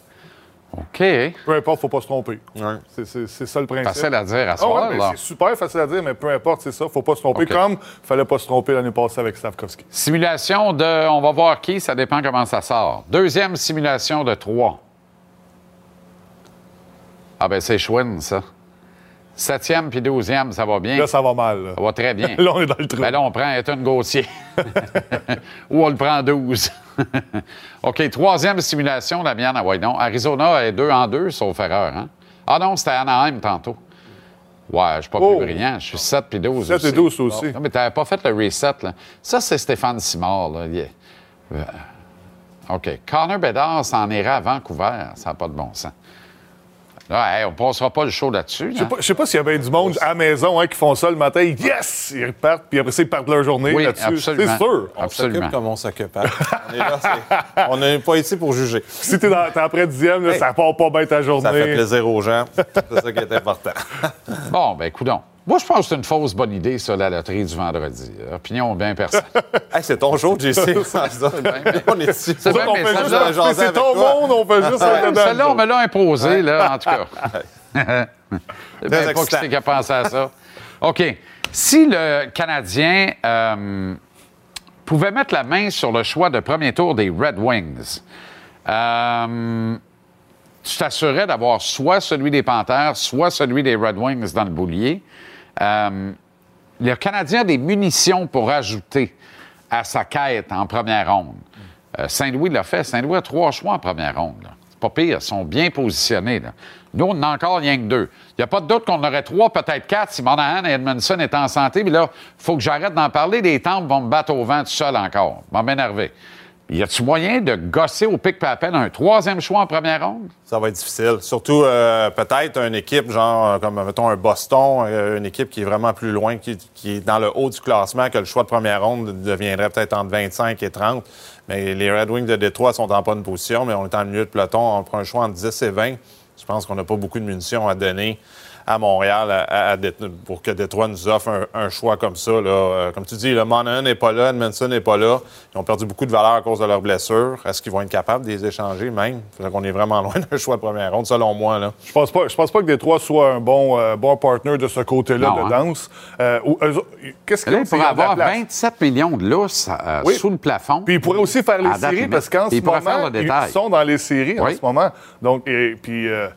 OK.
Peu importe, faut pas se tromper.
Ouais.
C'est- ça le principe.
Facile à dire à
Ah
soir,
ouais, mais
là.
c'est super facile à dire, mais peu importe, c'est ça. Faut pas se tromper.
OK.
Comme fallait pas se tromper l'année passée avec Stavkovski.
Simulation de. On va voir qui, ça dépend comment ça sort. Deuxième simulation de 3. Ah, ben c'est chouine, ça. Septième puis douzième, ça va bien.
Là, ça va mal. là.
Ça va très bien.
Là, on est dans le trou.
Ben là, on prend Ethan Gauthier. Ou on le prend 12. OK, troisième simulation, la mienne à Waydon. Arizona est 2 en 2, sauf erreur. Hein? Ah non, c'était Anaheim tantôt. Ouais, je suis pas
Oh.
plus brillant. Je suis 7 puis 12
7 et
aussi.
12 toi aussi.
Non, mais t'avais pas fait le reset, là. Ça, c'est Stéphane Simard, là. Est- Euh, OK. Connor Bedard s'en ira à Vancouver. Ça n'a pas de bon sens. Là, hey, on passera pas le show là-dessus.
Je sais pas, je sais pas s'il y a bien du monde à la maison hein, qui font ça le matin. Yes! Ils repartent, puis après ça, ils partent leur journée
Oui,
là-dessus.
absolument.
C'est sûr.
On
Absolument.
s'occupe comme on s'occupe. hein. on n'est pas ici pour juger.
Si t'es dans- t'es après dixième, là,
Hey.
ça part pas bien ta journée.
Ça fait plaisir aux gens. C'est ça qui est important.
Bon, ben, coudon. Moi, je pense que c'est une fausse bonne idée, ça, la loterie du vendredi. Opinion bien personnelle.
Hey, c'est ton jour, JC. on est ici.
C'est
ton
toi?
monde, on fait juste.
Celle-là, on me l'a imposé, là, en tout cas. Je sais
Très
pas qui
excitant.
c'est qui a pensé à ça. OK. Si le Canadien euh, pouvait mettre la main sur le choix de premier tour des Red Wings, euh, tu t'assurerais d'avoir soit celui des Panthers, soit celui des Red Wings dans le boulier? Euh, le Canadien a des munitions pour ajouter à sa quête en première ronde. Euh, Saint-Louis l'a fait. Saint-Louis a trois choix en première ronde. C'est pas pire. Ils sont bien positionnés. Nous, on en a encore rien que deux. Il n'y a pas de doute qu'on aurait trois, peut-être quatre, si Monahan et Edmondson étaient en santé. Mais là, il faut que j'arrête d'en parler. Les temples vont me battre au vent tout seul encore. Va m'énerver. Y a-tu moyen de gosser au pic papel un troisième choix en première ronde?
Ça va être difficile. Surtout, euh, peut-être une équipe, genre, euh, comme, mettons, un Boston, euh, une équipe qui est vraiment plus loin, qui, qui est dans le haut du classement, que le choix de première ronde deviendrait peut-être entre 25 et 30. Mais les Red Wings de Détroit sont en bonne position, mais on est en milieu de peloton. On prend un choix entre 10 et 20. Je pense qu'on n'a pas beaucoup de munitions à donner à Montréal à- à- à Dét- pour que Détroit nous offre un, un choix comme ça. Là. Euh, comme tu dis, le Monahan n'est pas là, Edmondson n'est pas là. Ils ont perdu beaucoup de valeur à cause de leurs blessures. Est-ce qu'ils vont être capables de les échanger même? Fait qu'on est vraiment loin d'un choix de première ronde, selon moi. Là.
Je pense pas, je pense pas que Détroit soit un bon, euh, bon partner de ce côté-là de
hein.
danse. Euh, Qu'est-ce qu'ils la
avoir
place?
27 millions de lousses euh,
Oui.
sous le plafond.
Puis ils pourraient aussi faire les séries parce qu'en ce
ils pourraient faire
moment, ils sont dans les séries en
Oui.
ce moment. Donc, et, puis, euh,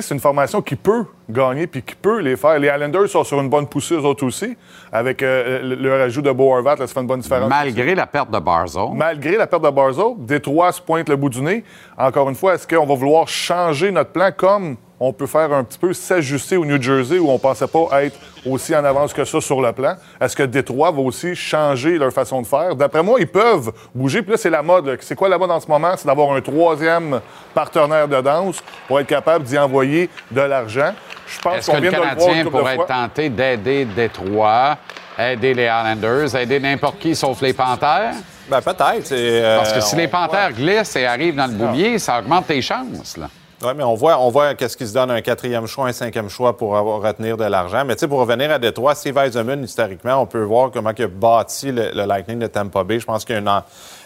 c'est une formation qui peut gagner puis qui peut les faire. Les Islanders sont sur une bonne poussée, eux autres aussi. Avec euh, le, le rajout de là, ça fait une bonne différence.
Malgré la perte de Barzo.
Malgré la perte de Barzo, Détroit se pointe le bout du nez. Encore une fois, est-ce qu'on va vouloir changer notre plan comme on peut faire un petit peu s'ajuster au New Jersey où on pensait pas être aussi en avance que ça sur le plan? Est-ce que Détroit va aussi changer leur façon de faire? D'après moi, ils peuvent bouger. Puis là, c'est la mode. C'est quoi la mode en ce moment? C'est d'avoir un troisième partenaire de danse pour être capable d'y envoyer de l'argent. Je pense
Est-ce que
qu'on
le
vient de le voir une de
pourrait être tenté d'aider Détroit, aider les Islanders, aider n'importe qui sauf les Panthers?
Ben, peut-être. euh,
Parce que si les Panthères glissent et arrivent dans le boulier, ça augmente tes chances. Là.
Oui, mais on voit, on voit qu'est-ce qui se donne un quatrième choix, un cinquième choix pour avoir, retenir de l'argent. Mais tu sais, pour revenir à Détroit, Steve Eisenman, historiquement, on peut voir comment il a bâti le, le Lightning de Tampa Bay. Je pense qu'il y a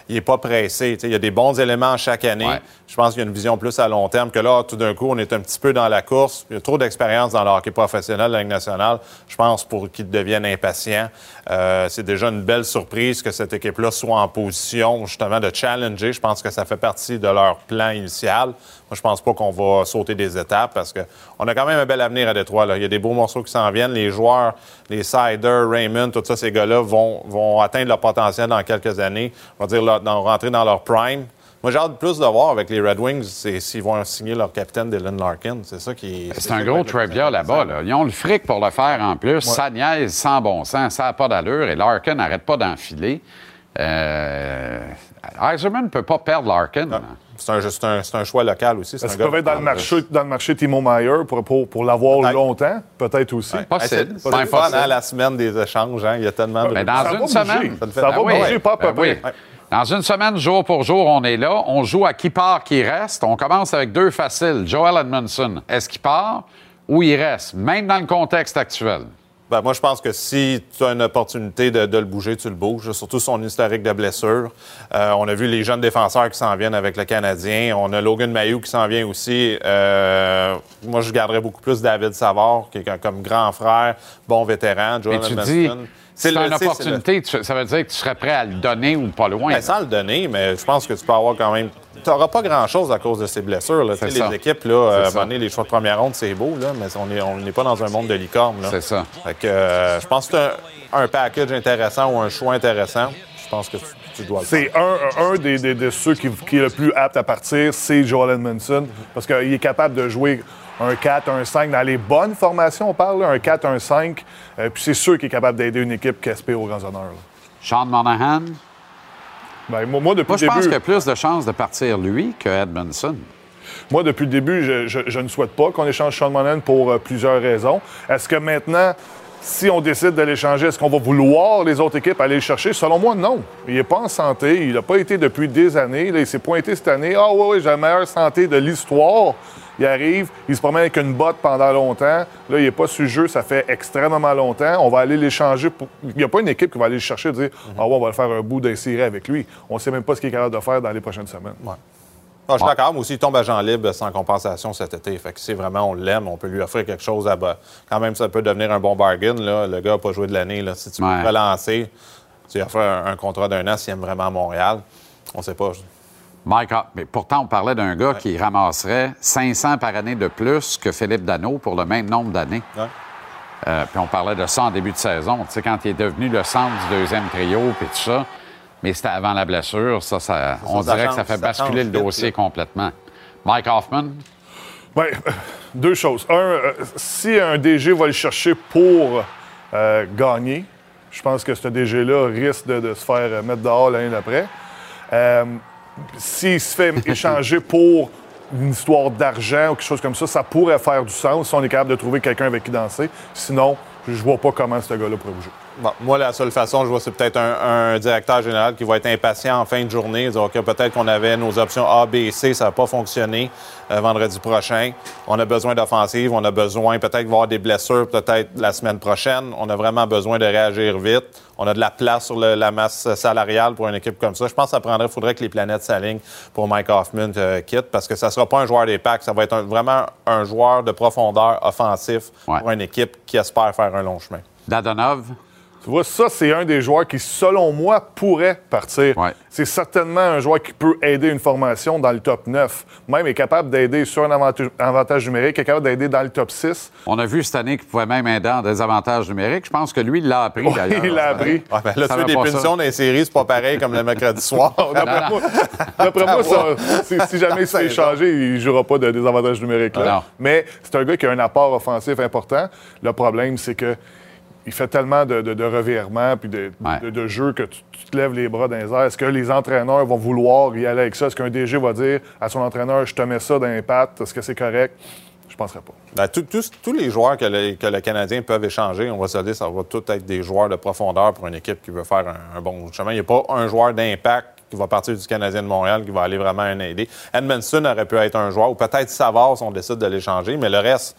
il n'est pas pressé. Tu sais, il y a des bons éléments chaque année.
Ouais.
Je pense qu'il y a une vision plus à long terme que là, tout d'un coup, on est un petit peu dans la course. Il y a trop d'expérience dans le hockey professionnel de la Ligue nationale. Je pense pour qu'ils deviennent impatients. Euh, c'est déjà une belle surprise que cette équipe-là soit en position justement de challenger. Je pense que ça fait partie de leur plan initial. Moi, je pense pas qu'on va sauter des étapes parce qu'on a quand même un bel avenir à Détroit. Là. Il y a des beaux morceaux qui s'en viennent. Les joueurs, les Sider, Raymond, tout ça, ces gars-là vont, vont atteindre leur potentiel dans quelques années. On va dire leur- dans- rentrer dans leur prime. Moi, j'ai hâte plus de voir avec les Red Wings s'ils vont signer leur capitaine Dylan Larkin. C'est ça qui.
C'est un gros trivia là-bas. là. Ils ont le fric pour le faire en plus. Ça niaise sans bon sens. Ça n'a pas d'allure. Et Larkin n'arrête pas d'enfiler. Euh... Ne peut pas perdre Larkin.
C'est un, c'est un- choix local aussi.
Est-ce qu'ils peuvent être dans le marché, dans le marché Timo Meyer pour, pour, pour l'avoir longtemps? Peut-être aussi.
Ouais.
Possible.
Hey,
C'est
le fun, hein, la semaine des échanges. hein. Il y a tellement de.
Mais dans
Ça
une semaine.
Ça va
oui.
bouger, pas à peu
Ben oui. Dans une semaine, jour pour jour, on est là. On joue à qui part, qui reste. On commence avec deux faciles. Joel Edmondson, est-ce qu'il part ou il reste, même dans le contexte actuel?
Ben, moi, je pense que si tu as une opportunité de, de le bouger, tu le bouges, surtout son historique de blessure. Euh, on a vu les jeunes défenseurs qui s'en viennent avec le Canadien. On a Logan Mayou qui s'en vient aussi. Euh, moi, je garderais beaucoup plus David Savard, qui est comme grand frère, bon vétéran. Joel Edmondson. C'est
une opportunité. tu- Ça veut dire que tu serais prêt à le donner ou pas loin.
Ben, sans le donner, mais je pense que tu peux avoir quand même. Tu n'auras pas grand-chose à cause de ces blessures. Là.
Ça.
Les équipes, là, à un
ça.
moment donné, les choix de première ronde, c'est beau, là, mais on n'est on pas dans un monde de licorne.
C'est ça.
Fait que, euh, je pense que c'est un, un package intéressant ou un choix intéressant. Je pense que tu, tu dois le faire.
C'est un, un des, des- de ceux qui, qui est le plus apte à partir, c'est Joel Edmondson, parce qu'il est capable de jouer un 4, un 5 dans les bonnes formations, on parle, là, un 4, un 5, euh, puis c'est sûr qu'il est capable d'aider une équipe qui aspire aux grands honneurs. là.
Sean Monahan,
Ben, moi, moi, depuis
moi, je
le
pense
début,
qu'il y a plus de chances de partir lui que Edmondson.
Moi, depuis le début, je, je- je ne souhaite pas qu'on échange Sean Monahan pour euh, plusieurs raisons. Est-ce que maintenant, si on décide de l'échanger, est-ce qu'on va vouloir les autres équipes aller le chercher? Selon moi, non. Il n'est pas en santé. Il n'a pas été depuis des années. Là, il s'est pointé cette année. Ah oui, oui, j'ai la meilleure santé de l'histoire. Il arrive, il se promène avec une botte pendant longtemps. Là, il n'est pas sur le jeu, ça fait extrêmement longtemps. On va aller l'échanger. Pour... Il n'y a pas une équipe qui va aller le chercher et dire Ah ouais, on va le faire un bout d'un ciré avec lui. On ne sait même pas ce qu'il est capable de faire dans les prochaines semaines.
Ah, je suis d'accord, mais aussi, il tombe agent libre sans compensation cet été. Fait que si vraiment on l'aime, on peut lui offrir quelque chose à bas. Quand même, ça peut devenir un bon bargain. Là. Le gars n'a pas joué de l'année. Si tu
Ouais.
peux le relancer, tu lui offres un, un contrat d'un an s'il aime vraiment Montréal. On sait pas.
Mike, Hoff- mais pourtant, on parlait d'un gars qui ramasserait 500 par année de plus que Philippe Dano pour le même nombre d'années.
Ouais.
Euh, puis on parlait de ça en début de saison. Tu sais, quand il est devenu le centre du deuxième trio, puis tout ça. Mais c'était avant la blessure. Ça, ça, on
ça
dirait que ça fait
ça
basculer
change
le dossier
là.
complètement. Mike Hoffman,
Ouais, euh, deux choses. Un, euh, si un DG va le chercher pour euh, gagner, je pense que ce DG-là risque de, de se faire mettre dehors l'année d'après. S'il se fait échanger pour une histoire d'argent ou quelque chose comme ça, ça pourrait faire du sens si on est capable de trouver quelqu'un avec qui danser. Sinon, je vois pas comment ce gars-là pourrait bouger.
Bon, moi, la seule façon, je vois, c'est peut-être un, un directeur général qui va être impatient en fin de journée. Dire, OK, peut-être qu'on avait nos options A, B et C, ça n'a pas fonctionné euh, vendredi prochain. On a besoin d'offensive, on a besoin peut-être de voir des blessures, peut-être la semaine prochaine. On a vraiment besoin de réagir vite. On a de la place sur le- la masse salariale pour une équipe comme ça. Je pense que ça prendrait, faudrait que les planètes s'alignent pour Mike Hoffman euh, quitte parce que ça ne sera pas un joueur des packs, ça va être un- vraiment un joueur de profondeur offensif
Ouais.
pour une équipe qui espère faire un long chemin.
Dadonov,
Tu vois, ça, c'est un des joueurs qui, selon moi, pourrait partir.
Ouais.
C'est certainement un joueur qui peut aider une formation dans le top 9. Même est capable d'aider sur un avantage, avantage numérique, est capable d'aider dans le top 6.
on a vu cette année qu'il pouvait même aider en désavantages numériques. Je pense que lui, il l'a appris, d'ailleurs.
il l'a appris.
Ah, ben là, tu des
pas
punitions dans les séries, c'est pas pareil comme le mercredi soir.
D'après moi, d'après moi, ça- si, si jamais il se fait échanger, il ne jouera pas de désavantage numérique. Là.
Non.
Mais c'est un gars qui a un apport offensif important. Le problème, c'est que il fait tellement de, de, de revirements puis de,
Ouais.
de, de jeux que tu, tu te lèves les bras dans les airs. Est-ce que les entraîneurs vont vouloir y aller avec ça? Est-ce qu'un DG va dire à son entraîneur, je te mets ça dans les pattes, est-ce que c'est correct? Je penserais pas.
Ben, tout- tous- tous les joueurs que le, que le Canadien peuvent échanger, on va se le dire, ça va tous être des joueurs de profondeur pour une équipe qui veut faire un, un bon chemin. Il n'y a pas un joueur d'impact qui va partir du Canadien de Montréal qui va aller vraiment un aider. Edmondson aurait pu être un joueur, ou peut-être Savard si on décide de l'échanger, mais le reste,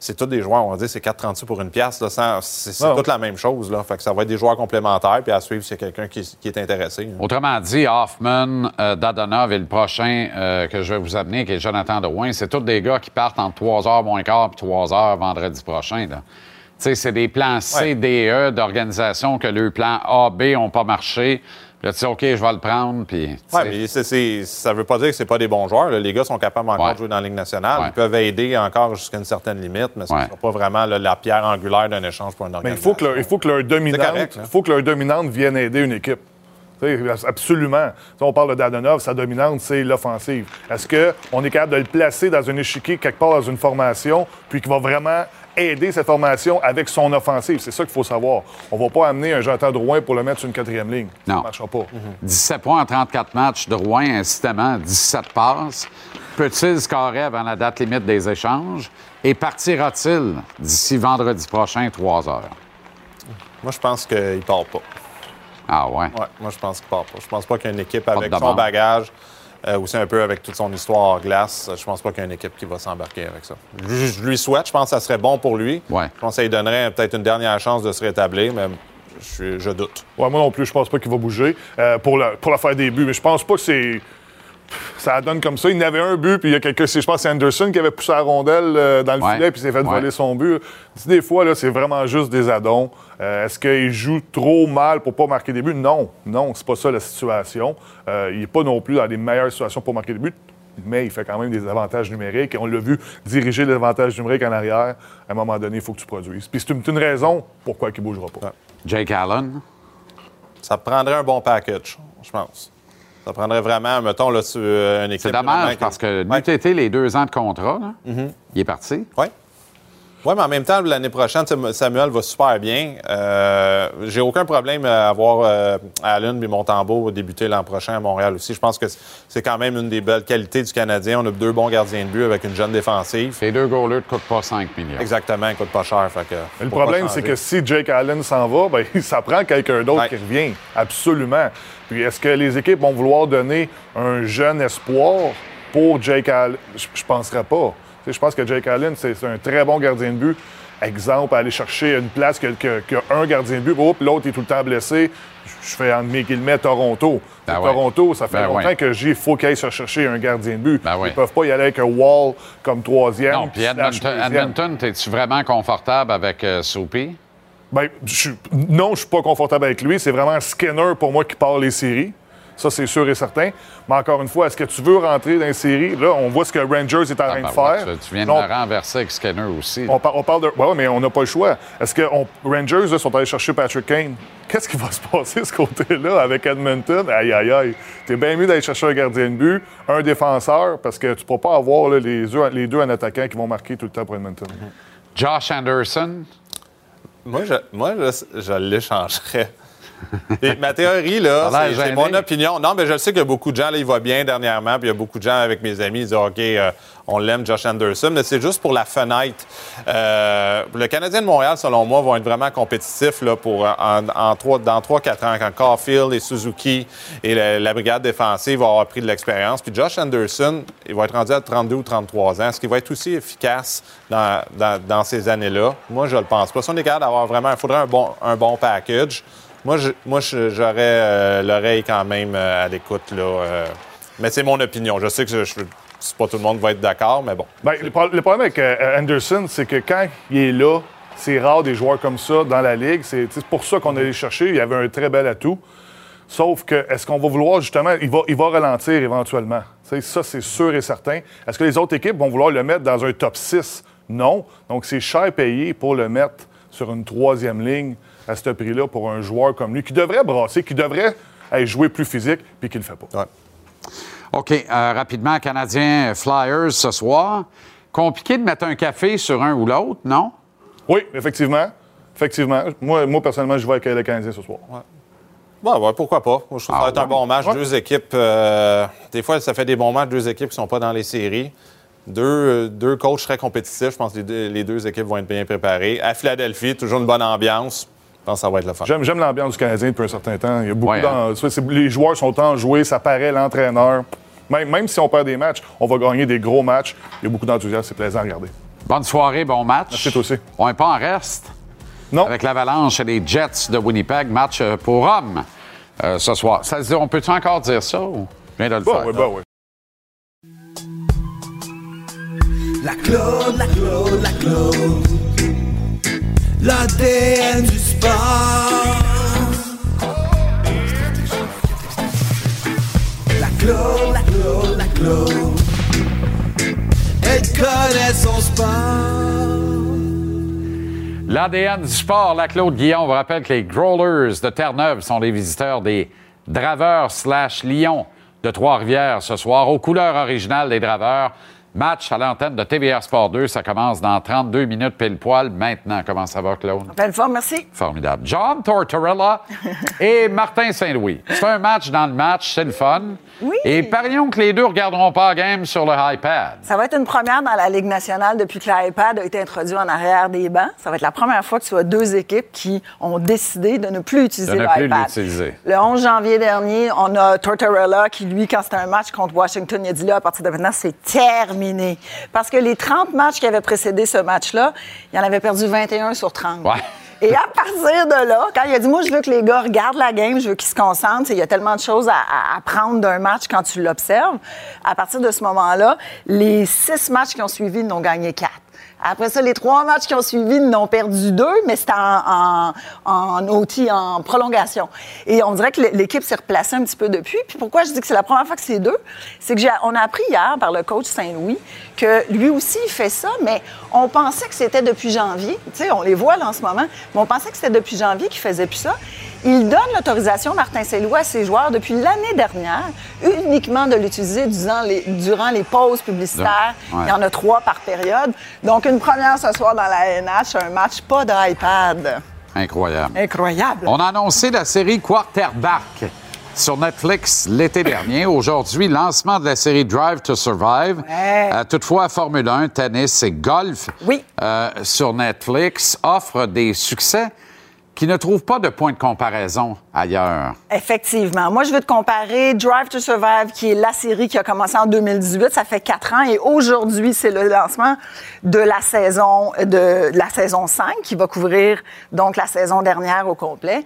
c'est tous des joueurs, on va dire, c'est 4,36 pour une pièce. C'est c'est toute la même chose. Là. Fait que ça va être des joueurs complémentaires, puis à suivre s'il y a quelqu'un qui, qui est intéressé.
Autrement dit, Hoffman, euh, Dadonov et le prochain euh, que je vais vous amener, qui est Jonathan Drouin, c'est tous des gars qui partent entre 3 h moins quart puis 3 h vendredi prochain. là. Tu sais, c'est des plans C,
Ouais.
D, E d'organisation que le plan A, B n'ont pas marché. Là, tu sais, OK, je vais le prendre, puis...
mais ça ne veut pas dire que c'est pas des bons joueurs. là. Les gars sont capables encore
Ouais.
de jouer dans la Ligue nationale.
Ouais.
Ils peuvent aider encore jusqu'à une certaine limite, mais ce ne
Ouais.
sera pas vraiment là, la pierre angulaire d'un échange pour une
Mais il faut que leur, il faut que leur dominante,
correct, là.
il faut que leur dominante vienne aider une équipe. Absolument. Sais, on parle de Dadonov, sa dominante, c'est l'offensive. Est-ce qu'on est capable de le placer dans un échiquier quelque part dans une formation, puis qu'il va vraiment aider cette formation avec son offensive? C'est ça qu'il faut savoir. On va pas amener un Jonathan Drouin pour le mettre sur une quatrième ligne. Ça
Non.
ne marchera pas.
17 points en 34 matchs. Drouin, incidemment, 17 passes. Peut-il scorer avant la date limite des échanges? Et partira-t-il d'ici vendredi prochain, 3 heures?
Moi, je pense qu'il ne part pas.
Ah ouais?
Ouais, moi, je pense qu'il part pas. Je pense pas qu'il y a une équipe avec son bagage, euh, aussi un peu avec toute son histoire hors glace. Je pense pas qu'il y a une équipe qui va s'embarquer avec ça. Je, je lui souhaite. Je pense que ça serait bon pour lui.
Ouais.
Je pense que ça lui donnerait peut-être une dernière chance de se rétablir, mais je, doute.
Ouais, moi non plus, je pense pas qu'il va bouger euh, pour, la, pour la faire des buts. Mais je pense pas que c'est. Ça donne comme ça. Il n'avait un but, puis il y a quelqu'un, c'est- je pense que c'est Anderson qui avait poussé la rondelle euh, dans le
Ouais.
filet, puis s'est fait
Ouais.
voler son but. Des fois, là, c'est vraiment juste des addons. Euh, Est-ce qu'il joue trop mal pour pas marquer des buts? Non, non, c'est pas ça la situation. Euh, il n'est pas non plus dans les meilleures situations pour marquer des buts, mais il fait quand même des avantages numériques. Et on l'a vu diriger les avantages numériques en arrière. À un moment donné, il faut que tu produises. Puis c'est une, une raison pourquoi il ne bougera pas.
Jake Allen?
Ça prendrait un bon package, je pense. Ça prendrait vraiment, mettons, là, sur euh, une équipe.
C'est dommage parce que l'UTT, les deux ans de contrat, là,
Mhm.
il est parti.
Oui. Oui, mais en même temps, l'année prochaine, Samuel va super bien. Euh, J'ai aucun problème à avoir euh, Allen et Montembeau débuter l'an prochain à Montréal aussi. Je pense que c'est quand même une des belles qualités du Canadien. On a deux bons gardiens de but avec une jeune défensive.
Les deux goalers ne coûtent pas 5 millions.
Exactement, ils coûtent pas cher. Fait que,
le problème, c'est que si Jake Allen s'en va, ben, ça prend quelqu'un d'autre
Ouais.
qui revient. Absolument. Puis est-ce que les équipes vont vouloir donner un jeune espoir pour Jake Allen? Je, je penserais pas. Je pense que Jake Allen, c'est un très bon gardien de but. Exemple, aller chercher une place que, que- que un gardien de but, oh, puis l'autre est tout le temps blessé. Je fais entre mes guillemets Toronto.
Ben ouais.
Toronto, ça fait
Ben
longtemps
ouais.
que j'ai faut qu'ils aillent se chercher un gardien de but.
Ben ouais.
Ils peuvent pas y aller avec un Wall comme troisième.
Non, puis Edmonton, es-tu vraiment confortable avec euh, Soupy?
Ben, je non, je suis pas confortable avec lui. C'est vraiment Skinner pour moi qui part les séries. Ça, c'est sûr et certain. Mais encore une fois, est-ce que tu veux rentrer dans les séries? Là, on voit ce que Rangers est en train
Ah, ben
de faire.
ouais, tu, tu viens de
Non,
me renverser avec Skinner aussi.
on, par- on parle de. Ouais, mais on n'a pas le choix. Est-ce que on- Rangers là, sont allés chercher Patrick Kane? Qu'est-ce qui va se passer de ce côté-là avec Edmonton? Aïe, aïe, aïe. T'es bien mieux d'aller chercher un gardien de but, un défenseur, parce que tu ne pourras pas avoir là, les, deux, les deux en attaquant qui vont marquer tout le temps pour Edmonton.
Josh Anderson,
Moi, je, moi, je, je l'échangerais. Et ma théorie, là, c'est- mon opinion. Non, mais je sais qu'il y a beaucoup de gens, là, il va bien dernièrement, puis il y a beaucoup de gens avec mes amis, ils disent OK, euh, on l'aime, Josh Anderson, mais c'est juste pour la fenêtre. Euh, le Canadien de Montréal, selon moi, vont être vraiment compétitifs là, pour, euh, en, dans 3-4 ans, quand Caulfield et Suzuki et la, la brigade défensive vont avoir pris de l'expérience. Puis Josh Anderson, il va être rendu à 32 ou 33 ans. Est-ce qu'il va être aussi efficace dans, dans- dans ces années-là? Moi, je le pense pas. Si on est capable d'avoir vraiment, il faudrait un bon, un bon package. Moi, j'aurais euh, l'oreille quand même euh, à l'écoute. là. euh. mais c'est mon opinion. Je sais que je, c'est pas tout le monde va être d'accord, mais bon.
Ben, le, pro- le problème avec Anderson, c'est que quand il est là, c'est rare des joueurs comme ça dans la Ligue. C'est pour ça qu'on allait chercher. Il avait un très bel atout. Sauf que, est-ce qu'on va vouloir, justement, il va, ralentir éventuellement. Ça, c'est sûr et certain. Est-ce que les autres équipes vont vouloir le mettre dans un top 6? Non. Donc, c'est cher payé pour le mettre sur une troisième ligne à ce prix-là pour un joueur comme lui, qui devrait brasser, qui devrait jouer plus physique, puis qui le fait pas.
Ouais.
OK, euh, rapidement, Canadien Flyers ce soir. Compliqué de mettre un café sur un ou l'autre, non?
Oui, effectivement. Effectivement. Moi, moi personnellement, je vais avec le Canadien ce soir.
Ouais, ouais, pourquoi pas? Moi, je trouve que ça
Ah,
va être un bon match.
Ouais.
Deux équipes. euh, des fois, ça fait des bons matchs, deux équipes qui sont pas dans les séries. Deux, euh, deux coachs très compétitifs. Je pense que les deux, les deux équipes vont être bien préparées. À Philadelphie, toujours une bonne ambiance. Je pense que ça va être le fun.
J'aime, j'aime l'ambiance du Canadien depuis un certain temps. Il y a beaucoup
Ouais,
c'est- Les joueurs sont enjoués, ça paraît, l'entraîneur. Même, même si on perd des matchs, on va gagner des gros matchs. Il y a beaucoup d'enthousiasme, c'est plaisant à regarder.
Bonne soirée, bon match.
Merci, toi aussi.
On n'est pas en reste?
Non.
Avec l'Avalanche et les Jets de Winnipeg, match euh, pour hommes euh, ce soir. Ça se dit, on peut-tu encore dire ça ou? Je viens de le
Bon,
faire?
ouais, bon, ouais.
La Claude, la Claude, la Claude. L'ADN du sport. La Claude, la Claude, la Claude. Elle connaît son sport.
L'ADN du sport, la Claude Guillon vous rappelle que les Growlers de Terre-Neuve sont les visiteurs des Draveurs slash Lyon de Trois-Rivières ce soir aux couleurs originales des Draveurs. Match à l'antenne de TVR Sport 2. Ça commence dans 32 minutes pile poil. Maintenant, comment ça va, Claude?
Belle forme, merci.
Formidable. John Tortorella et Martin Saint-Louis. C'est un match dans le match, c'est le fun.
Oui.
Et parions que les deux ne regarderont pas la game sur le iPad.
Ça va être une première dans la Ligue nationale depuis que l'iPad a été introduit en arrière des bancs. Ça va être la première fois que ce soit deux équipes qui ont décidé de ne plus utiliser
De ne plus
l'iPad.
l'utiliser.
Le 11 janvier dernier, on a Tortorella qui, lui, quand c'était un match contre Washington, il a dit là, à partir de maintenant, c'est terminé. Parce que les 30 matchs qui avaient précédé ce match-là, il en avait perdu 21 sur 30.
Ouais.
Et à partir de là, quand il a dit, moi, je veux que les gars regardent la game, je veux qu'ils se concentrent, il y a tellement de choses à, apprendre d'un match quand tu l'observes. À partir de ce moment-là, les six matchs qui ont suivi, n'ont gagné quatre. Après ça, les trois matchs qui ont suivi, ils n'ont perdu deux, mais c'était en, en, en OT, en prolongation. Et on dirait que l'équipe s'est replacée un petit peu depuis. Puis pourquoi je dis que c'est la première fois que c'est deux? C'est que on a appris hier par le coach Saint-Louis que lui aussi, il fait ça, mais on pensait que c'était depuis janvier. Tu sais, on les voit là en ce moment, mais on pensait que c'était depuis janvier qu'il faisait plus ça. Il donne l'autorisation, Martin Saint-Louis, à ses joueurs depuis l'année dernière, uniquement de l'utiliser durant les, durant les pauses publicitaires.
Ouais.
Il y en a trois par période. Donc, une première ce soir dans la NH, un match pas d'iPad.
Incroyable.
Incroyable.
On a annoncé la série Quarterback sur Netflix l'été dernier. Aujourd'hui, lancement de la série Drive to Survive.
Ouais.
Euh, toutefois, Formule 1, tennis et golf
Oui.
euh, sur Netflix offrent des succès qui ne trouvent pas de point de comparaison ailleurs.
Effectivement. Moi, je veux te comparer Drive to Survive, qui est la série qui a commencé en 2018. Ça fait quatre ans. Et aujourd'hui, c'est le lancement de la saison, de la saison 5, qui va couvrir donc la saison dernière au complet.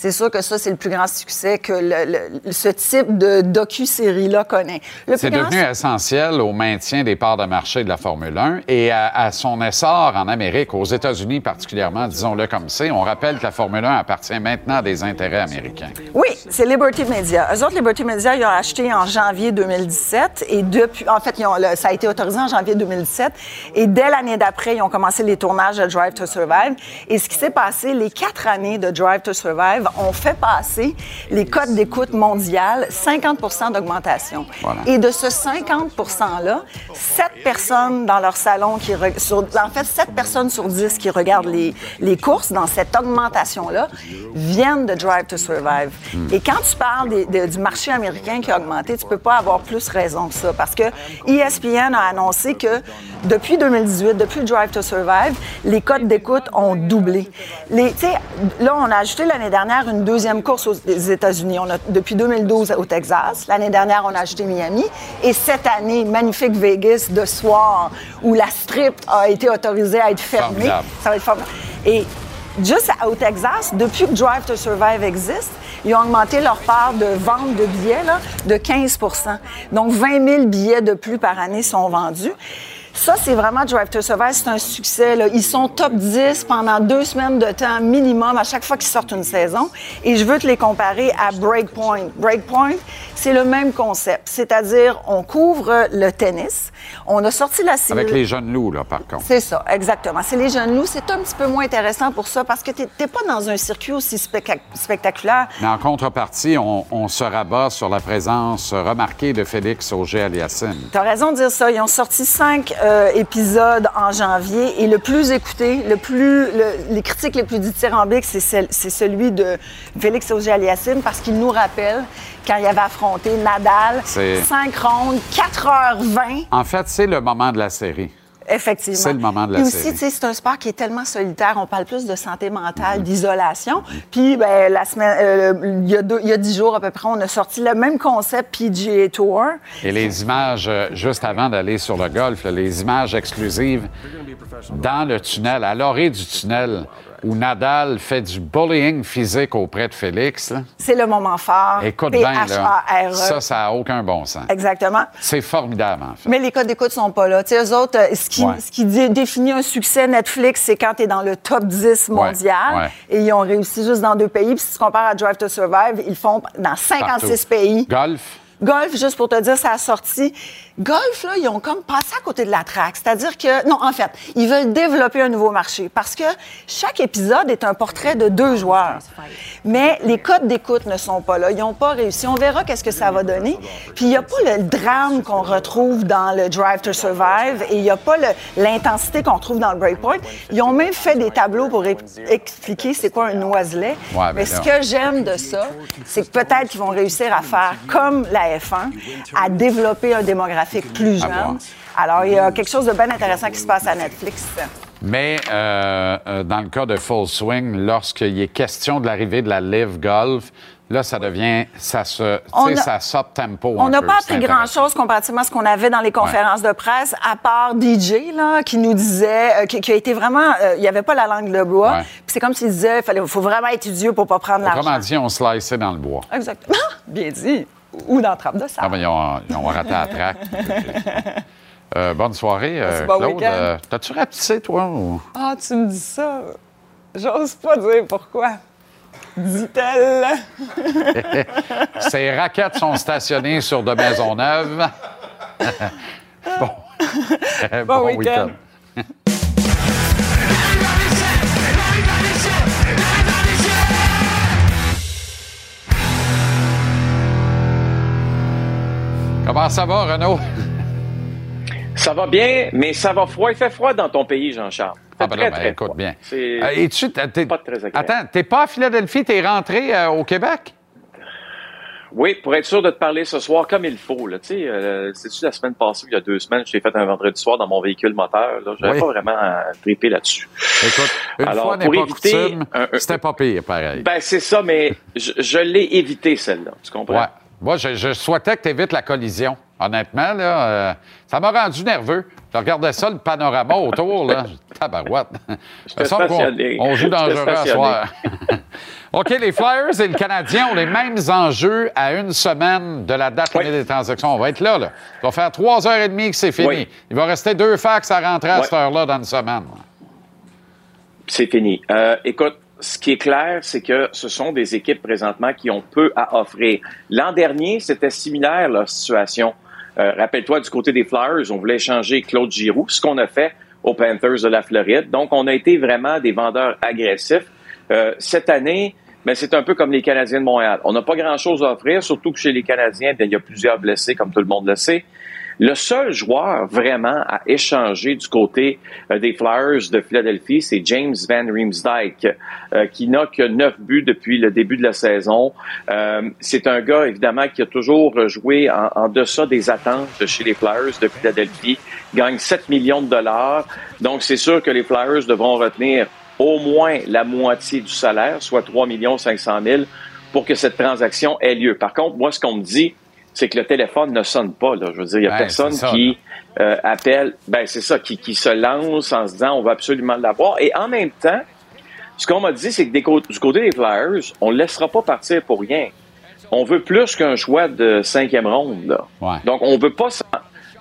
C'est sûr que ça, c'est le plus grand succès que le- le- ce type de docu-série-là connaît.
C'est
grand
devenu essentiel au maintien des parts de marché de la Formule 1 et à, à son essor en Amérique, aux États-Unis particulièrement, disons-le comme c'est. On rappelle que la Formule 1 appartient maintenant à des intérêts américains.
Oui, c'est Liberty Media. Eux autres, Liberty Media, ils ont acheté en janvier 2017 et depuis, en fait, ils ont- le- ça a été autorisé en janvier 2017 et dès l'année d'après, ils ont commencé les tournages de Drive to Survive. Et ce qui s'est passé, les quatre années de Drive to Survive ont fait passer les codes d'écoute mondiales 50% d'augmentation.
Voilà.
Et de ce 50 %-là, 7 personnes dans leur salon qui re- sur, en fait 7 personnes sur 10 qui regardent les, les courses dans cette augmentation-là viennent de Drive to Survive. Et quand tu parles des- de- du marché américain qui a augmenté, tu peux pas avoir plus raison que ça parce que ESPN a annoncé que depuis 2018, depuis Drive to Survive, les codes d'écoute ont doublé. Les, là, on a ajouté l'année dernière une deuxième course aux États-Unis. On a depuis 2012 au Texas. L'année dernière, on a ajouté Miami. Et cette année, magnifique Vegas de soir, où la strip a été autorisée à être fermée.
Formidable.
Ça va être formidable. Et juste au Texas, depuis que Drive to Survive existe, ils ont augmenté leur part de vente de billets là, de 15 Donc, 20 000 billets de plus par année sont vendus. Ça, c'est vraiment Drive to Survive, c'est un succès. là. Ils sont top 10 pendant deux semaines de temps minimum à chaque fois qu'ils sortent une saison. Et je veux te les comparer à Breakpoint. Breakpoint, c'est le même concept, c'est-à-dire on couvre le tennis. On a sorti la série.
Avec les jeunes loups, là, par contre.
C'est ça, exactement. C'est les jeunes loups. C'est un petit peu moins intéressant pour ça parce que tu n'es pas dans un circuit aussi spectac- spectaculaire.
Mais en contrepartie, on, on se rabat sur la présence remarquée de Félix Auger-Aliassime.
Tu as raison de dire ça. Ils ont sorti cinq euh, épisodes en janvier et le plus écouté, le plus, le- les critiques les plus dithyrambiques, c'est cel- c'est celui de Félix Auger-Aliassime parce qu'il nous rappelle quand il avait affronté Nadal,
C'est-
5 rondes, 4h20.
En fait, c'est le moment de la série.
Effectivement.
C'est le moment de la
Et aussi, c'est un sport qui est tellement solitaire. On parle plus de santé mentale, d'isolation. Puis, ben, la semaine, euh, il y a deux- il y a dix jours à peu près, on a sorti le même concept PGA Tour.
Et les images, euh, juste avant d'aller sur le golf, les images exclusives dans le tunnel, à l'orée du tunnel, où Nadal fait du bullying physique auprès de Félix.
C'est le moment fort.
Écoute bien, là.
P-H-A-R-E.
Ça, ça n'a aucun bon sens.
E. Exactement.
C'est formidable, en fait.
Mais les codes d'écoute sont pas là. Tu sais, eux autres, euh, ce qui,
Ouais.
ce qui dé- définit un succès Netflix, c'est quand tu es dans le top 10 mondial.
ouais.
Et ils ont réussi juste dans deux pays. Puis si tu compares à Drive to Survive, ils font dans 56
Partout.
pays.
Golf,
Golf, juste pour te dire, ça a sorti. Golf, là, ils ont comme passé à côté de la traque. C'est-à-dire que, non, en fait, ils veulent développer un nouveau marché parce que chaque épisode est un portrait de deux joueurs. Mais les codes d'écoute ne sont pas là. Ils n'ont pas réussi. On verra qu'est-ce que ça va donner. Puis il n'y a pas le drame qu'on retrouve dans le Drive to Survive et il n'y a pas l'intensité qu'on trouve dans le Breakpoint. Ils ont même fait des tableaux pour expliquer c'est quoi un oiselet.
Ouais, ben
Mais ce que j'aime de ça, c'est que peut-être qu'ils vont réussir à faire comme la F1, à développer un démographique plus jeune. Alors, il y a quelque chose de bien intéressant qui se passe à Netflix.
mais euh, euh, dans le cas de Full Swing, lorsqu'il est question de l'arrivée de la Live Golf, Là, ça devient, ça se,
a-
ça sort tempo.
On n'a pas appris
intéressant.
grand-chose comparativement à ce qu'on avait dans les conférences de presse, à part DJ, là, qui nous disait, euh, qui, qui a été vraiment, euh, il n'y avait pas la langue de bois.
Ouais.
Puis c'est comme s'il disait, il faut vraiment être idiot pour pas prendre
Autrement
l'argent.
dit, on sliceait dans le bois.
Exactement. Bien dit. Ou dans trappe de
Ah,
sable.
ben, ils, ont, ils ont raté la traque. Euh, bonne soirée, euh,
bon
Claude. Euh, T'as-tu rapetissé, toi? Ou...
Ah, tu me dis ça. J'ose pas dire pourquoi. Dit-elle.
Ces raquettes sont stationnées sur de Maisonneuve. bon.
Bon week-end.
Comment ça va, Renaud?
Ça va bien, mais ça va froid. Il fait froid dans ton pays, Jean-Charles.
Ah, ben
très,
là, ben,
très
écoute
froid.
bien.
C'est
Euh, t'es-
pas très agréable.
Attends, t'es pas à Philadelphie, t'es rentré euh, au Québec?
Oui, pour être sûr de te parler ce soir comme il faut. Là, tu sais, euh, c'est-tu la semaine passée, il y a deux semaines, je t'ai fait un vendredi soir dans mon véhicule moteur. J'avais
Oui.
pas vraiment à triper là-dessus.
Écoute, une
Alors,
fois n'est
pour
pas
éviter
c'était pas pire, pareil.
Ben, c'est ça, mais je, je l'ai évité, celle-là. Tu comprends?
Ouais. Moi, je, je souhaitais que tu évites la collision. Honnêtement, là, euh, ça m'a rendu nerveux. Je regardais ça, le panorama autour, là. Tabarouette. Ça
stationné.
on joue dangereux à soir. OK, les Flyers et le Canadien ont les mêmes enjeux à une semaine de la date limite des transactions. On va être là, là. Ça va faire trois heures et demie que c'est fini.
Oui.
Il va rester deux fax à rentrer à cette heure-là dans une semaine.
C'est fini. Euh, écoute, ce qui est clair, c'est que ce sont des équipes présentement qui ont peu à offrir. L'an dernier, c'était similaire, la situation. Euh, Rappelle-toi, du côté des Flyers, on voulait échanger Claude Giroux, ce qu'on a fait aux Panthers de la Floride. Donc, on a été vraiment des vendeurs agressifs. Euh, cette année, mais c'est un peu comme les Canadiens de Montréal. On n'a pas grand-chose à offrir, surtout que chez les Canadiens, bien, il y a plusieurs blessés, comme tout le monde le sait. Le seul joueur vraiment à échanger du côté euh, des Flyers de Philadelphie, c'est James Van Riemsdyk, euh, qui n'a que neuf buts depuis le début de la saison. Euh, c'est un gars, évidemment, qui a toujours joué en, deçà des attentes chez les Flyers de Philadelphie, gagne 7 millions de dollars. Donc, c'est sûr que les Flyers devront retenir au moins la moitié du salaire, soit 3 500 000, pour que cette transaction ait lieu. Par contre, moi, ce qu'on me dit, c'est que le téléphone ne sonne pas. Là. Je veux dire, il n'y a
Ouais,
personne
ça,
qui euh, appelle. Ben, c'est ça, qui, qui se lance en se disant on va absolument l'avoir. Et en même temps, ce qu'on m'a dit, c'est que des du côté des Flyers, on ne le laissera pas partir pour rien. On veut plus qu'un choix de cinquième ronde. Là.
Ouais.
Donc, on ne veut pas s'en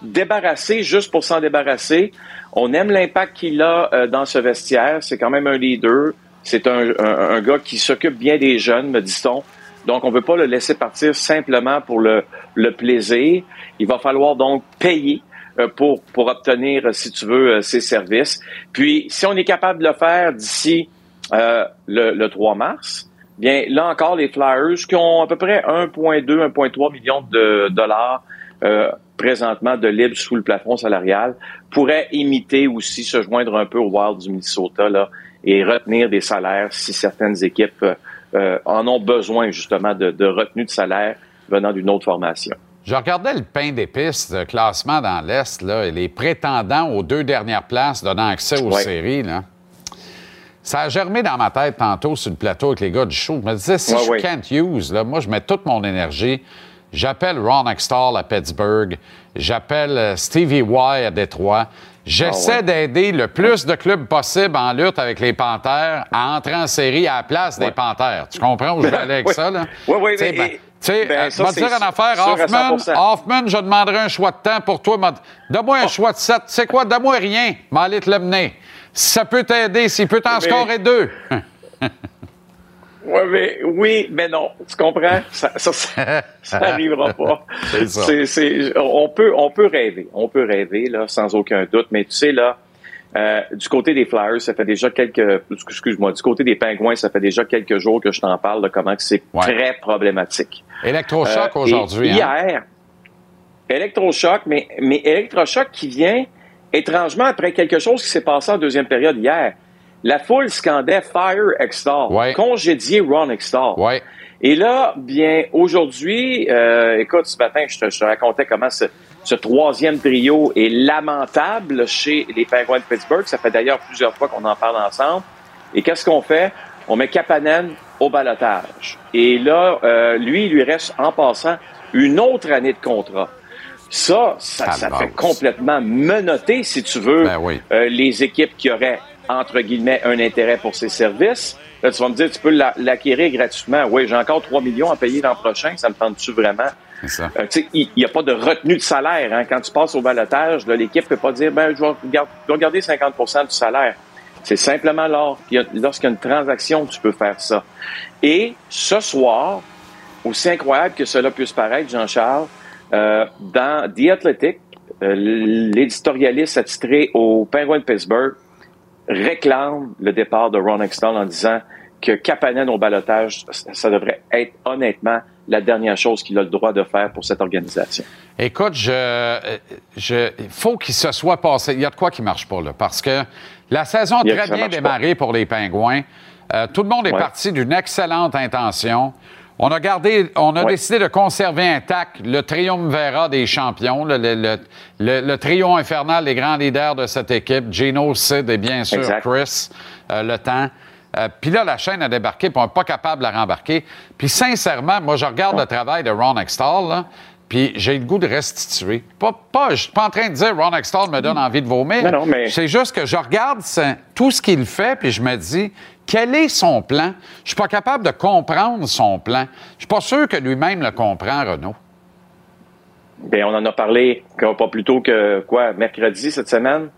débarrasser juste pour s'en débarrasser. On aime l'impact qu'il a euh, dans ce vestiaire. C'est quand même un leader. C'est un, un- un gars qui s'occupe bien des jeunes, me dit-on. Donc, on ne veut pas le laisser partir simplement pour le, le plaisir. Il va falloir donc payer euh, pour, pour obtenir, euh, si tu veux, euh, ses services. Puis, si on est capable de le faire d'ici euh, le, le 3 mars, bien, là encore, les Flyers, qui ont à peu près 1,2, 1,3 millions de dollars euh, présentement de libre sous le plafond salarial, pourraient imiter aussi, se joindre un peu au Wild du Minnesota là, et retenir des salaires si certaines équipes euh, en ont besoin justement de, de retenue de salaire venant d'une autre formation.
Je regardais le pain d'épices de classement dans l'Est, et les prétendants aux deux dernières places donnant accès aux
Ouais.
séries. Là. Ça a germé dans ma tête tantôt sur le plateau avec les gars du show. Je me disais, si
Ouais,
je
ouais.
Kent Hughes, là, moi, je mets toute mon énergie. J'appelle Ron Extall à Pittsburgh. J'appelle euh, Stevie Y à Détroit. J'essaie
Ah ouais.
d'aider le plus de clubs possible en lutte avec les Panthères à entrer en série à la place des
Ouais.
Panthères. Tu comprends où je vais aller avec
Oui.
ça? Là?
Oui, oui,
Tu sais,
mais-
ben, tu sais,
ben,
euh,
ça,
dire une affaire, Hoffman,
100%.
Hoffman, je demanderai un choix de temps pour toi. Donne-moi un
Oh.
choix de 7. Tu sais quoi? Donne-moi rien. M'aller te le mener. Si ça peut t'aider, s'il peut t'en
Mais-
scorer deux.
Ouais, mais, oui, mais non. Tu comprends? Ça, ça, ça, ça n'arrivera pas.
C'est ça.
On, peut, on peut rêver. On peut rêver, là, sans aucun doute. Mais tu sais, là, euh, du côté des Flyers, ça fait déjà quelques... Excuse-moi. Du côté des Pingouins, ça fait déjà quelques jours que je t'en parle de comment c'est
Ouais.
très problématique.
Électrochoc
Euh,
aujourd'hui. hein?
Hier, électrochoc, mais, mais électrochoc qui vient étrangement après quelque chose qui s'est passé en deuxième période hier. La foule scandait Fire Extall,
Ouais.
congédier Ron Extall.
Ouais.
Et là, bien, aujourd'hui, euh, écoute, ce matin, je te, je te racontais comment ce, ce troisième trio est lamentable chez les Penguins de Pittsburgh. Ça fait d'ailleurs plusieurs fois qu'on en parle ensemble. Et qu'est-ce qu'on fait? on met Kapanen au balotage. Et là, euh, lui, il lui reste en passant une autre année de contrat. Ça, ça, ça fait complètement menotter, si tu veux,
Ben oui.
euh, les équipes qui auraient, entre guillemets, un intérêt pour ces services. Là, tu vas me dire, tu peux la- l'acquérir gratuitement. Oui, j'ai encore 3 millions à payer l'an prochain. Ça me tente-tu vraiment? Euh, il n'y a pas de retenue de salaire. Hein. Quand tu passes au balotage, l'équipe ne peut pas dire ben, je, vais garder 50% du salaire. C'est simplement y lorsqu'il y a une transaction que tu peux faire ça. Et ce soir, aussi incroyable que cela puisse paraître, Jean-Charles, euh, dans The Athletic, euh, l'éditorialiste attitré au Penguin de Pittsburgh réclame le départ de Ron Extall en disant que Kapanen au balotage, ça devrait être honnêtement la dernière chose qu'il a le droit de faire pour cette organisation.
Écoute, je, je, il faut qu'il se soit passé. Il y a de quoi qui marche pas, là, parce que la saison a très bien démarré pour les Pingouins. Euh, tout le monde est
Ouais.
parti d'une excellente intention. On a gardé, on a décidé de conserver intact le triumvirat des champions, le, le, le, le- le trio infernal des grands leaders de cette équipe, Gino, Sid et bien sûr
Exact.
Chris, euh, le temps. Euh, Puis là, la chaîne a débarqué, puis on n'est pas capable de la rembarquer. Puis sincèrement, moi, je regarde le travail de Ron Extall, puis j'ai le goût de restituer. Pas, pas, je suis pas en train de dire Ron Extall me donne envie de vomir.
Non, non, mais-
C'est juste que je regarde ça- tout ce qu'il fait, puis je me dis, quel est son plan? Je suis pas capable de comprendre son plan. Je suis pas sûr que lui-même le comprend, Renaud.
Bien, on en a parlé pas plus tôt que quoi, mercredi cette semaine.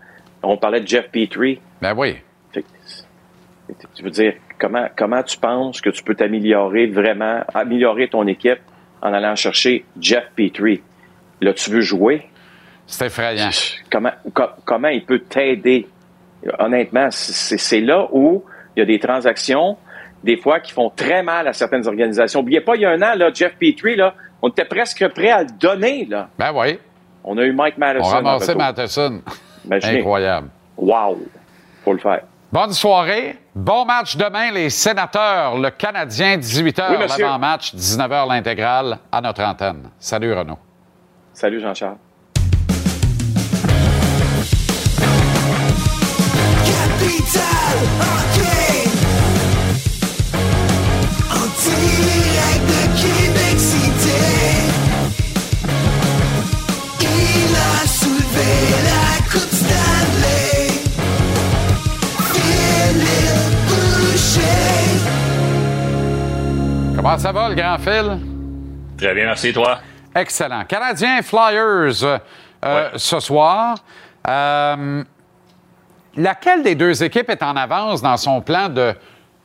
On parlait de Jeff Petrie.
Ben oui.
Fait Tu veux dire, comment, comment tu penses que tu peux t'améliorer vraiment, améliorer ton équipe en allant chercher Jeff Petrie? Là, tu veux jouer?
C'est effrayant.
Comment, co- comment il peut t'aider? Honnêtement, c'est là où y a des transactions, des fois, qui font très mal à certaines organisations. N'oubliez pas, il y a un an, là, Jeff Petrie, là, on était presque prêt à le donner. Là.
Ben oui.
On a eu Mike
On
Madison.
ramassait
retour.
Matheson.
Imaginez.
Incroyable.
Wow! Faut le faire.
Bonne soirée. Bon match demain, les sénateurs. Le Canadien, 18h,
Oui,
l'avant-match, 19h, l'intégrale, à notre antenne. Salut, Renaud.
Salut, Jean-Charles.
Comment ça va, le grand fil?
Très bien, merci, toi.
Excellent. Canadien Flyers euh, euh, ce soir. Euh, laquelle des deux équipes est en avance dans son plan de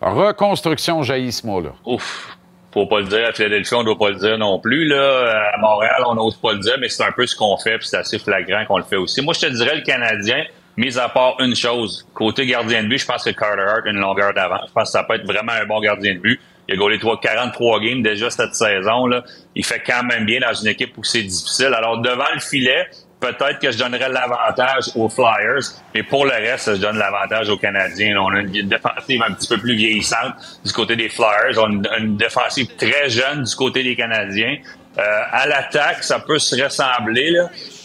reconstruction mot-là?
Ouf. Faut pas le dire. À Philadelphie, on doit pas le dire non plus. Là. À Montréal, on n'ose pas le dire, mais c'est un peu ce qu'on fait, puis c'est assez flagrant qu'on le fait aussi. Moi, je te dirais le Canadien, mis à part une chose. Côté gardien de but, je pense que Carter Hart a une longueur d'avance. Je pense que ça peut être vraiment un bon gardien de but. Il a gaulé trois- 43 games déjà cette saison. Là. Il fait quand même bien dans une équipe où c'est difficile. Alors, devant le filet, peut-être que je donnerais l'avantage aux Flyers, mais pour le reste, je donne l'avantage aux Canadiens. On a une défensive un petit peu plus vieillissante du côté des Flyers. On a une, défensive très jeune du côté des Canadiens. Euh, à l'attaque, ça peut se ressembler.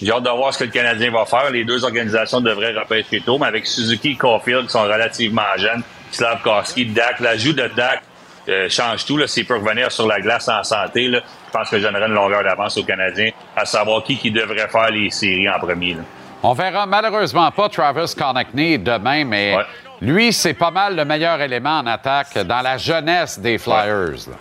J'ai hâte de voir ce que le Canadien va faire. Les deux organisations devraient repêcher tôt, mais avec Suzuki et Caulfield qui sont relativement jeunes, Slavkowski, Dak, l'ajout de Dak euh, change tout. S'il peut revenir sur la glace en santé, là, je pense que je donnerais une longueur d'avance aux Canadiens à savoir qui, qui devrait faire les séries en premier. là.
On verra malheureusement pas Travis Connickney demain, mais lui, c'est pas mal le meilleur élément en attaque dans la jeunesse des Flyers. là.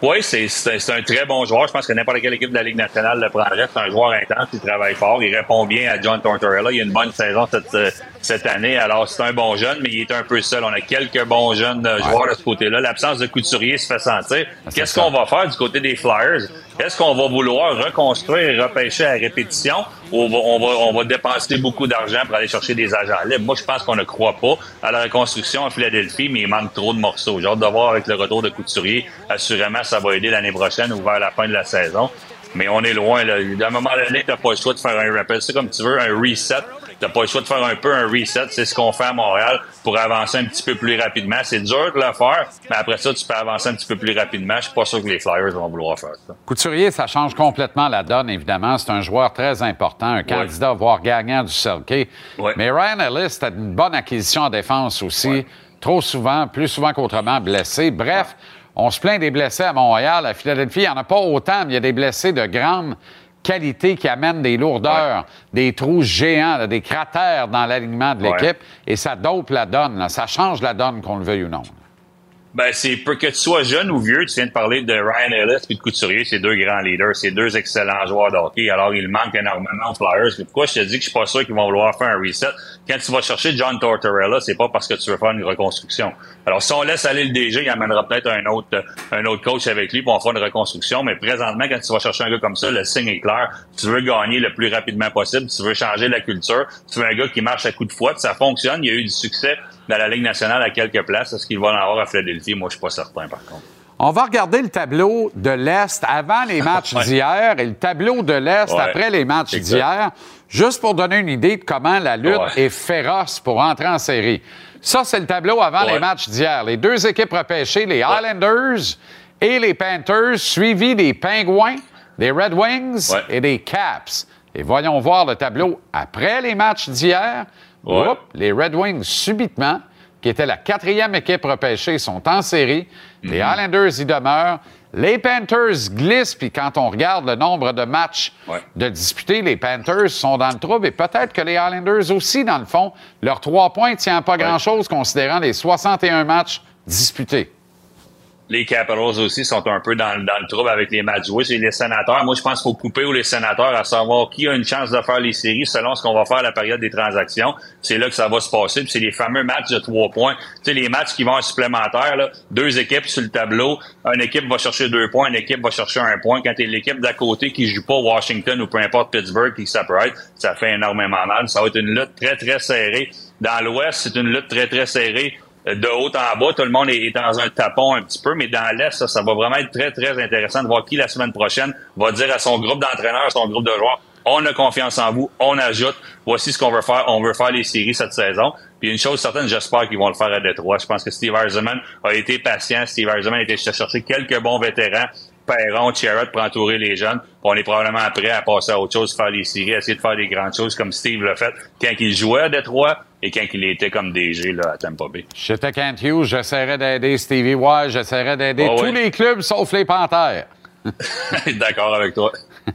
Oui, c'est c'est- c'est un très bon joueur. Je pense que n'importe quelle équipe de la Ligue nationale le prendrait. C'est un joueur intense, il travaille fort, il répond bien à John Tortorella. Il a une bonne saison cette, euh, cette année. Alors, c'est un bon jeune, mais il est un peu seul. On a quelques bons jeunes euh, joueurs de ce côté-là. L'absence de couturier se fait sentir. Qu'est-ce qu'on va faire du côté des Flyers? Est-ce qu'on va vouloir reconstruire et repêcher à répétition? Ou on va, on va, on va dépenser beaucoup d'argent pour aller chercher des agents libres? Moi, je pense qu'on ne croit pas à la reconstruction à Philadelphie, mais il manque trop de morceaux. J'ai hâte de voir avec le retour de Couturier. Assurément, ça va aider l'année prochaine ou vers la fin de la saison. Mais on est loin. Là. À un moment donné, tu n'as pas le choix de faire un rappel. C'est comme tu veux, un reset. Tu n'as pas le choix de faire un peu un reset. C'est ce qu'on fait à Montréal pour avancer un petit peu plus rapidement. C'est dur de le faire, mais après ça, tu peux avancer un petit peu plus rapidement. Je suis pas sûr que les Flyers vont vouloir faire ça.
Couturier, ça change complètement la donne, évidemment. C'est un joueur très important, un candidat, voire gagnant du Selke. Mais Ryan Ellis, c'était une bonne acquisition en défense aussi. trop souvent, plus souvent qu'autrement, blessés. Bref, on se plaint des blessés à Montréal. À Philadelphie, il n'y en a pas autant, mais il y a des blessés de grande qualité qui amènent des lourdeurs, des trous géants, là, des cratères dans l'alignement de l'équipe. Et ça dope la donne. là. Ça change la donne, qu'on le veuille ou non.
Ben, c'est que tu sois jeune ou vieux, tu viens de parler de Ryan Ellis et de Couturier, c'est deux grands leaders, c'est deux excellents joueurs de hockey. Alors, il manque énormément aux Flyers. Mais pourquoi je te dis que je suis pas sûr qu'ils vont vouloir faire un reset? Quand tu vas chercher John Tortorella, c'est pas parce que tu veux faire une reconstruction. Alors, si on laisse aller le DG, il amènera peut-être un autre, un autre coach avec lui pour on faire une reconstruction. Mais présentement, quand tu vas chercher un gars comme ça, le signe est clair. Tu veux gagner le plus rapidement possible. Tu veux changer la culture. Tu veux un gars qui marche à coup de fouet. Ça fonctionne. Il y a eu du succès dans la Ligue nationale à quelques places. Est-ce qu'il va en avoir à Philadelphie? Moi, je suis pas certain, par contre.
On va regarder le tableau de l'Est avant les matchs
Ouais.
d'hier et le tableau de l'Est
Ouais.
après les matchs d'hier, juste pour donner une idée de comment la lutte
Ouais.
est féroce pour entrer en série. Ça, c'est le tableau avant les matchs d'hier. Les deux équipes repêchées, les Islanders et les Panthers, suivis des Pingouins, des Red Wings et des Caps. Et voyons voir le tableau après les matchs d'hier.
Ouais.
Oups, les Red Wings, subitement, qui étaient la quatrième équipe repêchée, sont en série. Les Islanders y demeurent. Les Panthers glissent, puis quand on regarde le nombre de matchs
Ouais.
de disputés, les Panthers sont dans le trouble. Et peut-être que les Islanders aussi, dans le fond, leurs trois points ne tiennent pas grand-chose considérant les 61 matchs disputés.
Les Capitals aussi sont un peu dans, dans le trouble avec les matchs joués. C'est les sénateurs. Moi, je pense qu'il faut couper ou les sénateurs à savoir qui a une chance de faire les séries selon ce qu'on va faire à la période des transactions. C'est là que ça va se passer. C'est les fameux matchs de trois points. Tu sais, les matchs qui vont en supplémentaire, là, deux équipes sur le tableau. Une équipe va chercher deux points, une équipe va chercher un point. Quand t'es l'équipe d'à côté qui joue pas Washington ou peu importe Pittsburgh qui ça peut être, ça fait énormément mal. Ça va être une lutte très, très serrée. Dans l'Ouest, c'est une lutte très, très serrée de haut en bas, tout le monde est dans un tapon un petit peu, mais dans l'Est, ça, ça va vraiment être très, très intéressant de voir qui la semaine prochaine va dire à son groupe d'entraîneurs, à son groupe de joueurs, on a confiance en vous, on ajoute, voici ce qu'on veut faire, on veut faire les séries cette saison. Puis une chose certaine, j'espère qu'ils vont le faire à Détroit. Je pense que Steve Eisenman a été patient, Steve Eisenman a été chercher quelques bons vétérans, Perron, Charrett pour entourer les jeunes. On est probablement prêt à passer à autre chose, faire les séries, essayer de faire des grandes choses comme Steve l'a fait quand il jouait à Détroit et quand il était comme DG là, à Tampa Bay.
J'étais Kent Hughes, j'essaierais d'aider Stevie Wise, j'essaierais d'aider tous
ouais.
les clubs sauf les Panthères.
D'accord avec toi.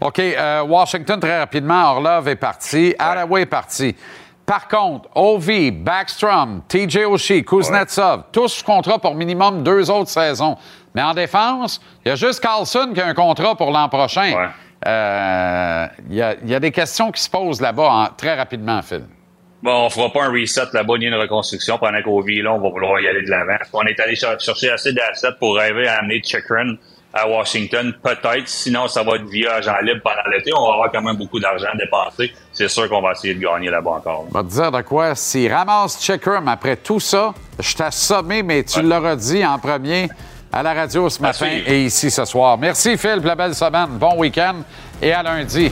OK, euh, Washington, très rapidement, Orlov est parti, Hathaway est parti. Par contre, Ovi, Backstrom, TJ Oshie, Kuznetsov, tous sous contrat pour minimum deux autres saisons. Mais en défense, il y a juste Carlson qui a un contrat pour l'an prochain.
Ouais.
Euh, Il y, a- il y a des questions qui se posent là-bas très rapidement, Phil.
Bon, on fera pas un reset là-bas ni une reconstruction pendant qu'au là, on va vouloir y aller de l'avant. On est allé cher- chercher assez d'assets pour rêver à amener Chikrin à Washington, peut-être. Sinon, ça va être via agent libre pendant l'été. On va avoir quand même beaucoup d'argent dépensé. C'est sûr qu'on va essayer de gagner là-bas encore.
Je vais te dire de quoi. S'il ramasse Checkrum après tout ça, je t'ai assommé, mais tu l'auras dit en premier à la radio ce matin et ici ce soir. Merci, Phil, pour la belle semaine. Bon week-end et à lundi.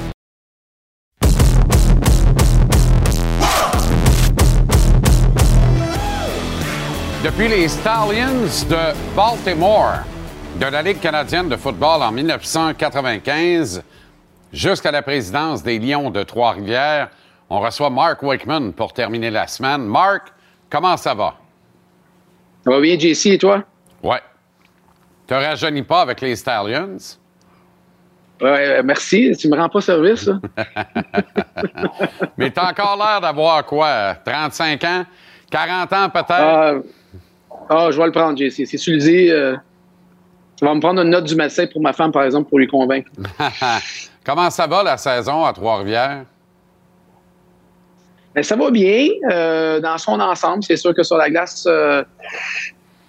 Depuis les Stallions de Baltimore, de la Ligue canadienne de football en 1995 jusqu'à la présidence des Lions de Trois-Rivières, on reçoit Mark Wakeman pour terminer la semaine. Mark, comment ça va?
Ça va bien, JC, et toi?
Ouais. Te rajeunis pas avec les Stallions?
Ouais, euh, merci. Tu me rends pas service?
Mais t'as encore l'air d'avoir quoi? 35 ans? 40 ans peut-être?
Ah, ah, je vais le prendre, JC. Si tu le dis, euh, tu vas me prendre une note du médecin pour ma femme, par exemple, pour lui convaincre.
Comment ça va la saison à Trois-Rivières?
Mais ça va bien euh, dans son ensemble. C'est sûr que sur la glace, euh,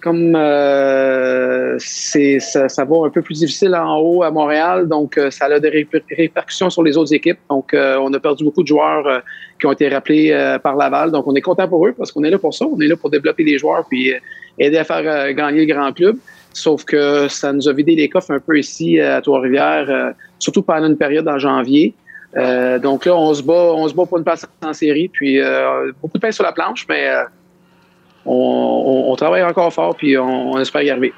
comme euh, c'est, ça, ça va un peu plus difficile en haut à Montréal, donc euh, ça a des réper- répercussions sur les autres équipes. Donc, on a perdu beaucoup de joueurs qui ont été rappelés par Laval. Donc, on est content pour eux parce qu'on est là pour ça. On est là pour développer les joueurs puis aider à faire euh, gagner le grand club. Sauf que ça nous a vidé les coffres un peu ici euh, à Trois-Rivières, euh, surtout pendant une période en janvier. Euh, donc là, on se bat, on se bat pour une place en série, puis euh, beaucoup de pain sur la planche, mais euh, on, on- on travaille encore fort, puis on, on espère y arriver.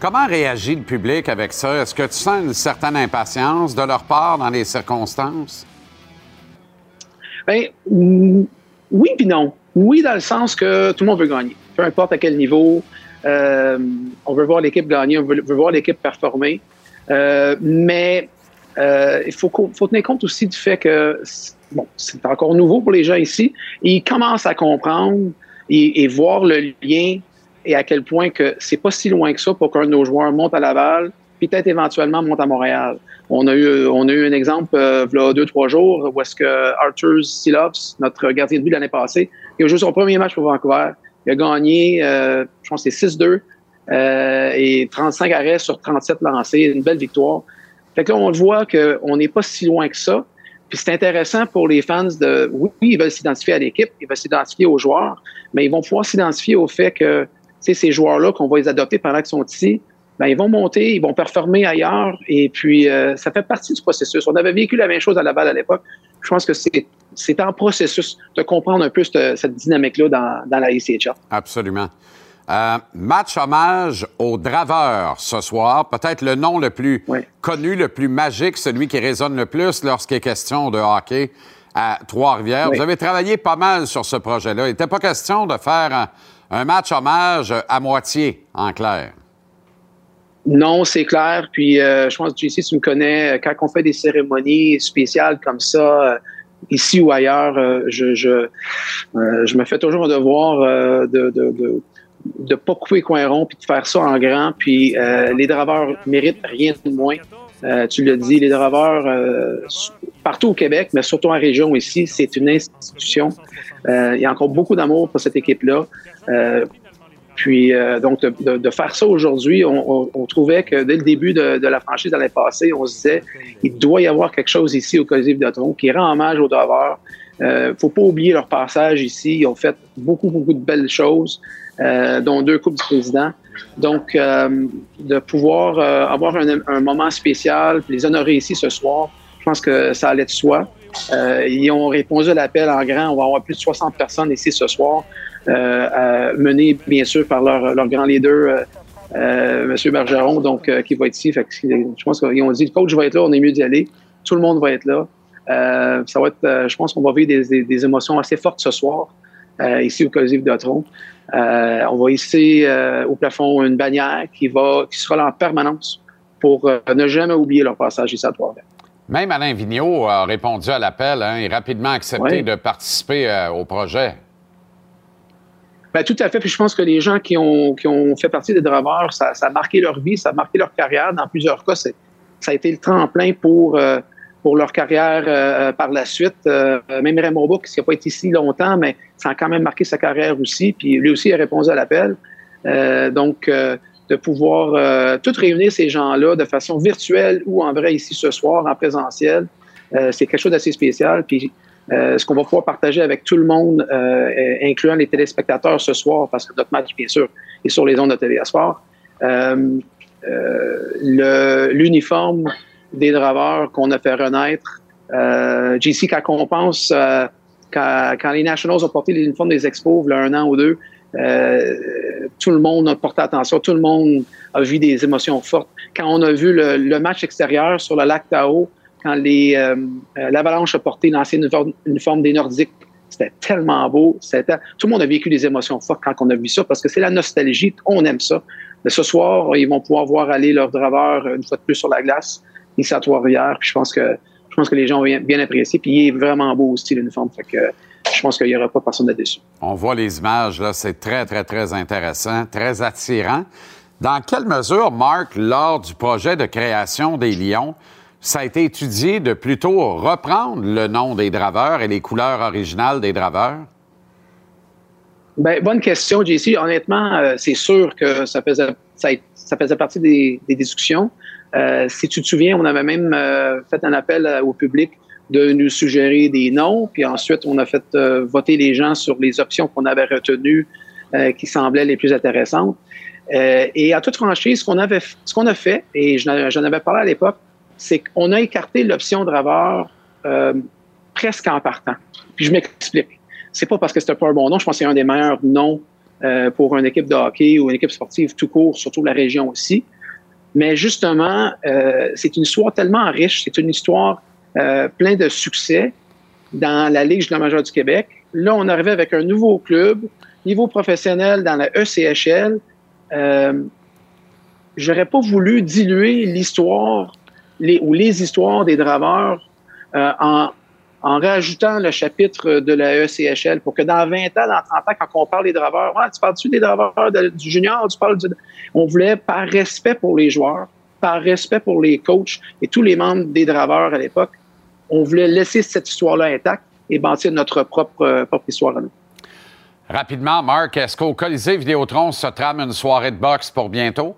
Comment réagit le public avec ça? Est-ce que tu sens une certaine impatience de leur part dans les circonstances?
Mm, oui puis non. Oui, dans le sens que tout le monde veut gagner. Peu importe à quel niveau. Euh, on veut voir l'équipe gagner, on veut, veut voir l'équipe performer. Euh, mais euh, il faut, faut tenir compte aussi du fait que bon, c'est encore nouveau pour les gens ici. Ils commencent à comprendre et, et voir le lien et à quel point que c'est pas si loin que ça pour qu'un de nos joueurs monte à Laval, puis peut-être éventuellement monte à Montréal. On a eu, on a eu un exemple euh, deux, trois jours où est-ce que Arthur Silops, notre gardien de but l'année passée, il a joué son premier match pour Vancouver. Il a gagné, euh, je pense que c'est 6-2 euh, et 35 arrêts sur 37 lancés. Une belle victoire. Fait que là, on voit qu'on n'est pas si loin que ça. Puis c'est intéressant pour les fans de. Oui, ils veulent s'identifier à l'équipe, ils veulent s'identifier aux joueurs, mais ils vont pouvoir s'identifier au fait que ces joueurs-là, qu'on va les adopter pendant qu'ils sont ici, ben, ils vont monter, ils vont performer ailleurs. Et puis, euh, ça fait partie du processus. On avait vécu la même chose à Laval à l'époque. Je pense que c'est c'est en processus de comprendre un peu cette, cette dynamique-là dans, dans la ICHL.
Absolument. Euh, match hommage aux draveurs ce soir. Peut-être le nom le plus connu, le plus magique, celui qui résonne le plus lorsqu'il est question de hockey à Trois-Rivières.
Oui.
Vous avez travaillé pas mal sur ce projet-là. Il n'était pas question de faire un, un match hommage à moitié, en clair.
Non, c'est clair. Puis euh, je pense que JC, tu me connais, quand on fait des cérémonies spéciales comme ça, euh, ici ou ailleurs, euh, je, euh, me fais toujours un devoir euh, de, de, pas couper coin rond puis de faire ça en grand. Puis euh, les draveurs méritent rien de moins. Euh, tu l'as dit, les draveurs euh, partout au Québec, mais surtout en région ici, c'est une institution. Euh, il y a encore beaucoup d'amour pour cette équipe-là. Puis euh, donc de, de- de faire ça aujourd'hui, on, on- on trouvait que dès le début de, de la franchise l'année passée, on se disait il doit y avoir quelque chose ici au Colisée Vidéotron qui rend hommage aux draveurs. Euh, faut pas oublier leur passage ici. Ils ont fait beaucoup, beaucoup de belles choses, euh, dont deux Coupes du Président. Donc, euh, de pouvoir euh, avoir un, un moment spécial, les honorer ici ce soir, je pense que ça allait de soi. Euh, ils ont répondu à l'appel en grand. On va avoir plus de 60 personnes ici ce soir, euh, menées bien sûr par leur, grand leader, euh, M. Bergeron, donc, qui va être ici. Je pense qu'ils ont dit, le coach va être là, on est mieux d'y aller. Tout le monde va être là. Ça va être, je pense qu'on va vivre des, émotions assez fortes ce soir, ici au Vidéotron. Euh, on va hisser au plafond une bannière qui, va, sera là en permanence pour ne jamais oublier leur passage ici à Trois-Rivières.
Même Alain Vigneault a répondu à l'appel hein, et rapidement accepté
Oui.
de participer euh, au projet.
Ben, tout à fait. Puis je pense que les gens qui ont, qui ont fait partie des draveurs, ça, ça a marqué leur vie, ça a marqué leur carrière. Dans plusieurs cas, ça a été le tremplin pour, euh, pour leur carrière euh, par la suite. Même Raymond qui n'a pas été ici longtemps, mais ça a quand même marqué sa carrière aussi. Puis lui aussi a répondu à l'appel. Donc, de pouvoir euh, tout réunir ces gens-là de façon virtuelle ou en vrai ici ce soir, en présentiel, euh, c'est quelque chose d'assez spécial. Puis euh, ce qu'on va pouvoir partager avec tout le monde, euh, euh, incluant les téléspectateurs ce soir, parce que notre match, bien sûr, est sur les ondes de TVA Sport. Euh, L'uniforme des draveurs qu'on a fait renaître. JC, quand on pense, quand, quand les Nationals ont porté l'uniforme des Expos, il y a un an ou deux, euh, tout le monde a porté attention, tout le monde a vu des émotions fortes. Quand on a vu le, le match extérieur sur le lac Tao, quand euh, euh, l'Avalanche a porté l'ancienne uniforme, des Nordiques, c'était tellement beau. Tout le monde a vécu des émotions fortes quand on a vu ça, parce que c'est la nostalgie, on aime ça. Ce soir, ils vont pouvoir voir aller leurs draveurs une fois de plus sur la glace, ici à Trois-Rivières. Je pense que je pense que les gens ont bien, bien apprécié. Puis il est vraiment beau aussi, l'uniforme. Fait que je pense qu'il n'y aura pas personne à déçu.
On voit les images, là, c'est très, très, très intéressant, très attirant. Dans quelle mesure, Marc, lors du projet de création des Lions, ça a été étudié de plutôt reprendre le nom des draveurs et les couleurs originales des draveurs?
Ben, bonne question, JC. Honnêtement, euh, c'est sûr que ça faisait, ça, ça faisait partie des, des discussions. Euh, si tu te souviens, on avait même euh, fait un appel au public de nous suggérer des noms, puis ensuite on a fait euh, voter les gens sur les options qu'on avait retenues euh, qui semblaient les plus intéressantes. Euh, et à toute franchise, ce qu'on avait, ce qu'on a fait, et j'en avais parlé à l'époque, c'est qu'on a écarté l'option draveur euh, presque en partant. Puis je m'explique. C'est pas parce que c'était pas un bon nom. Je pense que c'est un des meilleurs noms pour une équipe de hockey ou une équipe sportive tout court, surtout la région aussi. Mais justement, c'est une histoire tellement riche. C'est une histoire euh, pleine de succès dans la Ligue de la majeure du Québec. Là, on arrivait avec un nouveau club niveau professionnel dans la ECHL, euh, j'aurais pas voulu diluer l'histoire les, ou les histoires des draveurs euh, en, en rajoutant le chapitre de la ECHL pour que dans 20 ans, dans 30 ans, quand on parle des draveurs, tu parles-tu des draveurs de- du junior, tu parles du... On voulait, par respect pour les joueurs, par respect pour les coachs et tous les membres des draveurs à l'époque, on voulait laisser cette histoire-là intacte et bâtir notre propre, euh, propre histoire à nous.
Rapidement, Marc, est-ce qu'au Colisée Vidéotron se trame une soirée de boxe pour bientôt?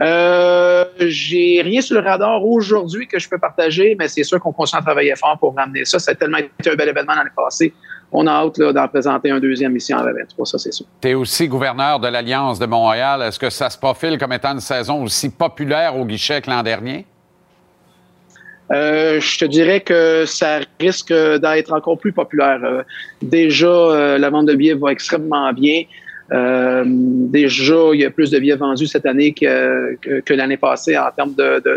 Euh, j'ai rien sur le radar aujourd'hui que je peux partager, mais c'est sûr qu'on continue à travailler fort pour ramener ça. Ça a tellement été un bel événement l'année passée. On a hâte d'en présenter un deuxième ici en 2023, ça c'est sûr.
Tu es aussi gouverneur de l'Alliance de Montréal. Est-ce que ça se profile comme étant une saison aussi populaire au guichet que l'an dernier?
Euh, je te dirais que ça risque d'être encore plus populaire. Euh, déjà, euh, la vente de billets va extrêmement bien. Euh, déjà, il y a plus de billets vendus cette année que, l'année passée en termes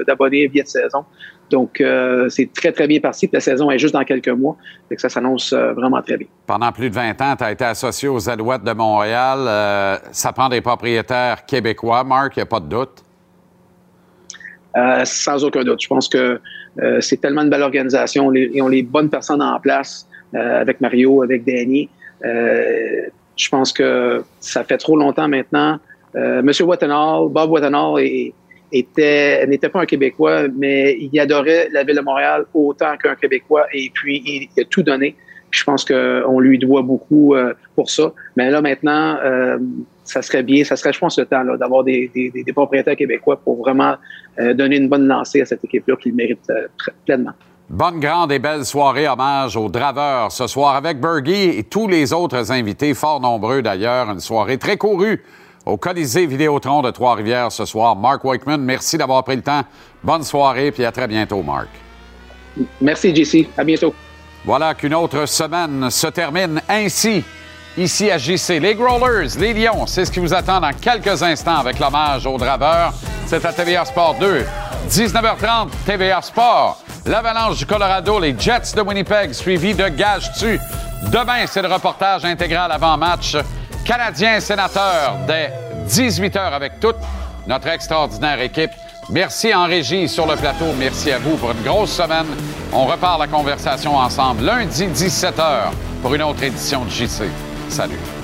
d'abonnés et billets de saison. Donc, euh, c'est très, très bien parti. La saison est juste dans quelques mois. Que ça s'annonce vraiment très bien.
Pendant plus de 20 ans, tu as été associé aux Alouettes de Montréal. Euh, ça prend des propriétaires québécois, Marc, il n'y a pas de doute.
Euh, sans aucun doute. Je pense que euh, c'est tellement une belle organisation. Ils ont les bonnes personnes en place euh, avec Mario, avec Danny. Euh, je pense que ça fait trop longtemps maintenant. Euh, Monsieur Wattenhall, Bob Wattenhall est- était n'était pas un Québécois, mais il adorait la ville de Montréal autant qu'un Québécois et puis il, a tout donné. Je pense qu'on lui doit beaucoup pour ça. Mais là maintenant, ça serait bien, ça serait je pense le temps d'avoir des, des, propriétaires québécois pour vraiment euh, donner une bonne lancée à cette équipe-là qui le mérite euh, pleinement.
Bonne, grande et belle soirée hommage aux Draveurs ce soir avec Bergie et tous les autres invités, fort nombreux d'ailleurs. Une soirée très courue au Colisée Vidéotron de Trois-Rivières ce soir. Mark Wakeman, merci d'avoir pris le temps. Bonne soirée puis à très bientôt, Mark.
Merci, JC. À bientôt.
Voilà qu'une autre semaine se termine ainsi. Ici à JC, les Growlers, les Lions, c'est ce qui vous attend dans quelques instants avec l'hommage aux Draveurs. C'est à TVA Sport 2. 19h30, TVA Sport. L'Avalanche du Colorado, les Jets de Winnipeg, suivi de Gage-Tu. Demain, c'est le reportage intégral avant-match. Canadiens sénateurs dès 18h avec toute notre extraordinaire équipe. Merci en régie sur le plateau. Merci à vous pour une grosse semaine. On repart la conversation ensemble lundi 17h pour une autre édition de JC. Salut.